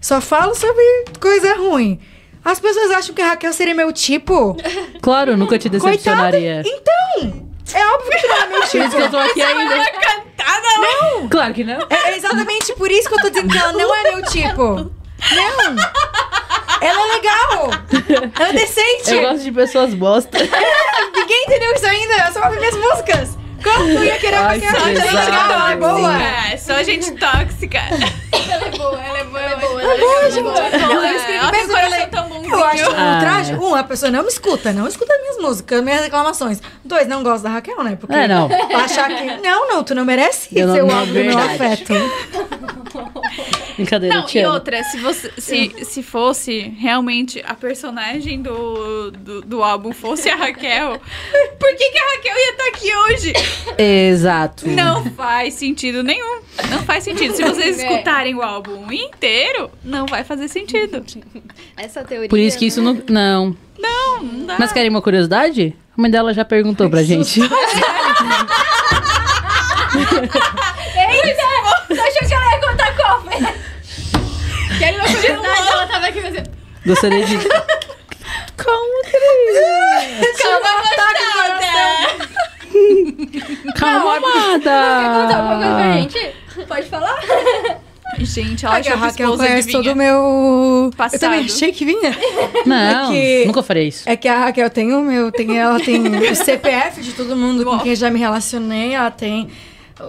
[SPEAKER 4] Só falo sobre coisa ruim. As pessoas acham que a Raquel seria meu tipo?
[SPEAKER 5] Claro, eu nunca te
[SPEAKER 4] Coitada.
[SPEAKER 5] decepcionaria.
[SPEAKER 4] Então, é óbvio que não é meu
[SPEAKER 5] Por isso que
[SPEAKER 4] tipo.
[SPEAKER 5] eu tô aqui ainda.
[SPEAKER 2] Cantada, não!
[SPEAKER 5] Claro que não.
[SPEAKER 4] É é exatamente por isso que eu tô dizendo que ela não é meu tipo. Não! Ela é legal! Ela é decente!
[SPEAKER 5] Eu gosto de pessoas bosta.
[SPEAKER 4] Ninguém entendeu isso ainda, eu só ouvi minhas músicas! Como tu ia querer uma
[SPEAKER 5] Ai,
[SPEAKER 4] que
[SPEAKER 5] que
[SPEAKER 4] ela é legal, é boa!
[SPEAKER 2] É, só gente tóxica.
[SPEAKER 3] Ela é boa, ela é boa, ela é boa.
[SPEAKER 4] Boa,
[SPEAKER 3] ela é
[SPEAKER 4] gente.
[SPEAKER 3] boa.
[SPEAKER 4] Não,
[SPEAKER 2] É,
[SPEAKER 4] eu escrevi
[SPEAKER 2] ela tem
[SPEAKER 4] mesmo,
[SPEAKER 2] um
[SPEAKER 4] eu
[SPEAKER 2] coração
[SPEAKER 4] falei,
[SPEAKER 2] tão bonzinho.
[SPEAKER 4] Eu acho um
[SPEAKER 5] Ah.
[SPEAKER 4] traje. Um, a pessoa não me escuta, não escuta minhas músicas, minhas reclamações. Dois, não gosta da Raquel, né? Porque
[SPEAKER 5] É, não.
[SPEAKER 4] achar que. Não, não, tu não merece
[SPEAKER 5] Eu não-
[SPEAKER 4] ser o
[SPEAKER 5] não,
[SPEAKER 4] alvo do meu afeto.
[SPEAKER 5] Brincadeira,
[SPEAKER 2] Não, e
[SPEAKER 5] amo.
[SPEAKER 2] outra, se, você, se, se fosse realmente a personagem do, do, do álbum fosse a Raquel, por que, que a Raquel ia estar aqui hoje?
[SPEAKER 5] Exato.
[SPEAKER 2] Não faz sentido nenhum. Não faz sentido. Se vocês
[SPEAKER 1] É.
[SPEAKER 2] escutarem o álbum inteiro, não vai fazer sentido.
[SPEAKER 3] Essa teoria.
[SPEAKER 5] Por isso que isso não. Não.
[SPEAKER 2] Não, não dá.
[SPEAKER 5] Mas querem uma curiosidade? A mãe dela já perguntou pra gente.
[SPEAKER 1] Você achou que ela ia contar qual? Quero uma curiosidade, ela tava aqui fazendo.
[SPEAKER 5] Gostaria de. Calma, querida.
[SPEAKER 1] Calma, tá
[SPEAKER 5] Calma,
[SPEAKER 1] Contar alguma coisa pra
[SPEAKER 5] amada.
[SPEAKER 1] gente? Pode falar?
[SPEAKER 2] Gente, ela
[SPEAKER 4] Porque a
[SPEAKER 2] achou que a
[SPEAKER 4] Raquel conhece todo o meu. Eu
[SPEAKER 2] Passado.
[SPEAKER 4] também achei que vinha.
[SPEAKER 5] Não,
[SPEAKER 4] É que-
[SPEAKER 5] nunca farei isso.
[SPEAKER 4] É que a Raquel tem o meu, tem, ela tem o CPF de todo mundo com quem eu já me relacionei, ela tem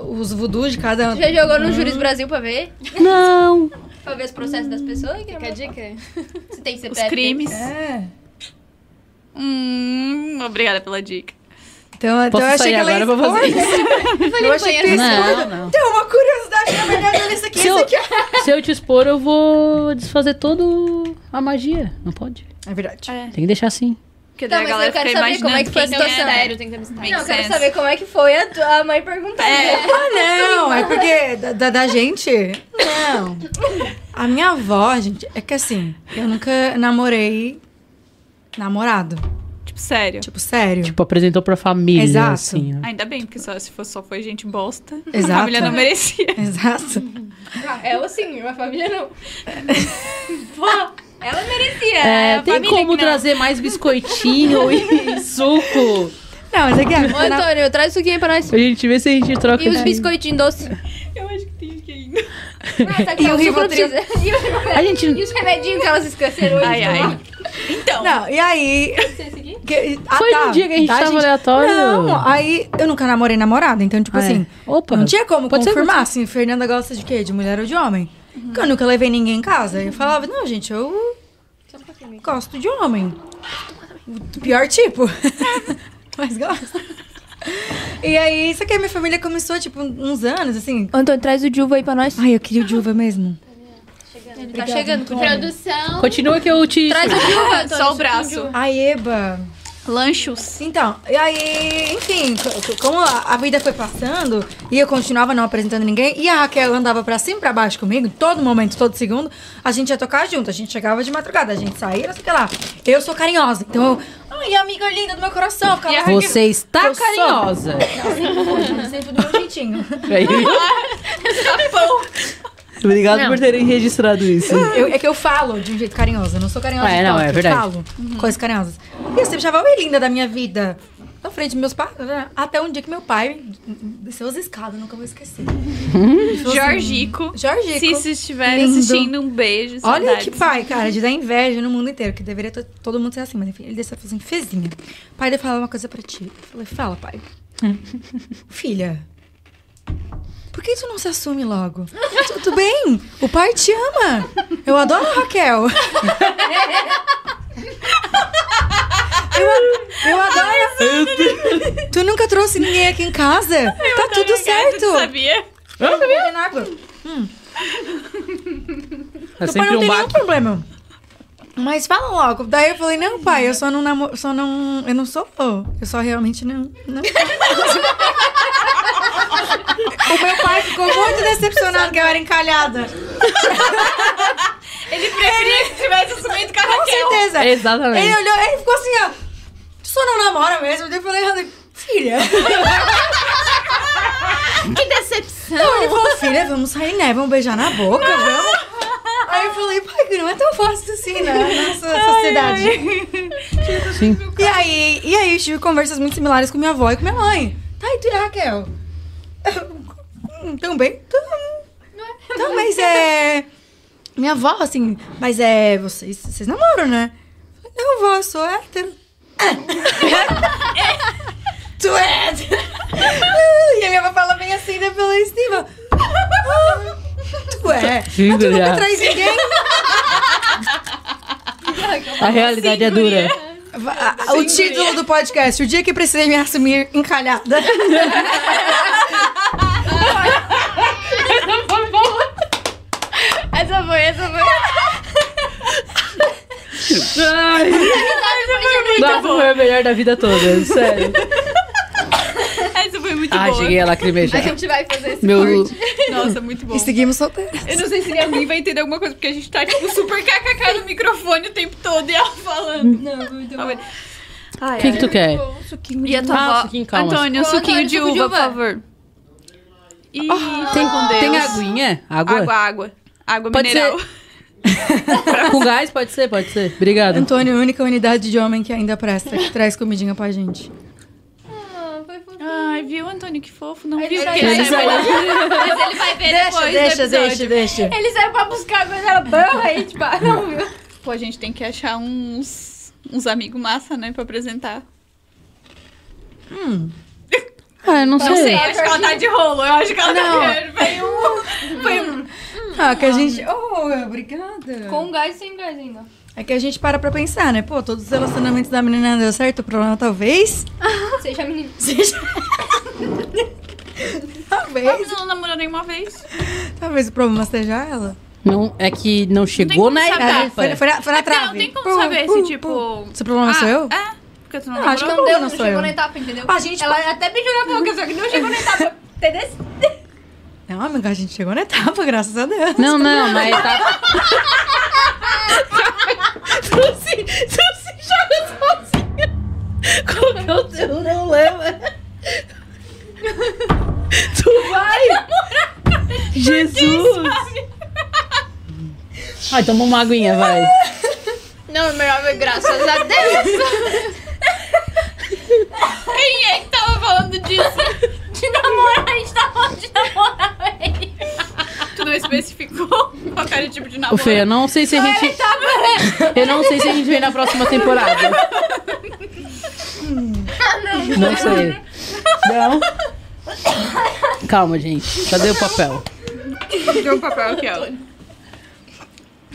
[SPEAKER 4] os voodoo de cada um.
[SPEAKER 1] Já jogou no Júris Brasil pra ver?
[SPEAKER 5] Não.
[SPEAKER 1] Pra ver os processos das pessoas?
[SPEAKER 3] Fica a dica.
[SPEAKER 1] Se tem
[SPEAKER 2] Os
[SPEAKER 1] CPF.
[SPEAKER 2] crimes.
[SPEAKER 4] É.
[SPEAKER 2] Hum, obrigada pela dica.
[SPEAKER 4] Então, então eu achei que ela ia
[SPEAKER 5] agora pra fazer
[SPEAKER 4] expor. Eu achei que ia
[SPEAKER 5] Não,
[SPEAKER 4] expor.
[SPEAKER 5] não.
[SPEAKER 4] Tem uma curiosidade, na verdade, olha isso aqui,
[SPEAKER 5] Se
[SPEAKER 4] isso
[SPEAKER 5] eu,
[SPEAKER 4] aqui.
[SPEAKER 5] se eu te expor, eu vou desfazer toda a magia. Não pode.
[SPEAKER 4] É verdade.
[SPEAKER 2] É.
[SPEAKER 5] Tem que deixar assim.
[SPEAKER 2] Porque
[SPEAKER 1] Tá,
[SPEAKER 2] daí a
[SPEAKER 1] mas
[SPEAKER 2] galera
[SPEAKER 1] eu quero
[SPEAKER 2] fica
[SPEAKER 1] saber
[SPEAKER 2] imaginando
[SPEAKER 1] como é que foi a situação.
[SPEAKER 2] é.
[SPEAKER 3] Mistério, tem que ter.
[SPEAKER 1] Não, eu quero
[SPEAKER 2] sense.
[SPEAKER 1] saber como é que foi a, tu- a mãe perguntando.
[SPEAKER 4] Ah, não, é porque da, da, da gente. Não. A minha avó, gente, é que assim, eu nunca namorei namorado.
[SPEAKER 2] Tipo, sério.
[SPEAKER 4] Tipo, sério.
[SPEAKER 5] Tipo, apresentou pra família,
[SPEAKER 4] Exato.
[SPEAKER 5] assim. ó.
[SPEAKER 2] Ainda bem, porque só, se fosse, só foi gente bosta,
[SPEAKER 4] Exato.
[SPEAKER 2] a família não merecia.
[SPEAKER 4] Exato.
[SPEAKER 1] Ah, ela sim, a família não. Pô, ela merecia.
[SPEAKER 5] É,
[SPEAKER 1] a
[SPEAKER 5] tem como
[SPEAKER 1] que não.
[SPEAKER 5] trazer mais biscoitinho e suco?
[SPEAKER 4] Não, mas é que a-
[SPEAKER 1] Ô,
[SPEAKER 4] na-
[SPEAKER 1] Antônio, traz isso aqui pra nós.
[SPEAKER 5] Pra gente ver se a gente troca
[SPEAKER 1] E os biscoitinhos doces.
[SPEAKER 2] Eu acho que tem aqui ainda.
[SPEAKER 1] Ah, tá
[SPEAKER 4] E o Rivotril.
[SPEAKER 1] E o-
[SPEAKER 5] A gente-
[SPEAKER 1] E os remedinhos que elas esqueceram hoje.
[SPEAKER 2] Ai, ai. Então,
[SPEAKER 4] Não, e aí. Que- ah,
[SPEAKER 5] Foi
[SPEAKER 4] tá,
[SPEAKER 5] no dia que a gente
[SPEAKER 4] tá,
[SPEAKER 5] tava aleatório.
[SPEAKER 4] Não, aí eu nunca namorei namorada, então, tipo
[SPEAKER 5] Ah, é.
[SPEAKER 4] assim.
[SPEAKER 5] Opa.
[SPEAKER 4] Não tinha como
[SPEAKER 5] Pode ser,
[SPEAKER 4] confirmar, assim, Fernanda gosta de quê? De mulher ou de homem? Porque eu nunca levei ninguém em casa. Eu falava, não, gente, eu gosto de homem. Do pior tipo. Mas gosto. E aí, isso aqui a minha família começou, tipo, uns anos, assim.
[SPEAKER 1] Antônio, traz o Juva aí pra nós.
[SPEAKER 4] Ai, eu queria o de uva mesmo.
[SPEAKER 1] Ele tá chegando.
[SPEAKER 3] Produção.
[SPEAKER 5] Continua que eu te...
[SPEAKER 1] Traz o Juva, Antônio.
[SPEAKER 2] só o braço.
[SPEAKER 1] Juva.
[SPEAKER 4] Ai, Eba.
[SPEAKER 2] Lanchos.
[SPEAKER 4] Então, e aí, enfim, co- como a, vida foi passando e eu continuava não apresentando ninguém, e a Raquel andava pra cima e pra baixo comigo, todo momento, todo segundo, a gente ia tocar junto, a gente chegava de madrugada, a gente saía, não sei o que lá. Eu sou carinhosa, então eu. Ai, amiga linda do meu coração, eu ficava
[SPEAKER 5] Você está
[SPEAKER 4] Eu
[SPEAKER 5] carinhosa.
[SPEAKER 4] sempre do meu jeitinho.
[SPEAKER 5] Obrigado
[SPEAKER 4] Não.
[SPEAKER 5] por terem registrado isso.
[SPEAKER 4] Eu- é que eu falo de um jeito carinhoso, eu não sou carinhosa.
[SPEAKER 5] É,
[SPEAKER 4] de
[SPEAKER 5] não,
[SPEAKER 4] toque,
[SPEAKER 5] é
[SPEAKER 4] eu
[SPEAKER 5] verdade.
[SPEAKER 4] falo coisas carinhosas. E eu sempre achava oi linda da minha vida. Na frente dos meus pais, né? até um dia que meu pai desceu as escadas, nunca vou esquecer. Assim,
[SPEAKER 2] Jorgico.
[SPEAKER 4] Jorgico.
[SPEAKER 2] Se se estiver
[SPEAKER 4] Lindo.
[SPEAKER 2] assistindo, um beijo.
[SPEAKER 4] Olha
[SPEAKER 2] saudades.
[SPEAKER 4] que pai, cara, de dar inveja no mundo inteiro, que deveria to- todo mundo ser assim, mas enfim, ele desceu e falou assim, Fezinha, pai, eu falar uma coisa pra ti. Eu falei, fala, pai. Filha, por que tu não se assume logo? Tudo bem, o pai te ama. Eu adoro a Raquel. Eu, eu adoro. Tu nunca trouxe ninguém aqui em casa? Tá tudo certo.
[SPEAKER 2] Tu sabia?
[SPEAKER 4] Não, bebendo água.
[SPEAKER 5] É
[SPEAKER 4] Meu pai
[SPEAKER 5] sempre
[SPEAKER 4] não
[SPEAKER 5] um
[SPEAKER 4] tem nenhum
[SPEAKER 5] baque.
[SPEAKER 4] problema. Mas fala logo. Daí eu falei, não, pai, eu só não namoro, só não. Eu não sou. Eu só realmente não. não. o meu pai ficou muito decepcionado que eu era encalhada.
[SPEAKER 2] Ele preferia que tivesse assumido com a
[SPEAKER 4] Com
[SPEAKER 2] Raquel.
[SPEAKER 4] certeza.
[SPEAKER 5] Exatamente.
[SPEAKER 4] Ele olhou, ele ficou assim, ó. Tu só não namora mesmo? Daí eu falei, filha.
[SPEAKER 3] Que decepção.
[SPEAKER 4] Não, ele falou, filha, vamos sair, né? Vamos beijar na boca, vamos. Aí eu falei, pai, que não é tão fácil assim, né? Na nossa sociedade.
[SPEAKER 5] Sim.
[SPEAKER 4] E aí, e aí eu tive conversas muito similares com minha avó e com minha mãe. Tá, e tu e a Raquel? Tão bem? Tão. Não, mas é... Minha avó, assim, mas é... Vocês, vocês namoram, né? Não, vó, eu sou hétero. tu é hétero. E a minha avó fala bem assim, falei, Estiva. Ah, tu é.
[SPEAKER 5] Sim,
[SPEAKER 4] Mas tu nunca traz ninguém?
[SPEAKER 5] A realidade é dura.
[SPEAKER 4] O título do podcast, o dia que precisei me assumir encalhada.
[SPEAKER 1] Essa foi, essa foi.
[SPEAKER 5] Ai, essa foi, foi a melhor da vida toda, sério.
[SPEAKER 2] Essa foi muito
[SPEAKER 5] ah,
[SPEAKER 2] boa.
[SPEAKER 5] Ah, cheguei a lacrimejar.
[SPEAKER 3] A gente vai fazer esse
[SPEAKER 5] Meu...
[SPEAKER 3] Corte.
[SPEAKER 2] Nossa, muito bom.
[SPEAKER 4] E seguimos solteiros.
[SPEAKER 2] Eu não sei se alguém vai entender alguma coisa, porque a gente tá, tipo, super kkk no microfone o tempo todo e ela falando. Hum.
[SPEAKER 3] Não, muito
[SPEAKER 2] tá
[SPEAKER 3] bom.
[SPEAKER 5] O que, que tu quer?
[SPEAKER 2] Tipo, suquinho de e a tua
[SPEAKER 5] ah. Suquinho,
[SPEAKER 2] de uva, por favor. Ah,
[SPEAKER 5] tem,
[SPEAKER 2] com Deus.
[SPEAKER 5] tem aguinha? Água?
[SPEAKER 2] Água, água. Água
[SPEAKER 5] Pode
[SPEAKER 2] mineral.
[SPEAKER 5] Com gás? Pode ser, pode ser. Obrigado.
[SPEAKER 4] Antônio, a única unidade de homem que ainda presta, que traz comidinha pra gente.
[SPEAKER 3] Ah.
[SPEAKER 2] Ai, viu, Antônio, que fofo. Não
[SPEAKER 3] Ele
[SPEAKER 2] viu que ele saiu. Mas ele vai ver depois do
[SPEAKER 4] deixa, deixa, deixa.
[SPEAKER 1] Ele saiu pra buscar quando era bom, aí, tipo, ah, não, viu?
[SPEAKER 2] Pô, a gente tem que achar uns, uns amigos massa, né, pra apresentar.
[SPEAKER 5] Ah, eu não
[SPEAKER 2] Não sei,
[SPEAKER 5] sei.
[SPEAKER 2] acho que ela tá de rolo. Eu acho que ela
[SPEAKER 4] Não.
[SPEAKER 2] tá de Foi um... Foi um...
[SPEAKER 4] Ah, que a gente. Oh, obrigada.
[SPEAKER 1] Com gás e sem gás ainda.
[SPEAKER 4] É que a gente para pra pensar, né? Pô, todos os relacionamentos da menina não deu certo. O problema talvez.
[SPEAKER 1] Seja menino.
[SPEAKER 4] Seja. talvez.
[SPEAKER 2] Mas ela não namorou nenhuma vez.
[SPEAKER 4] Talvez o problema seja ela.
[SPEAKER 5] Não, é que não chegou
[SPEAKER 2] como
[SPEAKER 5] na
[SPEAKER 2] saber.
[SPEAKER 4] É,
[SPEAKER 5] etapa.
[SPEAKER 4] foi, foi na, foi na
[SPEAKER 2] É
[SPEAKER 4] trave.
[SPEAKER 2] não tem como
[SPEAKER 4] Pum,
[SPEAKER 2] saber
[SPEAKER 4] pum,
[SPEAKER 2] se,
[SPEAKER 4] pum.
[SPEAKER 2] tipo...
[SPEAKER 4] Se o problema sou eu?
[SPEAKER 2] É, porque tu não
[SPEAKER 4] Ah, acho que
[SPEAKER 1] Não deu,
[SPEAKER 4] não
[SPEAKER 1] não chegou
[SPEAKER 4] eu.
[SPEAKER 1] na etapa, entendeu?
[SPEAKER 4] A gente-
[SPEAKER 1] Ela até pediu na boca, só que não chegou na etapa. Entendeu?
[SPEAKER 4] Não, amiga, a gente chegou na etapa, graças a Deus.
[SPEAKER 5] Não, não, na etapa.
[SPEAKER 4] tu se, tu se joga sozinha. Qual que é o teu problema?
[SPEAKER 5] Tu vai! Jesus! Ai, toma uma aguinha, vai.
[SPEAKER 1] Não, melhor ver, graças a Deus.
[SPEAKER 2] Quem é que tava falando disso?
[SPEAKER 1] De namorar, a gente tá falando de namorar, velho.
[SPEAKER 2] Tu não especificou qual era o tipo de namoro.
[SPEAKER 5] Fê, eu não sei se a gente. Eu não sei se a gente vem na próxima temporada. Não sei. Não? Calma, gente. Cadê o papel?
[SPEAKER 2] Deu o papel aqui, ó.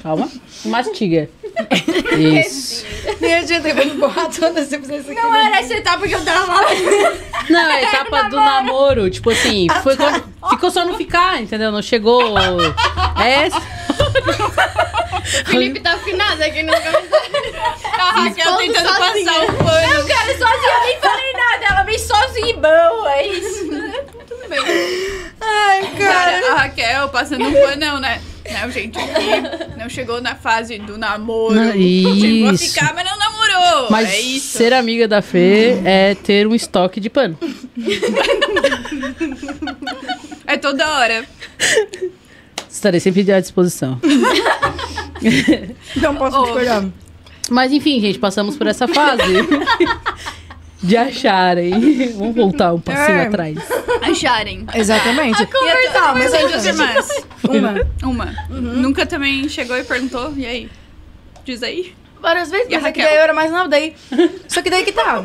[SPEAKER 5] Calma. Mastiga. Isso.
[SPEAKER 4] Nem adianta, eu vou empurrar toda se fizer isso aqui.
[SPEAKER 1] Não era essa etapa que eu tava
[SPEAKER 5] Não, é a etapa do namoro. Tipo assim, foi quando. Ficou só no ficar, entendeu? Não chegou. É essa.
[SPEAKER 1] Felipe tá afinado aqui no comentário.
[SPEAKER 2] A Raquel tentando
[SPEAKER 1] sozinha.
[SPEAKER 2] passar o pano.
[SPEAKER 1] Eu quero sozinha, eu nem falei nada. Ela vem sozinha e bom, é isso. Tudo bem.
[SPEAKER 4] Ai, cara.
[SPEAKER 2] Cara, a Raquel passando um panão, né? Não, gente, aqui não chegou na fase do namoro.
[SPEAKER 5] Não,
[SPEAKER 2] Chegou a ficar, mas não namorou.
[SPEAKER 5] Mas
[SPEAKER 2] é isso.
[SPEAKER 5] ser amiga da Fê é ter um estoque de pano.
[SPEAKER 2] É toda hora.
[SPEAKER 5] Estarei sempre à disposição.
[SPEAKER 4] Não posso
[SPEAKER 2] Ô.
[SPEAKER 4] discordar.
[SPEAKER 5] Mas enfim, gente, passamos por essa fase de acharem. Vamos voltar um passinho
[SPEAKER 4] É.
[SPEAKER 5] atrás.
[SPEAKER 2] Acharem.
[SPEAKER 4] Exatamente.
[SPEAKER 2] Conversar, mas tem duas irmãs.
[SPEAKER 4] Uma.
[SPEAKER 2] Uma. Nunca também chegou e perguntou, e aí? Diz aí.
[SPEAKER 4] Várias vezes,
[SPEAKER 2] E a
[SPEAKER 4] mas é que
[SPEAKER 2] Raquel?
[SPEAKER 4] daí eu era mais nova. Daí... Só que daí que tá.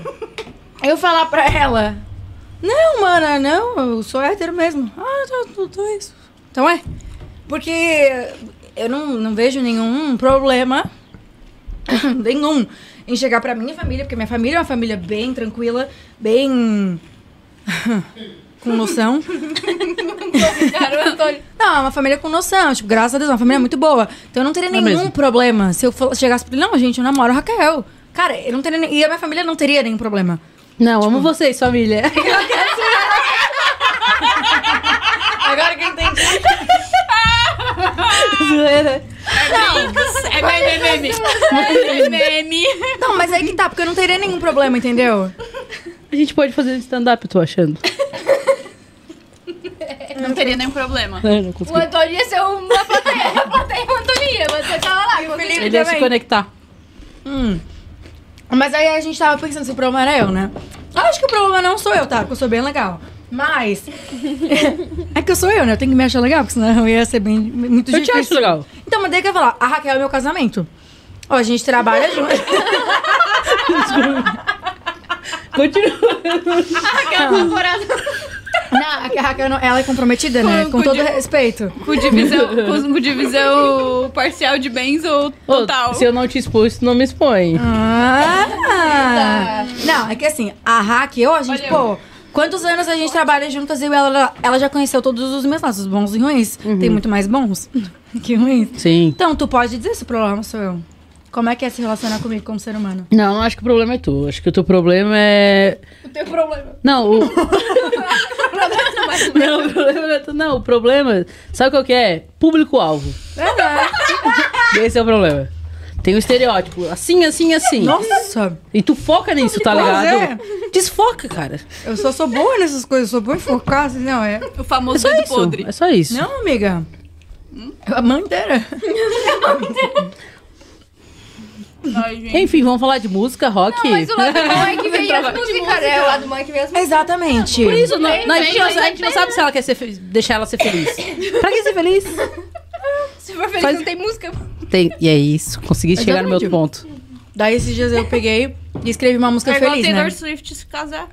[SPEAKER 4] Eu falar pra ela... Não, mana, não. Eu sou hétero mesmo. Ah, tô, tô, tô isso. Então é. Porque eu não, não vejo nenhum problema... nenhum. Em chegar pra minha família. Porque minha família é uma família bem tranquila. Bem... com noção.
[SPEAKER 1] O.
[SPEAKER 4] Não, é uma família com noção. Tipo, graças a Deus, é uma família muito boa. Então eu não teria
[SPEAKER 5] É
[SPEAKER 4] nenhum
[SPEAKER 5] mesmo.
[SPEAKER 4] problema se eu chegasse pra ele, não, gente, eu namoro a Raquel. Cara, eu não teria nem... E a minha família não teria nenhum problema.
[SPEAKER 5] Não, amo vocês, família.
[SPEAKER 4] Agora que eu entendi.
[SPEAKER 5] Zoeira.
[SPEAKER 2] É meme, é meme. É meme.
[SPEAKER 4] Não, mas aí que tá, porque eu não teria nenhum problema, entendeu?
[SPEAKER 5] A gente pode fazer um stand-up, eu tô achando.
[SPEAKER 2] Não teria nenhum problema.
[SPEAKER 5] É, não
[SPEAKER 1] O. Antônio ia ser uma plateia. A plateia o Antônio ia. Você tava lá. com
[SPEAKER 4] Felipe
[SPEAKER 1] certeza.
[SPEAKER 5] Ele ia se
[SPEAKER 4] também.
[SPEAKER 5] conectar.
[SPEAKER 4] Hum. Mas aí a gente tava pensando se o problema era eu, né? Eu acho que o problema não sou eu, tá? Porque eu sou bem legal. Mas. é que eu sou eu, né? Eu tenho que me achar legal, porque senão eu ia ser bem muito
[SPEAKER 5] Eu te
[SPEAKER 4] difícil.
[SPEAKER 5] acho legal.
[SPEAKER 4] Então, mas daí que eu ia falar, a Raquel é meu casamento. Ó, a gente trabalha junto.
[SPEAKER 5] Continua.
[SPEAKER 1] Aquela temporada.
[SPEAKER 4] Não, é que a Raquel, não- ela é comprometida, né?
[SPEAKER 2] Com-
[SPEAKER 4] Com
[SPEAKER 2] com
[SPEAKER 4] todo
[SPEAKER 2] di-
[SPEAKER 4] respeito.
[SPEAKER 2] Com divisão, com, com divisão parcial de bens ou
[SPEAKER 5] Ô,
[SPEAKER 2] total?
[SPEAKER 5] se eu não te expus, tu não me expõe.
[SPEAKER 4] Ah! Não, é que assim, a Raquel, a gente,
[SPEAKER 2] Olha
[SPEAKER 4] pô... Quantos anos a gente trabalha juntas e ela, ela já conheceu todos os meus lados, bons e ruins. Tem muito mais bons que ruins.
[SPEAKER 5] Sim.
[SPEAKER 4] Então, tu pode dizer se o problema sou eu. Como é que é se relacionar comigo como ser humano?
[SPEAKER 5] Não, não acho que o problema é tu. Acho que o teu problema é.
[SPEAKER 1] O teu problema.
[SPEAKER 5] Não, o. não, o problema não é tu. Não, o problema. Sabe qual que é? Público-alvo. Esse é o problema. Tem um estereótipo. Assim, assim, assim.
[SPEAKER 4] Nossa,
[SPEAKER 5] E tu foca nisso, tá ligado? Desfoca, cara.
[SPEAKER 4] eu só sou boa nessas coisas, sou boa em focar, assim, não, é...
[SPEAKER 2] O
[SPEAKER 5] É
[SPEAKER 2] famoso
[SPEAKER 5] só
[SPEAKER 2] dedo
[SPEAKER 5] isso.
[SPEAKER 2] podre.
[SPEAKER 5] É só isso.
[SPEAKER 4] Não, amiga. A mãe inteira.
[SPEAKER 2] Ai, gente.
[SPEAKER 5] Enfim, vamos falar de música, rock.
[SPEAKER 1] Mas o lado bom é que vem as músicas, né? O lado bom é que vem as músicas.
[SPEAKER 4] Exatamente.
[SPEAKER 5] Por isso, não,
[SPEAKER 1] Vem,
[SPEAKER 5] não, a,
[SPEAKER 1] vem,
[SPEAKER 5] gente não, a gente não sabe se ela quer ser deixar ela ser feliz. pra que ser feliz?
[SPEAKER 1] Se for feliz,
[SPEAKER 5] Faz-
[SPEAKER 1] não tem música.
[SPEAKER 5] Tem, e é isso. Consegui chegar no meu
[SPEAKER 4] Exatamente.
[SPEAKER 5] ponto.
[SPEAKER 4] Daí esses dias eu peguei e escrevi uma música
[SPEAKER 2] É igual
[SPEAKER 4] feliz,
[SPEAKER 2] Taylor
[SPEAKER 4] né?
[SPEAKER 2] Swift se casar.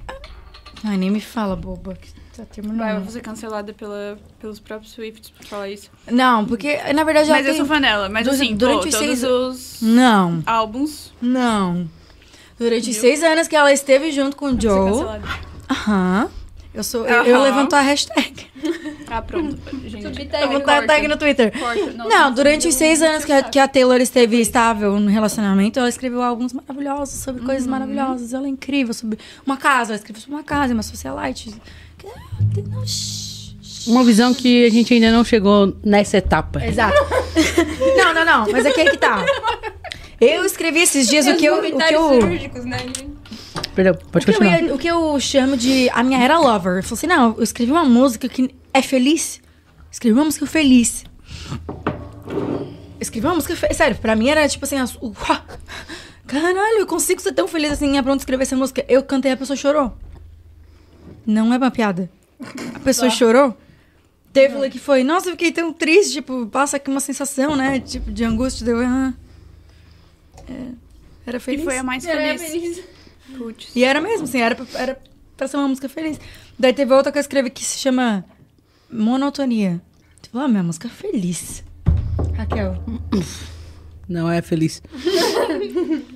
[SPEAKER 4] Ai, nem me fala, boba. Tá
[SPEAKER 2] Vai,
[SPEAKER 4] terminando.
[SPEAKER 2] vou ser cancelada pela, pelos próprios Swifts por falar isso.
[SPEAKER 4] Não, porque na verdade ela
[SPEAKER 2] Mas eu
[SPEAKER 4] tem...
[SPEAKER 2] sou fã dela. Mas
[SPEAKER 4] du-
[SPEAKER 2] assim,
[SPEAKER 4] durante
[SPEAKER 2] pô,
[SPEAKER 4] os
[SPEAKER 2] todos
[SPEAKER 4] seis-
[SPEAKER 2] os
[SPEAKER 4] Não,
[SPEAKER 2] álbuns
[SPEAKER 4] não. Durante seis anos que ela esteve junto com o Joe. Aham. Eu sou. Eu, eu levanto a hashtag.
[SPEAKER 2] Ah, pronto. Gente,
[SPEAKER 4] levanto a tag no Twitter.
[SPEAKER 2] corta. Nossa,
[SPEAKER 4] Não, durante os seis anos que a, que a Taylor esteve estável no relacionamento, ela escreveu álbuns maravilhosos sobre
[SPEAKER 2] Uhum.
[SPEAKER 4] coisas maravilhosas. Ela é incrível sobre uma casa. Ela escreveu sobre uma casa, uma socialite. Não, shh.
[SPEAKER 5] Uma visão que a gente ainda não chegou nessa etapa.
[SPEAKER 4] Exato. não, não, não. Mas aqui é que tá. Eu escrevi esses dias o que eu. O que eu
[SPEAKER 1] cirúrgicos, né?
[SPEAKER 5] Perdão, pode
[SPEAKER 4] o que, eu
[SPEAKER 5] continuar.
[SPEAKER 4] ia- o que eu chamo de a minha era lover. Eu falei assim, não, eu escrevi uma música que é feliz. Escrevi uma música feliz. Escrevi uma música feliz. Sério, pra mim era tipo assim, as- uá, caralho, eu consigo ser tão feliz assim, é pronto escrever essa música. Eu cantei, a pessoa chorou. Não é uma piada. A pessoa chorou. Teve uma que foi, nossa, eu fiquei tão triste, tipo, passa aqui uma sensação, né? Tipo, de angústia, deu. Ah, é, era
[SPEAKER 2] E
[SPEAKER 4] feliz.
[SPEAKER 2] foi a mais
[SPEAKER 1] Era
[SPEAKER 2] feliz. Putz.
[SPEAKER 4] E era mesmo, assim, era pra, era pra ser uma música feliz. Daí teve outra que eu escrevi que se chama Monotonia. Tipo, ah, minha música é feliz. Raquel.
[SPEAKER 5] Não é feliz.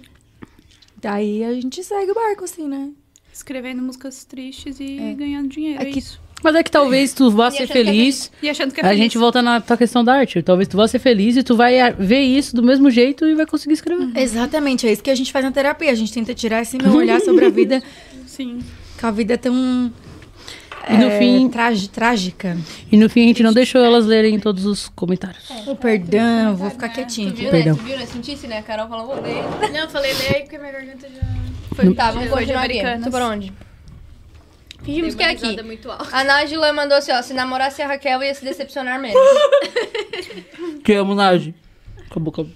[SPEAKER 4] Daí a gente segue o barco, assim, né?
[SPEAKER 2] Escrevendo músicas tristes e
[SPEAKER 4] É.
[SPEAKER 2] ganhando dinheiro.
[SPEAKER 4] É
[SPEAKER 2] É
[SPEAKER 4] que-
[SPEAKER 2] isso.
[SPEAKER 5] Mas é que talvez tu vá ser
[SPEAKER 1] achando que é
[SPEAKER 5] feliz.
[SPEAKER 2] E achando que é
[SPEAKER 5] A
[SPEAKER 2] feliz.
[SPEAKER 5] gente volta na tua questão da arte. Talvez tu vá ser feliz e tu vai ver isso do mesmo jeito e vai conseguir escrever.
[SPEAKER 4] Exatamente, é isso que a gente faz na terapia. A gente tenta tirar esse meu olhar sobre a vida,
[SPEAKER 2] Sim.
[SPEAKER 4] que a vida é tão.
[SPEAKER 5] E no
[SPEAKER 4] é,
[SPEAKER 5] fim-
[SPEAKER 4] trágica.
[SPEAKER 5] E no fim a gente não deixou elas lerem todos os comentários.
[SPEAKER 4] O perdão, vou ficar quietinha
[SPEAKER 1] Tu viu,
[SPEAKER 5] Perdão.
[SPEAKER 1] né? Tu viu, né? Sentisse, né? A Carol falou, vou ler.
[SPEAKER 3] Não, eu falei ler porque minha garganta já
[SPEAKER 1] Foi, tá, vamos continuar aqui.
[SPEAKER 2] Americanas.
[SPEAKER 1] Tu pra onde? Fingimos que é aqui.
[SPEAKER 3] muito alta.
[SPEAKER 1] A Nájila mandou assim, ó. Se namorasse a Raquel, ia se decepcionar menos.
[SPEAKER 5] Que amo, Nage. Acabou, acabou.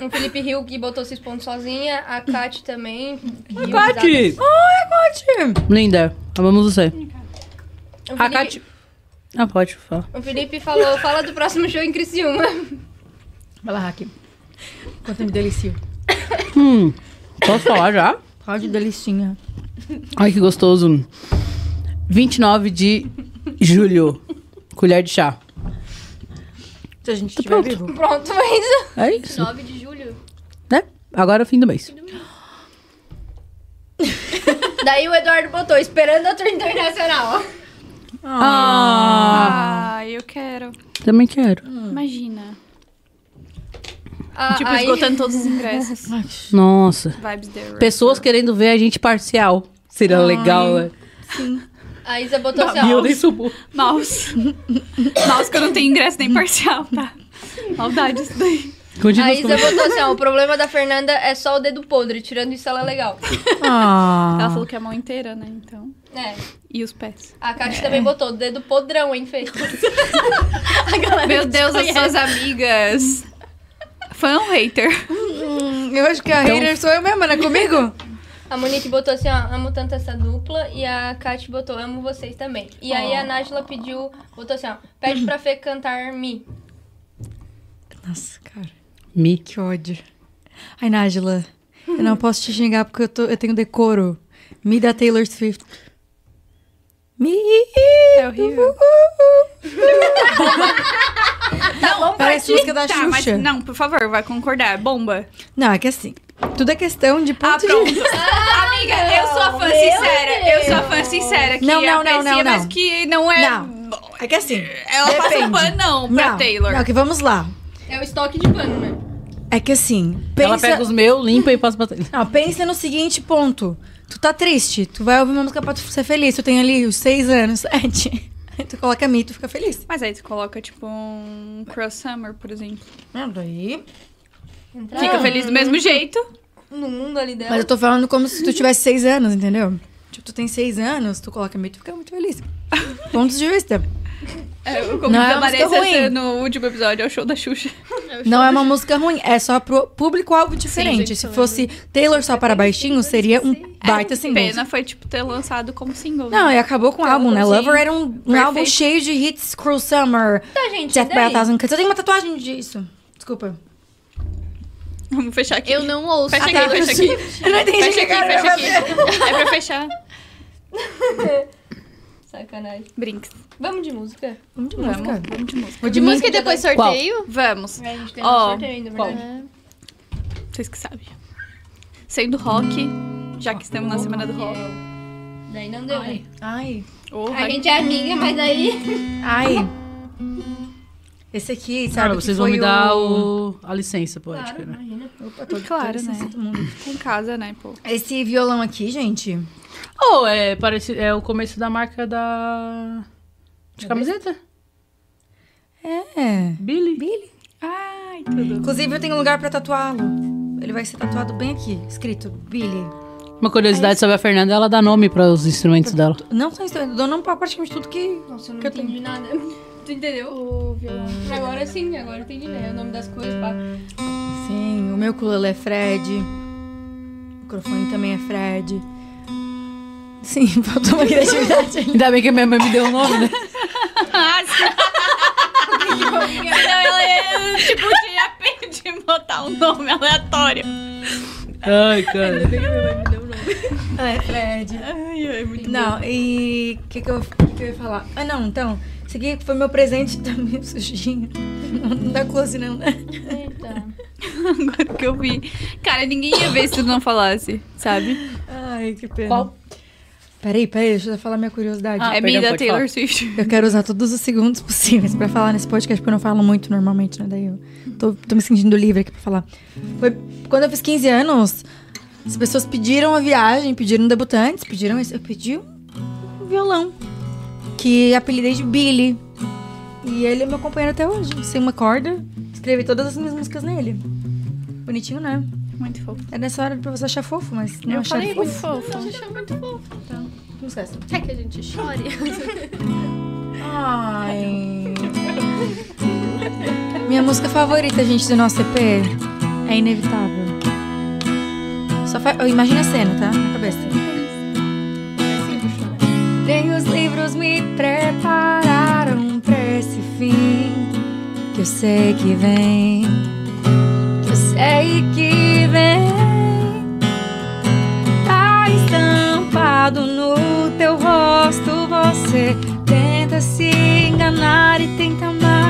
[SPEAKER 1] o Felipe Rio, que botou seis pontos sozinha. A Kate também. riu,
[SPEAKER 5] Kati!
[SPEAKER 1] risadas.
[SPEAKER 4] Pode.
[SPEAKER 5] Linda, amamos você.
[SPEAKER 1] O
[SPEAKER 5] A
[SPEAKER 1] Felipe,
[SPEAKER 5] Kati... Ah, pode falar.
[SPEAKER 1] o Felipe falou, fala do próximo show em Criciúma.
[SPEAKER 4] Vai lá, Raquel. Quanto me delicio.
[SPEAKER 5] Hum, posso falar já?
[SPEAKER 4] Pode delicinha.
[SPEAKER 5] Ai, que gostoso. 29 de julho. Colher de chá.
[SPEAKER 4] Se a gente
[SPEAKER 5] Tá
[SPEAKER 4] estiver
[SPEAKER 5] pronto.
[SPEAKER 4] vivo.
[SPEAKER 1] Pronto, mas...
[SPEAKER 5] É isso.
[SPEAKER 3] 9 de julho.
[SPEAKER 5] Né? Agora é o fim do mês.
[SPEAKER 1] Daí o Eduardo botou, esperando a tour internacional.
[SPEAKER 5] Ah,
[SPEAKER 2] Ah, eu quero.
[SPEAKER 5] também quero.
[SPEAKER 2] Imagina.
[SPEAKER 1] Ah,
[SPEAKER 2] tipo,
[SPEAKER 1] aí-
[SPEAKER 2] esgotando todos os ingressos.
[SPEAKER 5] Nossa. Pessoas querendo ver a gente parcial. Seria legal, né?
[SPEAKER 1] A Isa botou assim,
[SPEAKER 5] E eu
[SPEAKER 1] ó.
[SPEAKER 5] nem subo.
[SPEAKER 2] Mouse. Mouse que eu não tenho ingresso nem parcial, tá? Maldade isso daí.
[SPEAKER 5] Continua
[SPEAKER 1] A Isa botou assim, ó. O problema da Fernanda é só o dedo podre. Tirando isso, ela é legal.
[SPEAKER 4] Ah.
[SPEAKER 2] Ela falou que é a mão inteira, né? Então.
[SPEAKER 1] É.
[SPEAKER 2] E os pés.
[SPEAKER 1] A Kate também botou dedo podrão, hein, Fê?
[SPEAKER 2] Meu Deus, as suas amigas. Fã ou hater?
[SPEAKER 4] Hum, eu acho que a
[SPEAKER 5] Então-
[SPEAKER 4] hater sou eu mesma, né? Comigo?
[SPEAKER 1] A Monique botou assim, ó, amo tanto essa dupla. E a Kate botou, amo vocês também. E aí a Nájila pediu, botou assim, ó, pede pra Fê cantar Mi.
[SPEAKER 4] Nossa, cara.
[SPEAKER 5] Mi.
[SPEAKER 4] Que ódio. Ai, Nájila, eu não posso te xingar porque eu, tô, eu tenho decoro. Me da Taylor Swift. Me.
[SPEAKER 2] É horrível.
[SPEAKER 1] Tá bom pra
[SPEAKER 4] Parece música da
[SPEAKER 2] Tá,
[SPEAKER 4] Xuxa.
[SPEAKER 2] mas não, por favor, vai concordar. Bomba.
[SPEAKER 4] Não, é que assim, tudo é questão de ponto
[SPEAKER 2] Ah, pronto.
[SPEAKER 4] de vista.
[SPEAKER 2] Amiga, eu sou a fã sincera. Eu sou a fã sincera. Que
[SPEAKER 4] Não, não, não,
[SPEAKER 2] aprecia,
[SPEAKER 4] não, não.
[SPEAKER 2] mas que não é.
[SPEAKER 4] Não. É que assim,
[SPEAKER 2] Ela passa
[SPEAKER 4] depende.
[SPEAKER 2] um pano não pra
[SPEAKER 4] não,
[SPEAKER 2] Taylor.
[SPEAKER 4] Não, que vamos lá.
[SPEAKER 1] É o estoque de pano, né?
[SPEAKER 4] É que assim, pensa...
[SPEAKER 5] Ela pega os meus, limpa e passa pra trás.
[SPEAKER 4] Não, pensa no seguinte ponto. Tu tá triste, tu vai ouvir uma música pra tu ser feliz. Tu tem ali os seis anos, sete. Aí tu coloca a Mi e tu fica feliz.
[SPEAKER 2] Mas aí tu coloca, tipo, um Cross Summer, por exemplo.
[SPEAKER 4] Não, daí...
[SPEAKER 1] Entrar
[SPEAKER 2] Fica feliz do mesmo jeito.
[SPEAKER 1] no mundo ali dela.
[SPEAKER 4] Mas eu tô falando como se tu tivesse seis anos, entendeu? Tipo, tu tem seis anos, tu coloca e tu fica muito feliz. Pontos de vista.
[SPEAKER 2] É, como
[SPEAKER 4] Não é uma música ruim.
[SPEAKER 2] no último episódio, é o show da Xuxa.
[SPEAKER 4] Não é uma música ruim, é só pro público-alvo diferente.
[SPEAKER 3] gente,
[SPEAKER 4] Se fosse Taylor só para baixinhos, seria um baita single.
[SPEAKER 2] Pena foi, tipo, ter lançado como single. né?
[SPEAKER 4] Não, e acabou com o álbum, né?
[SPEAKER 2] sim.
[SPEAKER 4] Lover era um, um álbum cheio de hits, Cruel Summer,
[SPEAKER 1] Tá, gente,
[SPEAKER 4] Death by a? Thousand Cuts. Eu tenho uma tatuagem disso. Desculpa.
[SPEAKER 2] Vamos fechar aqui.
[SPEAKER 3] Eu não ouço.
[SPEAKER 2] Fecha
[SPEAKER 3] Taylor
[SPEAKER 2] aqui, fecha aqui.
[SPEAKER 4] Eu não entendi
[SPEAKER 2] Fecha aqui,
[SPEAKER 4] cara
[SPEAKER 2] fecha aqui. É pra fechar.
[SPEAKER 1] Sacanagem.
[SPEAKER 2] Brinks.
[SPEAKER 1] Vamos de música?
[SPEAKER 4] Vamos de
[SPEAKER 2] Vamos,
[SPEAKER 4] música.
[SPEAKER 2] vamos de música.
[SPEAKER 4] Vou
[SPEAKER 3] De música e depois
[SPEAKER 5] Qual?
[SPEAKER 3] sorteio?
[SPEAKER 2] Vamos.
[SPEAKER 1] É, a gente tem
[SPEAKER 2] Ó,
[SPEAKER 1] um sorteio ainda,
[SPEAKER 5] qual?
[SPEAKER 1] verdade.
[SPEAKER 2] Vocês que sabem. Sendo rock, já que estamos na semana do rock.
[SPEAKER 1] Daí não deu, né?
[SPEAKER 4] Ai,
[SPEAKER 2] Oh,
[SPEAKER 1] A gente é amiga, mas daí...
[SPEAKER 4] ai. Esse aqui, sabe?
[SPEAKER 5] Cara,
[SPEAKER 4] que
[SPEAKER 5] vocês vão me dar o... a licença poética,
[SPEAKER 1] Claro,
[SPEAKER 5] né?
[SPEAKER 1] imagina.
[SPEAKER 4] Opa, tô,
[SPEAKER 2] Claro,
[SPEAKER 4] tô
[SPEAKER 2] né?
[SPEAKER 4] licença, todo mundo.
[SPEAKER 2] em casa, né, pô?
[SPEAKER 4] Esse violão aqui, gente.
[SPEAKER 5] Oh, é, parece, é o começo da marca da... De camiseta?
[SPEAKER 4] É.
[SPEAKER 5] Billy.
[SPEAKER 4] Billy.
[SPEAKER 2] Ai, tudo.
[SPEAKER 4] Inclusive, eu tenho um lugar pra tatuá-lo. Ele vai ser tatuado bem aqui, escrito Billy.
[SPEAKER 5] Uma curiosidade sobre a Fernanda, ela dá nome para os instrumentos dela.
[SPEAKER 4] Não só eu dou nome pra praticamente tudo que.
[SPEAKER 1] Nossa, eu não
[SPEAKER 4] Que eu
[SPEAKER 1] entendi nada. Tu entendeu?
[SPEAKER 3] O violão.
[SPEAKER 1] Agora sim, agora eu entendi, né? O nome das coisas, pá.
[SPEAKER 4] Sim, o meu ukulele é Fred. O microfone também é Fred. Sim, faltou uma criatividade ainda.
[SPEAKER 5] Ainda bem que a minha mãe me deu o nome, né?
[SPEAKER 2] Não, ela é, tipo, tinha pena de botar um nome aleatório.
[SPEAKER 5] Ai, cara.
[SPEAKER 4] É Fred.
[SPEAKER 2] Ai, ai, muito
[SPEAKER 4] Não, e o que, que, eu, que, que eu ia falar? Ah, não, então. Esse aqui foi meu presente, tá meio sujinho. Não, não dá close, não, né?
[SPEAKER 1] Eita.
[SPEAKER 2] Agora que eu vi. Cara, ninguém ia ver se tu não falasse, sabe?
[SPEAKER 4] Ai, que pena.
[SPEAKER 5] Qual?
[SPEAKER 4] Peraí, peraí, deixa eu falar minha curiosidade.
[SPEAKER 5] Ah,
[SPEAKER 2] é minha da Taylor. Swift.
[SPEAKER 4] Eu quero usar todos os segundos possíveis pra falar nesse podcast, porque eu não falo muito normalmente, né? Daí eu tô, tô me sentindo livre aqui pra falar. Foi quando eu fiz 15 anos, as pessoas pediram a viagem, pediram debutantes, pediram. Eu pedi um violão. Que apelidei de Billy. E ele é meu companheiro até hoje. Sem uma corda, escrevi todas as minhas músicas nele. Bonitinho, né?
[SPEAKER 2] Muito fofo.
[SPEAKER 4] É nessa hora pra você achar fofo, mas não
[SPEAKER 2] Eu
[SPEAKER 4] achar
[SPEAKER 2] falei muito fofo.
[SPEAKER 3] Você achou muito fofo. Então,
[SPEAKER 4] Não esquece.
[SPEAKER 3] quer que a gente chore?
[SPEAKER 4] Ai. Minha música favorita, gente, do nosso EP é Inevitável. Só fa... Imagina a cena, tá? Na cabeça. Nem os livros me prepararam pra esse fim que eu sei que vem, que eu sei que vem. Tá estampado no teu rosto, você tenta se enganar e tenta mais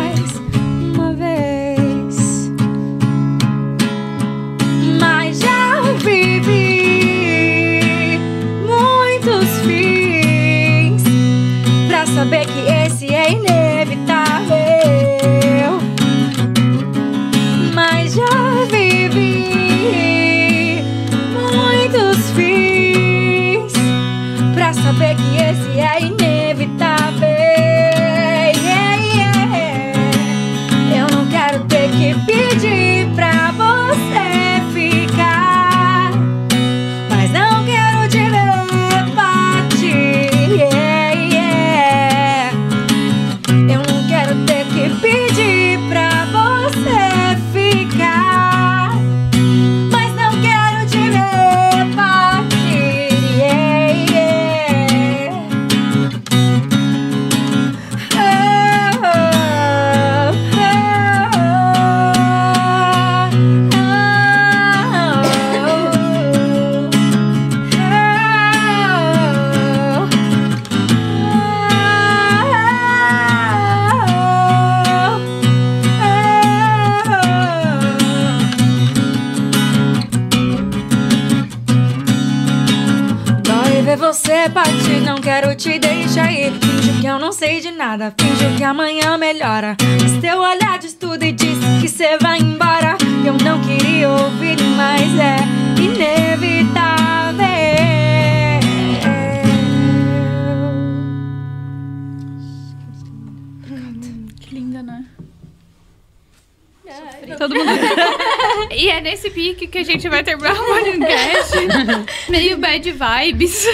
[SPEAKER 2] bad vibes.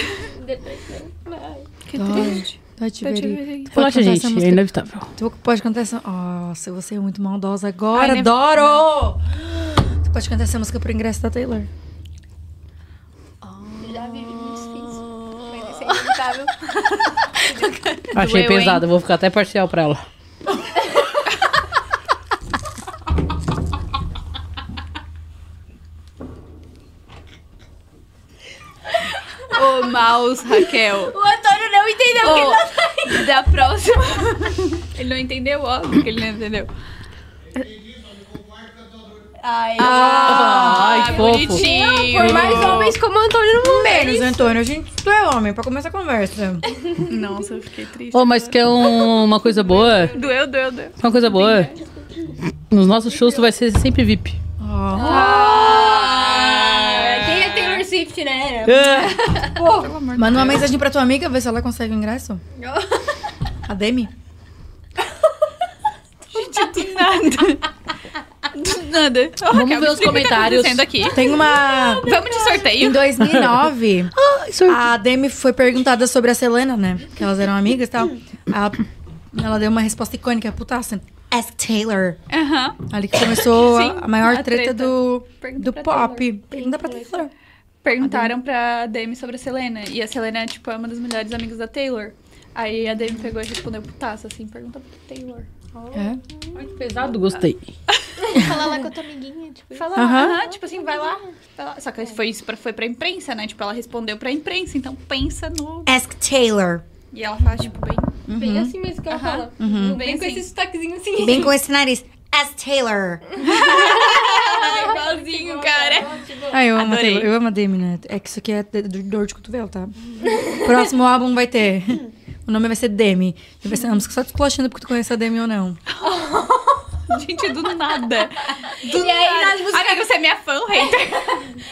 [SPEAKER 2] Que triste.
[SPEAKER 4] Tati. Veri. Tu pode
[SPEAKER 5] Relaxa,
[SPEAKER 4] cantar
[SPEAKER 5] gente,
[SPEAKER 4] essa
[SPEAKER 5] é
[SPEAKER 4] música?
[SPEAKER 5] inevitável.
[SPEAKER 4] Tu pode cantar essa. Nossa, você é muito maldosa agora.
[SPEAKER 2] Ai, nem-
[SPEAKER 4] Adoro! Tu pode cantar essa música pro ingresso da Taylor.
[SPEAKER 1] Já vivi muito difícil. Mas isso é inevitável.
[SPEAKER 5] Achei pesado, vou ficar até parcial pra ela.
[SPEAKER 2] Ô, mouse, Raquel.
[SPEAKER 1] O Antônio não entendeu o que ele
[SPEAKER 2] Ô, da próxima. ele não entendeu, óbvio que ele não entendeu.
[SPEAKER 1] Ai,
[SPEAKER 5] Ai, que fofo.
[SPEAKER 2] bonitinho.
[SPEAKER 1] por mais homens como o Antônio no mundo.
[SPEAKER 4] Menos, Antônio. A gente, tu é homem, pra começar a conversa.
[SPEAKER 2] Nossa, eu fiquei triste.
[SPEAKER 5] Ô, mas quer um- uma coisa boa?
[SPEAKER 2] Doeu, doeu, doeu.
[SPEAKER 5] Uma coisa boa? Nos nossos shows tu vai ser sempre VIP.
[SPEAKER 1] Ah, quem é Swift, né?
[SPEAKER 4] Manda uma mensagem pra tua amiga, ver se ela consegue o ingresso. A Demi?
[SPEAKER 2] Do nada. Do nada.
[SPEAKER 5] Vamos
[SPEAKER 2] Raquel,
[SPEAKER 5] ver os
[SPEAKER 2] explica o que tá
[SPEAKER 5] comentários.
[SPEAKER 2] acontecendo aqui.
[SPEAKER 4] Tem uma.
[SPEAKER 2] Vamos de
[SPEAKER 4] Em
[SPEAKER 2] sorteio?
[SPEAKER 4] 2009, a Demi foi perguntada sobre a Selena, né? Que elas eram amigas e tal. Ela, ela deu uma resposta icônica, putaça. Ask Taylor.
[SPEAKER 2] Aham.
[SPEAKER 4] Ali que começou a-
[SPEAKER 2] Sim,
[SPEAKER 4] a, maior
[SPEAKER 2] a
[SPEAKER 4] treta,
[SPEAKER 2] treta.
[SPEAKER 4] do,
[SPEAKER 2] Pergunta
[SPEAKER 4] do pop.
[SPEAKER 2] Taylor.
[SPEAKER 4] Pergunta pra Taylor.
[SPEAKER 2] Perguntaram pra Demi sobre a Selena. E a Selena, tipo, é uma das melhores amigas da Taylor. Aí a Demi pegou e respondeu putaça, assim, pergunta pra Taylor.
[SPEAKER 4] É.
[SPEAKER 5] Ai, que pesado, gostei.
[SPEAKER 3] Falar lá com a tua amiguinha, tipo.
[SPEAKER 2] Fala,
[SPEAKER 4] Aham.
[SPEAKER 2] aham, tipo assim, vai lá, vai lá. Só que foi isso pra, foi pra imprensa, né? Tipo, ela respondeu pra imprensa, então pensa no.
[SPEAKER 4] Ask Taylor.
[SPEAKER 2] E ela faz, tipo, bem.
[SPEAKER 1] Bem assim mesmo que ela
[SPEAKER 2] Aham.
[SPEAKER 1] fala.
[SPEAKER 2] Bem
[SPEAKER 1] Bem com
[SPEAKER 2] assim.
[SPEAKER 1] esse sotaquezinho assim.
[SPEAKER 4] Bem com esse nariz. Ask Taylor.
[SPEAKER 2] igualzinho, cara.
[SPEAKER 4] Ah, eu amo a
[SPEAKER 2] Adorei.
[SPEAKER 4] Taylor. Eu amo a Demi, né? É que isso aqui é de- de dor de cotovelo, tá? Próximo álbum vai ter. O nome vai ser Demi. E vai ser uma música só te esculachando porque tu conhece a Demi ou não.
[SPEAKER 2] Gente, do nada. Do
[SPEAKER 1] E aí,
[SPEAKER 2] nada.
[SPEAKER 1] nas músicas-
[SPEAKER 2] Amiga, você é minha fã, hater.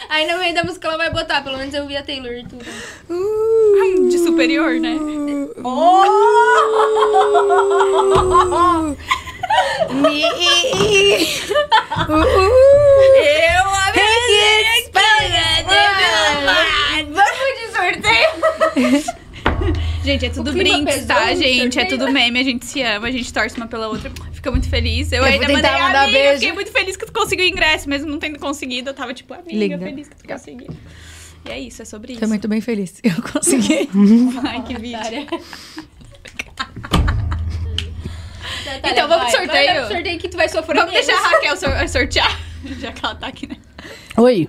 [SPEAKER 1] Aí no meio da música ela vai botar, pelo menos eu vi a Taylor e tudo.
[SPEAKER 2] De superior, né? Eu Vamos de sorteio. Gente, é tudo brinks, tá, gente? É tudo meme, a gente se ama, a gente torce uma pela outra. Fica muito feliz. Eu,
[SPEAKER 4] Eu
[SPEAKER 2] ainda mandei, amiga,
[SPEAKER 4] beijo.
[SPEAKER 2] fiquei muito feliz que tu conseguiu o ingresso, mesmo não tendo conseguido. Eu tava tipo, amiga,
[SPEAKER 4] Linda.
[SPEAKER 2] feliz que tu conseguiu. E é isso, é sobre isso.
[SPEAKER 4] Tô bem feliz. Eu consegui.
[SPEAKER 2] Ai, que vídeo. Então, vamos pro sorteio?
[SPEAKER 1] Vai pro sorteio que tu vai sofrer
[SPEAKER 2] Vamos deixar a Raquel sor- sortear, já que ela tá aqui, né?
[SPEAKER 5] Oi.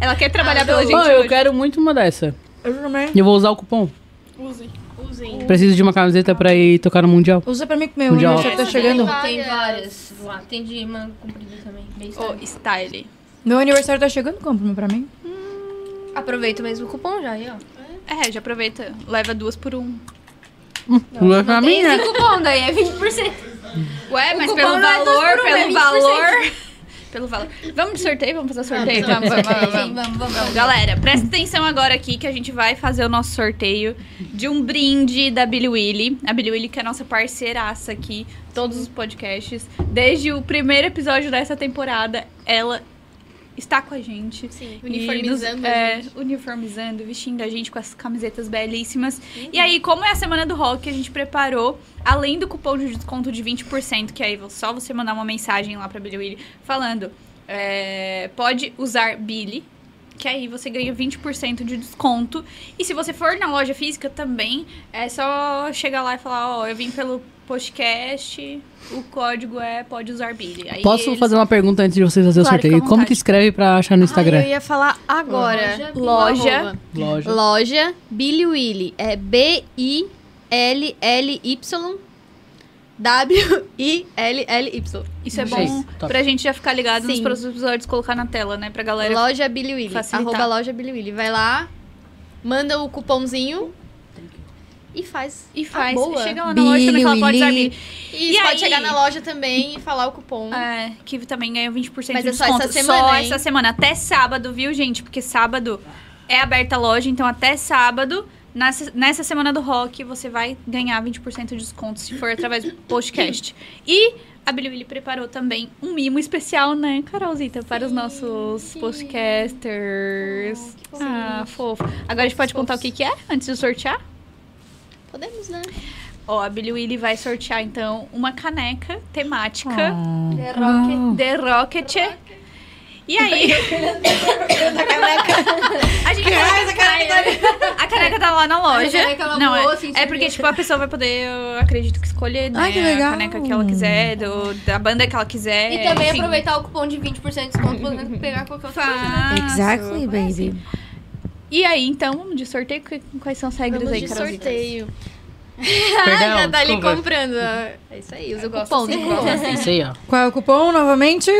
[SPEAKER 2] Ela quer trabalhar pela gente
[SPEAKER 5] eu
[SPEAKER 2] hoje.
[SPEAKER 5] quero muito uma dessa.
[SPEAKER 4] Eu também.
[SPEAKER 5] E eu vou usar o cupom.
[SPEAKER 3] Usem.
[SPEAKER 5] Preciso de uma camiseta pra ir tocar no Mundial.
[SPEAKER 4] Usa pra mim que meu
[SPEAKER 5] Mundial.
[SPEAKER 4] aniversário tá chegando.
[SPEAKER 1] Tem
[SPEAKER 3] Várias.
[SPEAKER 1] várias lá. Tem de manga comprida também. Bem
[SPEAKER 2] Ô,
[SPEAKER 1] style.
[SPEAKER 4] Meu aniversário tá chegando, compra uma pra mim.
[SPEAKER 1] Aproveita mesmo o cupom já aí, ó.
[SPEAKER 2] É, já aproveita. Leva duas por um.
[SPEAKER 5] Não é mim,
[SPEAKER 1] Tem
[SPEAKER 5] né?
[SPEAKER 1] esse cupom daí, é 20%.
[SPEAKER 2] Ué, mas pelo
[SPEAKER 1] não é
[SPEAKER 2] valor,
[SPEAKER 1] é
[SPEAKER 2] pelo
[SPEAKER 1] 20%.
[SPEAKER 2] valor. Pelo valor. Vamos de sorteio? Vamos fazer sorteio? Vamos, vamos, vamos. Vamos.
[SPEAKER 1] vamos, vamos.
[SPEAKER 2] Então, galera, presta atenção agora aqui que a gente vai fazer o nosso sorteio de um brinde da Billy Willy. A Billy Willy que é a nossa parceiraça aqui, todos os podcasts. Desde o primeiro episódio dessa temporada, ela está com a gente.
[SPEAKER 3] Sim, uniformizando
[SPEAKER 2] nos-
[SPEAKER 3] a
[SPEAKER 2] é, uniformizando, vestindo a gente com as camisetas belíssimas. E aí, como é a semana do rock, a gente preparou, além do cupom de desconto de 20%, que aí só você mandar uma mensagem lá pra Billy Willy falando, é, pode usar Billy. Que aí você ganha 20% de desconto. E se você for na loja física também, é só chegar lá e falar, ó, eu vim pelo podcast, o código é pode usar Billy. Aí
[SPEAKER 5] Posso
[SPEAKER 2] eles-
[SPEAKER 5] fazer uma pergunta antes de vocês fazerem
[SPEAKER 2] Claro,
[SPEAKER 5] o sorteio? Como que escreve pra achar no
[SPEAKER 3] Ah,
[SPEAKER 5] Instagram?
[SPEAKER 3] eu ia falar agora.
[SPEAKER 1] Loja,
[SPEAKER 3] Loja.
[SPEAKER 5] Loja.
[SPEAKER 3] Loja Billy Willy. É B-I-L-L-Y W-I-L-L-Y.
[SPEAKER 2] Isso é bom
[SPEAKER 5] Top.
[SPEAKER 2] pra gente já ficar ligado nos
[SPEAKER 3] Sim.
[SPEAKER 2] próximos episódios, colocar na tela, né? Pra galera.
[SPEAKER 3] Loja Billy Willy.
[SPEAKER 2] facilitar.
[SPEAKER 3] Arroba Loja Billy Willy. Vai lá, manda o cupomzinho. E faz.
[SPEAKER 2] E faz.
[SPEAKER 3] boa.
[SPEAKER 2] Chega lá na loja também fala, pode usar.
[SPEAKER 3] E,
[SPEAKER 2] E
[SPEAKER 3] pode
[SPEAKER 2] aí?
[SPEAKER 3] chegar na loja também e falar o cupom.
[SPEAKER 2] É, que também ganha 20%
[SPEAKER 3] Mas
[SPEAKER 2] de
[SPEAKER 3] é só
[SPEAKER 2] desconto.
[SPEAKER 3] essa semana,
[SPEAKER 2] Só
[SPEAKER 3] hein?
[SPEAKER 2] essa semana. Até sábado, viu, gente? Porque sábado é aberta a loja, então até sábado, nessa, nessa semana do rock, você vai ganhar 20% de desconto se for através do podcast. E a Billy Willy preparou também um mimo especial, né, Carolzita, para os nossos podcasters. ah, fofo. Agora a gente pode contar o que, que é antes de sortear?
[SPEAKER 3] Podemos, né?
[SPEAKER 2] Ó, a Billy Willy vai sortear, então, uma caneca temática.
[SPEAKER 4] Ah.
[SPEAKER 1] The Rocket.
[SPEAKER 2] The Rocket. E aí? a gente a caneca tá lá na loja.
[SPEAKER 1] A caneca ela
[SPEAKER 2] Não, é,
[SPEAKER 1] assim,
[SPEAKER 2] é porque, tipo, a pessoa vai poder, eu acredito que escolher, né?
[SPEAKER 4] Ai, que legal.
[SPEAKER 2] A caneca que ela quiser, do, da banda que ela quiser.
[SPEAKER 1] E também
[SPEAKER 2] enfim.
[SPEAKER 1] aproveitar o cupom de 20% de desconto podendo pegar qualquer outra coisa, né?
[SPEAKER 4] Exactly, baby.
[SPEAKER 2] E aí, então, vamos de sorteio? Quais são as regras
[SPEAKER 3] Vamos
[SPEAKER 2] aí,
[SPEAKER 3] de
[SPEAKER 2] Carolzita?
[SPEAKER 3] sorteio.
[SPEAKER 5] Perdão,
[SPEAKER 3] Já tá ali
[SPEAKER 5] desculpa.
[SPEAKER 3] comprando. É isso aí, usa o
[SPEAKER 1] gosto
[SPEAKER 3] cupom.
[SPEAKER 1] assim.
[SPEAKER 3] cupom.
[SPEAKER 5] É isso aí, ó.
[SPEAKER 4] Qual é o cupom, novamente?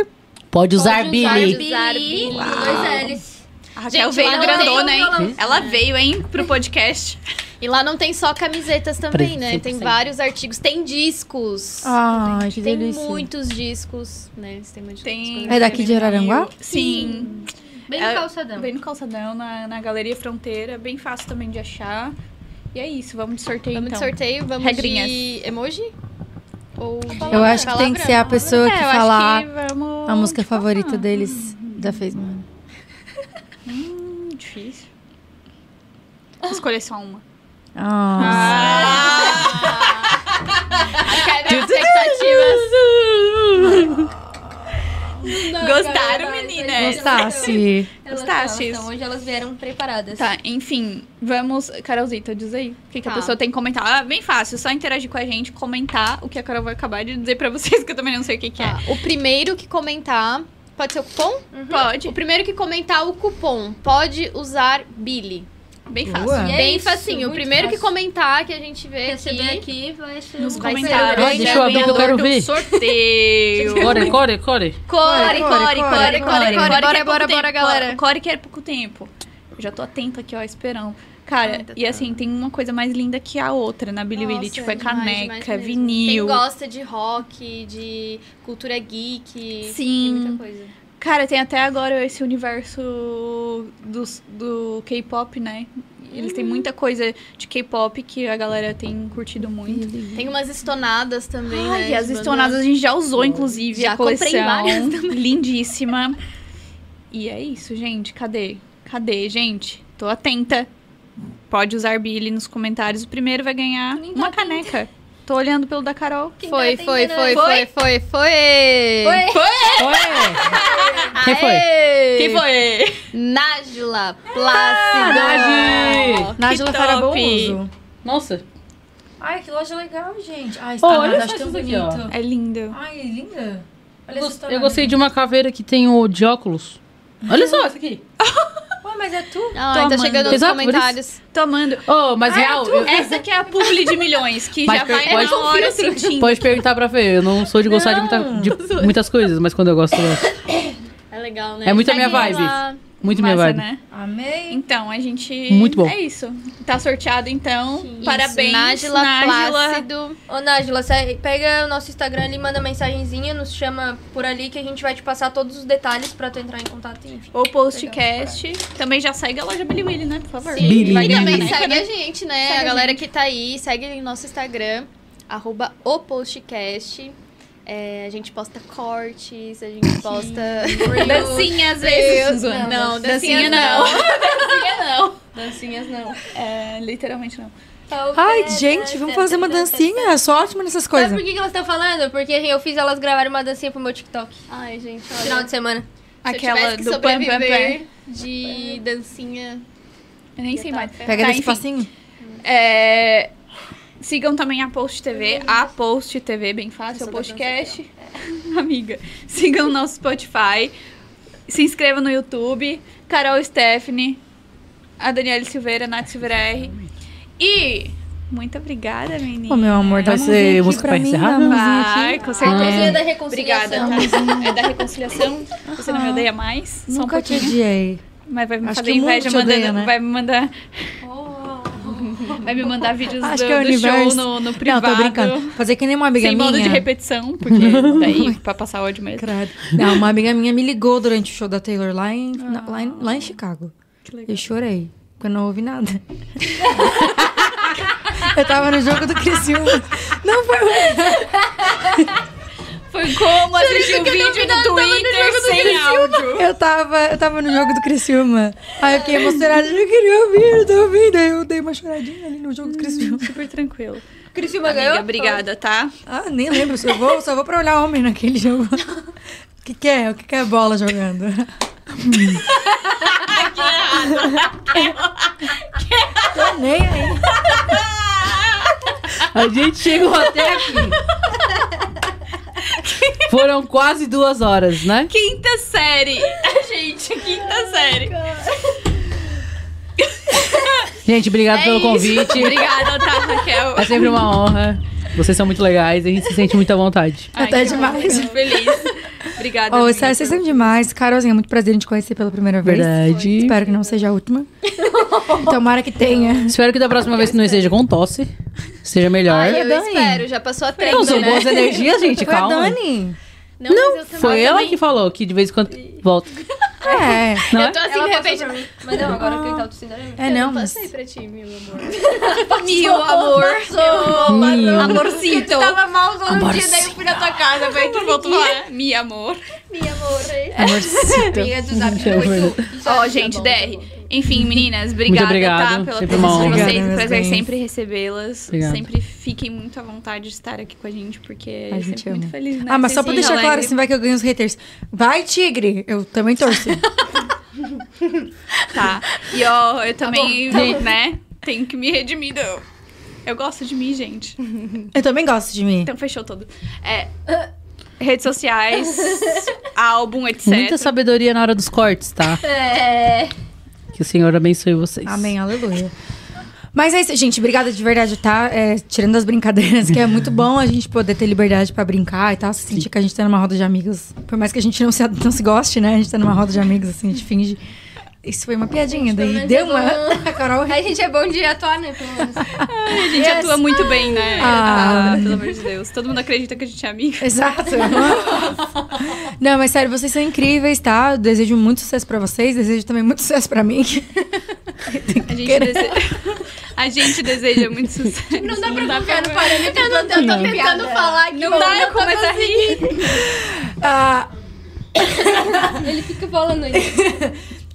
[SPEAKER 5] Pode usar
[SPEAKER 1] Pode
[SPEAKER 5] Billy.
[SPEAKER 3] usar
[SPEAKER 1] Billy.
[SPEAKER 3] Billy.
[SPEAKER 1] Dois L's.
[SPEAKER 2] A Raquel
[SPEAKER 3] Gente,
[SPEAKER 2] veio grandona,
[SPEAKER 3] tem
[SPEAKER 2] hein?
[SPEAKER 3] violão.
[SPEAKER 2] Ela veio, hein, pro podcast.
[SPEAKER 3] E lá não tem só camisetas também, né?
[SPEAKER 5] 100%.
[SPEAKER 3] Tem vários artigos. Tem discos.
[SPEAKER 4] Ai, que
[SPEAKER 3] tem
[SPEAKER 4] delícia.
[SPEAKER 3] muitos discos, né?
[SPEAKER 2] Tem...
[SPEAKER 3] discos.
[SPEAKER 4] É daqui de Araranguá?
[SPEAKER 2] Sim.
[SPEAKER 1] Bem
[SPEAKER 2] É,
[SPEAKER 1] no calçadão.
[SPEAKER 2] Bem no calçadão, na, na Galeria Fronteira. Bem fácil também de achar. E é isso, vamos de sorteio
[SPEAKER 3] Vamos
[SPEAKER 2] então.
[SPEAKER 3] de sorteio, vamos
[SPEAKER 2] Regrinhas.
[SPEAKER 3] de emoji? Ou de
[SPEAKER 4] Eu acho que tem que ser a pessoa
[SPEAKER 2] É,
[SPEAKER 4] que falar
[SPEAKER 2] que vamos...
[SPEAKER 4] a música
[SPEAKER 2] tipo,
[SPEAKER 4] favorita
[SPEAKER 2] ah,
[SPEAKER 4] deles da Facebook.
[SPEAKER 2] Hum, difícil. Vou escolher só uma.
[SPEAKER 4] Ah.
[SPEAKER 3] Quero expectativas.
[SPEAKER 2] Gostaram, meninas?
[SPEAKER 4] Gostasse.
[SPEAKER 1] Elas
[SPEAKER 2] Gostaste?
[SPEAKER 1] Então, hoje elas vieram preparadas.
[SPEAKER 2] Tá, enfim, vamos. Carolzita, diz aí. O que, que a
[SPEAKER 3] Tá.
[SPEAKER 2] pessoa tem que comentar? Ah, bem fácil, só interagir com a gente, comentar o que a Carol vai acabar de dizer pra vocês, que eu também não sei o que, que
[SPEAKER 3] Tá, o primeiro que comentar. Pode ser o cupom?
[SPEAKER 2] é. Pode.
[SPEAKER 3] O primeiro que comentar o cupom pode usar Billy.
[SPEAKER 2] Bem fácil.
[SPEAKER 1] É
[SPEAKER 3] Bem
[SPEAKER 1] isso,
[SPEAKER 3] facinho. O primeiro que
[SPEAKER 1] fácil.
[SPEAKER 3] comentar que a gente vê
[SPEAKER 1] Receber
[SPEAKER 3] aqui.
[SPEAKER 1] aqui vai ser
[SPEAKER 2] Nos
[SPEAKER 3] Vai
[SPEAKER 2] comentários.
[SPEAKER 3] o
[SPEAKER 5] deixa eu abrir que eu quero ver.
[SPEAKER 2] Sorteio.
[SPEAKER 5] Core, core, core.
[SPEAKER 3] Core, core, core, core, core,
[SPEAKER 2] Core,
[SPEAKER 3] Bora,
[SPEAKER 2] quer
[SPEAKER 3] bora, bora, galera.
[SPEAKER 2] Core quer pouco tempo. Eu já tô atenta aqui, ó, esperando. Cara, e assim, tem uma coisa mais linda que a outra na Billy Willy. Tipo, é
[SPEAKER 3] demais,
[SPEAKER 2] caneca,
[SPEAKER 3] demais mesmo.
[SPEAKER 2] vinil.
[SPEAKER 3] Quem gosta de rock, de cultura geek.
[SPEAKER 2] Sim.
[SPEAKER 3] Tem muita coisa.
[SPEAKER 2] Cara, tem até agora esse universo dos- do, K-pop, né? Eles têm muita coisa de K-pop que a galera tem curtido muito.
[SPEAKER 3] Tem umas estonadas também,
[SPEAKER 2] Ai,
[SPEAKER 3] né?
[SPEAKER 2] e as estonadas a gente já usou, inclusive,
[SPEAKER 3] Já
[SPEAKER 2] a coleção.
[SPEAKER 3] comprei várias
[SPEAKER 2] Lindíssima. E é isso, gente. Cadê? Cadê, gente? Tô atenta. Pode usar Billy nos comentários. O primeiro vai ganhar
[SPEAKER 1] tá
[SPEAKER 2] uma caneca. Tô olhando pelo da Carol.
[SPEAKER 1] Quem
[SPEAKER 3] Foi,
[SPEAKER 1] tá
[SPEAKER 3] foi, foi, foi, foi, foi.
[SPEAKER 1] Foi.
[SPEAKER 5] Oi! Quem foi?
[SPEAKER 2] Quem foi?
[SPEAKER 3] Nájila Plácido.
[SPEAKER 5] Naji!
[SPEAKER 4] Nájila
[SPEAKER 2] Que
[SPEAKER 4] Faraboso.
[SPEAKER 5] Nossa.
[SPEAKER 4] Ai, que loja legal, gente. Ai,
[SPEAKER 5] Oh, olha
[SPEAKER 4] tão
[SPEAKER 5] isso aqui, ó.
[SPEAKER 4] bonito.
[SPEAKER 2] É lindo.
[SPEAKER 4] Ai, linda. Olha
[SPEAKER 5] Eu
[SPEAKER 4] essa
[SPEAKER 5] gos- Eu gostei de uma caveira que tem o de óculos. Olha só essa aqui.
[SPEAKER 4] Mas é tu?
[SPEAKER 3] Tá
[SPEAKER 2] amando.
[SPEAKER 3] chegando nos comentários.
[SPEAKER 2] Tomando.
[SPEAKER 5] Oh, mas real, eu-
[SPEAKER 2] Essa aqui é a publi de milhões, que
[SPEAKER 5] Mas
[SPEAKER 2] já
[SPEAKER 5] per-
[SPEAKER 2] vai
[SPEAKER 5] pode-
[SPEAKER 2] na hora sentindo.
[SPEAKER 5] pode perguntar pra Fê. Eu não sou de gostar de, muita- de muitas coisas, mas quando eu gosto, eu gosto.
[SPEAKER 3] É legal, né?
[SPEAKER 5] É muito a minha vibe.
[SPEAKER 3] lá.
[SPEAKER 5] Muito minha
[SPEAKER 2] Massa,
[SPEAKER 5] vibe.
[SPEAKER 2] né?
[SPEAKER 4] Amei.
[SPEAKER 2] Então, a gente.
[SPEAKER 5] Muito bom.
[SPEAKER 2] É isso. Tá sorteado, então.
[SPEAKER 3] Isso,
[SPEAKER 2] Parabéns,
[SPEAKER 3] Nájila Plácido.
[SPEAKER 1] Ô, Nájila, pega o nosso Instagram ali, manda mensagenzinha, nos chama por ali que a gente vai te passar todos os detalhes pra tu entrar em contato. Enfim.
[SPEAKER 2] O postcast. Também já segue a loja Billy Willy, né? Por favor.
[SPEAKER 3] Sim,
[SPEAKER 5] Billy,
[SPEAKER 3] e
[SPEAKER 5] Billy.
[SPEAKER 3] também segue
[SPEAKER 2] né?
[SPEAKER 3] a gente, né?
[SPEAKER 2] Segue
[SPEAKER 3] a galera
[SPEAKER 2] gente.
[SPEAKER 3] que tá aí, segue em nosso Instagram, arroba o postcast. É, a gente posta cortes, a gente posta...
[SPEAKER 2] Dancinha às vezes.
[SPEAKER 3] Não,
[SPEAKER 2] Não, dancinha
[SPEAKER 3] dancinha
[SPEAKER 2] não. dancinha não.
[SPEAKER 1] Dancinhas não.
[SPEAKER 2] É, literalmente não.
[SPEAKER 4] Ai, gente, vamos fazer uma dancinha. Eu sou ótima nessas
[SPEAKER 1] Sabe
[SPEAKER 4] coisas.
[SPEAKER 1] por que, que elas estão falando? Porque eu fiz elas gravarem uma dancinha pro meu TikTok.
[SPEAKER 3] Ai, gente,
[SPEAKER 1] no Final
[SPEAKER 3] olha.
[SPEAKER 1] de semana.
[SPEAKER 3] Se eu
[SPEAKER 2] Aquela do pam, pam, pam.
[SPEAKER 3] de dancinha...
[SPEAKER 2] Eu nem sei
[SPEAKER 3] tá
[SPEAKER 2] mais.
[SPEAKER 4] Pega
[SPEAKER 2] Tá, enfim.
[SPEAKER 4] passinho.
[SPEAKER 2] É, Sigam também a Post TV, a Post TV, bem fácil, é o podcast. Amiga, sigam o nosso Spotify, se inscrevam no YouTube, Carol Stephanie, a Daniela Silveira, a Nath Silveira R. E muito obrigada, menina.
[SPEAKER 4] Ô, meu amor,
[SPEAKER 5] Vai ser música
[SPEAKER 4] pra
[SPEAKER 5] encerrar?
[SPEAKER 2] Vai, com
[SPEAKER 1] A
[SPEAKER 2] certeza.
[SPEAKER 1] mãozinha da reconciliação.
[SPEAKER 2] Obrigada, tá? É da reconciliação. Você não me odeia mais? Só um
[SPEAKER 4] Nunca te odiei.
[SPEAKER 2] Mas vai me
[SPEAKER 4] Acho
[SPEAKER 2] fazer inveja
[SPEAKER 4] odeia,
[SPEAKER 2] mandando.
[SPEAKER 4] né?
[SPEAKER 2] Vai me mandar. Vai me mandar vídeos
[SPEAKER 4] Acho
[SPEAKER 2] do,
[SPEAKER 4] que é o
[SPEAKER 2] do
[SPEAKER 4] universo.
[SPEAKER 2] show no, no privado.
[SPEAKER 4] Não, tô brincando. Fazer que nem uma amiga
[SPEAKER 2] Sem
[SPEAKER 4] minha.
[SPEAKER 2] modo de repetição, porque daí, pra passar ódio mesmo.
[SPEAKER 4] Credo. Não, uma amiga minha me ligou durante o show da Taylor lá em, na- lá em, lá em Chicago.
[SPEAKER 2] Que legal.
[SPEAKER 4] Eu chorei, porque eu não ouvi nada. eu tava no jogo do Criciúma. Não foi
[SPEAKER 2] Foi como assistir um vídeo no Twitter sem áudio.
[SPEAKER 4] Eu tava, eu tava no jogo do Criciúma. Aí eu fiquei emocionada, eu queria ouvir, eu tô ouvindo. Aí eu dei uma choradinha ali no jogo do Criciúma.
[SPEAKER 2] Super tranquilo.
[SPEAKER 1] Criciúma
[SPEAKER 2] Amiga,
[SPEAKER 1] ganhou?
[SPEAKER 2] obrigada, tá?
[SPEAKER 4] Ah, nem lembro, só vou, só vou pra olhar homem naquele jogo. O que, que é? O que, que é bola jogando? Tô nem aí.
[SPEAKER 5] A gente chegou até aqui. Foram quase duas horas, né?
[SPEAKER 2] Quinta série. Gente, quinta série.
[SPEAKER 5] Gente, obrigado pelo convite.
[SPEAKER 2] Obrigada, tá, Raquel?
[SPEAKER 5] É sempre uma honra. Vocês são muito legais e a gente se sente muito à vontade.
[SPEAKER 2] Ai,
[SPEAKER 4] Até demais.
[SPEAKER 2] Feliz. Obrigada.
[SPEAKER 4] Ô,
[SPEAKER 2] amiga,
[SPEAKER 4] vocês são demais. Carolzinha, muito prazer em te conhecer pela primeira vez.
[SPEAKER 5] Verdade.
[SPEAKER 4] Espero que não seja a última. Tomara que tenha.
[SPEAKER 5] Espero que da próxima vez que não esteja com tosse, seja melhor.
[SPEAKER 1] Ai, eu
[SPEAKER 4] Dani.
[SPEAKER 1] espero, já passou a três,
[SPEAKER 5] Não, são
[SPEAKER 1] né?
[SPEAKER 5] boas energias, gente,
[SPEAKER 4] Foi a
[SPEAKER 5] calma.
[SPEAKER 4] Dani.
[SPEAKER 3] Não, mas eu também.
[SPEAKER 5] Foi ela
[SPEAKER 2] também.
[SPEAKER 5] que falou que de vez em quando volta.
[SPEAKER 4] É.
[SPEAKER 5] Não
[SPEAKER 1] Eu
[SPEAKER 5] é?
[SPEAKER 1] tô assim,
[SPEAKER 3] Ela
[SPEAKER 1] de
[SPEAKER 3] passou
[SPEAKER 1] repente.
[SPEAKER 3] pra mim.
[SPEAKER 1] Mas não, agora que ele tá tossindo. né?
[SPEAKER 4] É, não,
[SPEAKER 3] eu
[SPEAKER 4] mas...
[SPEAKER 3] passei pra ti, meu amor.
[SPEAKER 2] Meu amor.
[SPEAKER 5] Meu.
[SPEAKER 2] Amorcito.
[SPEAKER 1] Eu tava mal no dia,
[SPEAKER 5] Amorzinho.
[SPEAKER 1] daí eu fui na tua casa. Eu falei, que
[SPEAKER 2] Voltou lá. Mi amor.
[SPEAKER 3] Meu amor.
[SPEAKER 4] Amorcito.
[SPEAKER 1] Amiga do Zap,
[SPEAKER 5] eu
[SPEAKER 1] tu.
[SPEAKER 2] Ó, gente, DR. Enfim, meninas, obrigada,
[SPEAKER 5] obrigado.
[SPEAKER 2] tá? Pela presença de vocês.
[SPEAKER 4] Obrigada,
[SPEAKER 2] Um prazer
[SPEAKER 4] bens.
[SPEAKER 2] sempre recebê-las. Sempre fiquem muito à vontade de estar aqui com a gente, porque
[SPEAKER 4] A
[SPEAKER 2] eu
[SPEAKER 4] gente
[SPEAKER 2] sempre muito feliz, né?
[SPEAKER 4] Ah, mas só pra deixar claro, assim, vai que eu ganho os haters. Vai, tigre! Eu também torço.
[SPEAKER 2] Tá. E ó, eu também,
[SPEAKER 5] Tá bom.
[SPEAKER 2] né? Tenho que me redimir. Eu, eu gosto de mim, gente.
[SPEAKER 4] eu também gosto de mim.
[SPEAKER 2] Então fechou tudo. É. Redes sociais, álbum, etc.
[SPEAKER 5] Muita sabedoria na hora dos cortes, tá?
[SPEAKER 1] É.
[SPEAKER 5] Que o Senhor abençoe vocês.
[SPEAKER 4] Amém, aleluia. Mas é isso, gente. Obrigada de verdade, tá? É, tirando as brincadeiras, que é muito bom a gente poder ter liberdade pra brincar e tal. Se sentir que a gente tá numa roda de amigos. Por mais que a gente não se, não se goste, né? A gente tá numa roda de amigos, assim, a gente finge. Isso foi uma piadinha, daí deu
[SPEAKER 1] é
[SPEAKER 4] uma. A Carol
[SPEAKER 1] A gente é bom de atuar, né? Pelo menos.
[SPEAKER 2] A gente atua muito bem, né?
[SPEAKER 4] Ah.
[SPEAKER 2] Ah, pelo amor de Deus. Todo mundo acredita que a gente é amiga.
[SPEAKER 4] Exato. Não, mas sério, vocês são incríveis, tá? Eu desejo muito sucesso pra vocês, desejo também muito sucesso pra mim.
[SPEAKER 2] A gente, deseja... a gente deseja muito sucesso.
[SPEAKER 1] Não dá pra confiar no parâmetro. Eu, não, eu tô
[SPEAKER 5] Não.
[SPEAKER 1] tentando falar aqui.
[SPEAKER 2] Não dá, eu
[SPEAKER 1] não
[SPEAKER 2] começo a rir.
[SPEAKER 4] Ah,
[SPEAKER 1] Ele fica falando aí.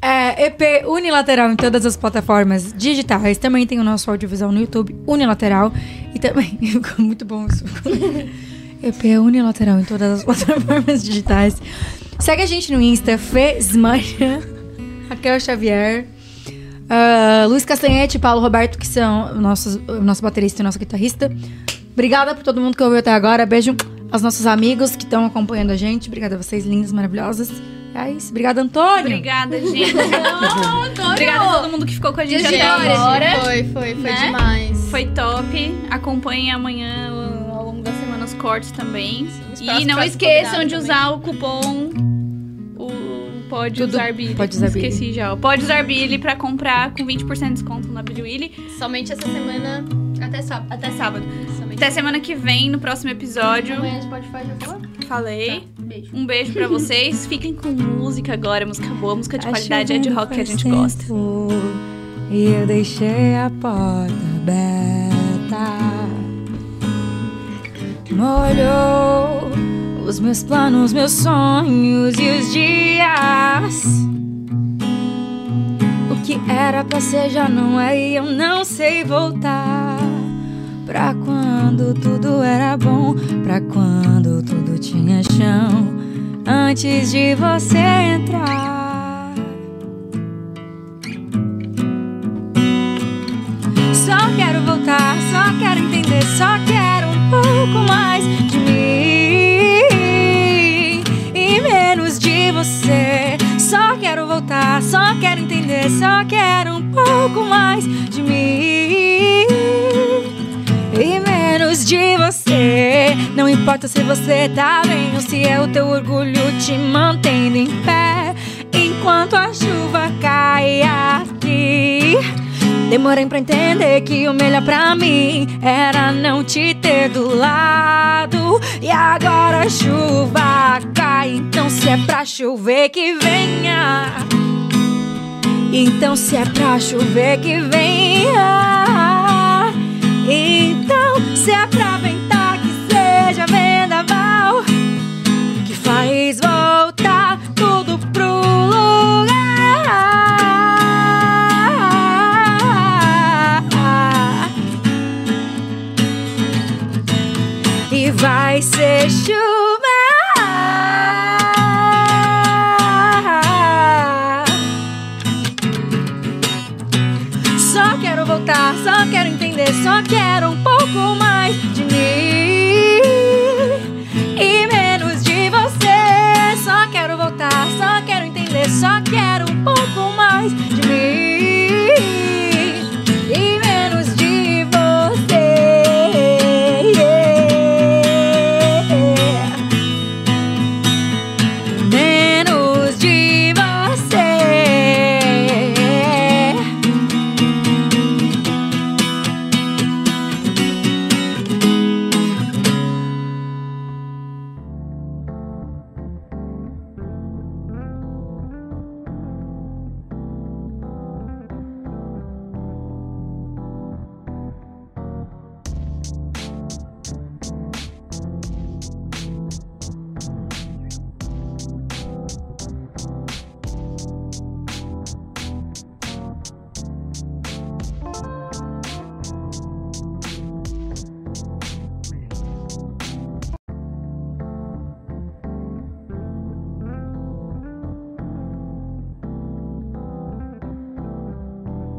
[SPEAKER 4] É, EP unilateral em todas as plataformas digitais. Também tem o nosso audiovisual no YouTube, unilateral. E também. Muito bom isso. EP unilateral em todas as plataformas digitais. Segue a gente no Insta, Fesmania, Raquel Xavier. ah, Luiz Castanhete e Paulo Roberto, que são nossos, nosso baterista e nosso guitarrista. Obrigada por todo mundo que ouviu até agora. Beijo aos nossos amigos que estão acompanhando a gente. Obrigada a vocês, lindas, maravilhosas. É isso. Obrigada, Antônio.
[SPEAKER 2] Obrigada, gente. Obrigada a todo mundo que ficou com a gente até agora.
[SPEAKER 3] Foi, foi, foi
[SPEAKER 2] Né?
[SPEAKER 3] demais.
[SPEAKER 2] Foi top. Acompanhem amanhã ao longo da semana os cortes também.
[SPEAKER 3] os
[SPEAKER 2] e não esqueçam de usar o cupom. O Pode
[SPEAKER 4] Tudo
[SPEAKER 2] usar Billy.
[SPEAKER 4] pode usar Billy.
[SPEAKER 2] Esqueci já. ó. Pode usar Billy pra comprar com 20% de desconto na Billy Willy.
[SPEAKER 3] Somente essa semana.
[SPEAKER 1] Até sábado.
[SPEAKER 2] Até sábado. Até semana que vem, no próximo episódio.
[SPEAKER 1] Amanhã Spotify já falou?
[SPEAKER 2] Falei.
[SPEAKER 1] Beijo.
[SPEAKER 2] Um beijo pra vocês. Fiquem com música agora, música boa, música de
[SPEAKER 4] A
[SPEAKER 2] qualidade, é de rock que a gente gosta.
[SPEAKER 4] E eu deixei a porta aberta. Molhou os meus planos, meus sonhos e os dias. O que era pra ser já não é e eu não sei voltar. Pra quando tudo era bom, pra quando tudo tinha chão. Antes de você entrar. Só quero voltar, só quero entender, só quero um pouco mais de mim e menos de você. Só quero voltar, só quero entender, só quero um pouco mais de mim de você. Não importa se você tá bem ou se é o teu orgulho te mantendo em pé enquanto a chuva cai aqui. Demorei pra entender que o melhor pra mim era não te ter do lado. E agora a chuva cai, então se é pra chover que venha. Então se é pra chover que venha. Então se é só quero entender, só quero um pouco mais de mim e menos de você. Só quero voltar, só quero entender, só quero um pouco mais de mim.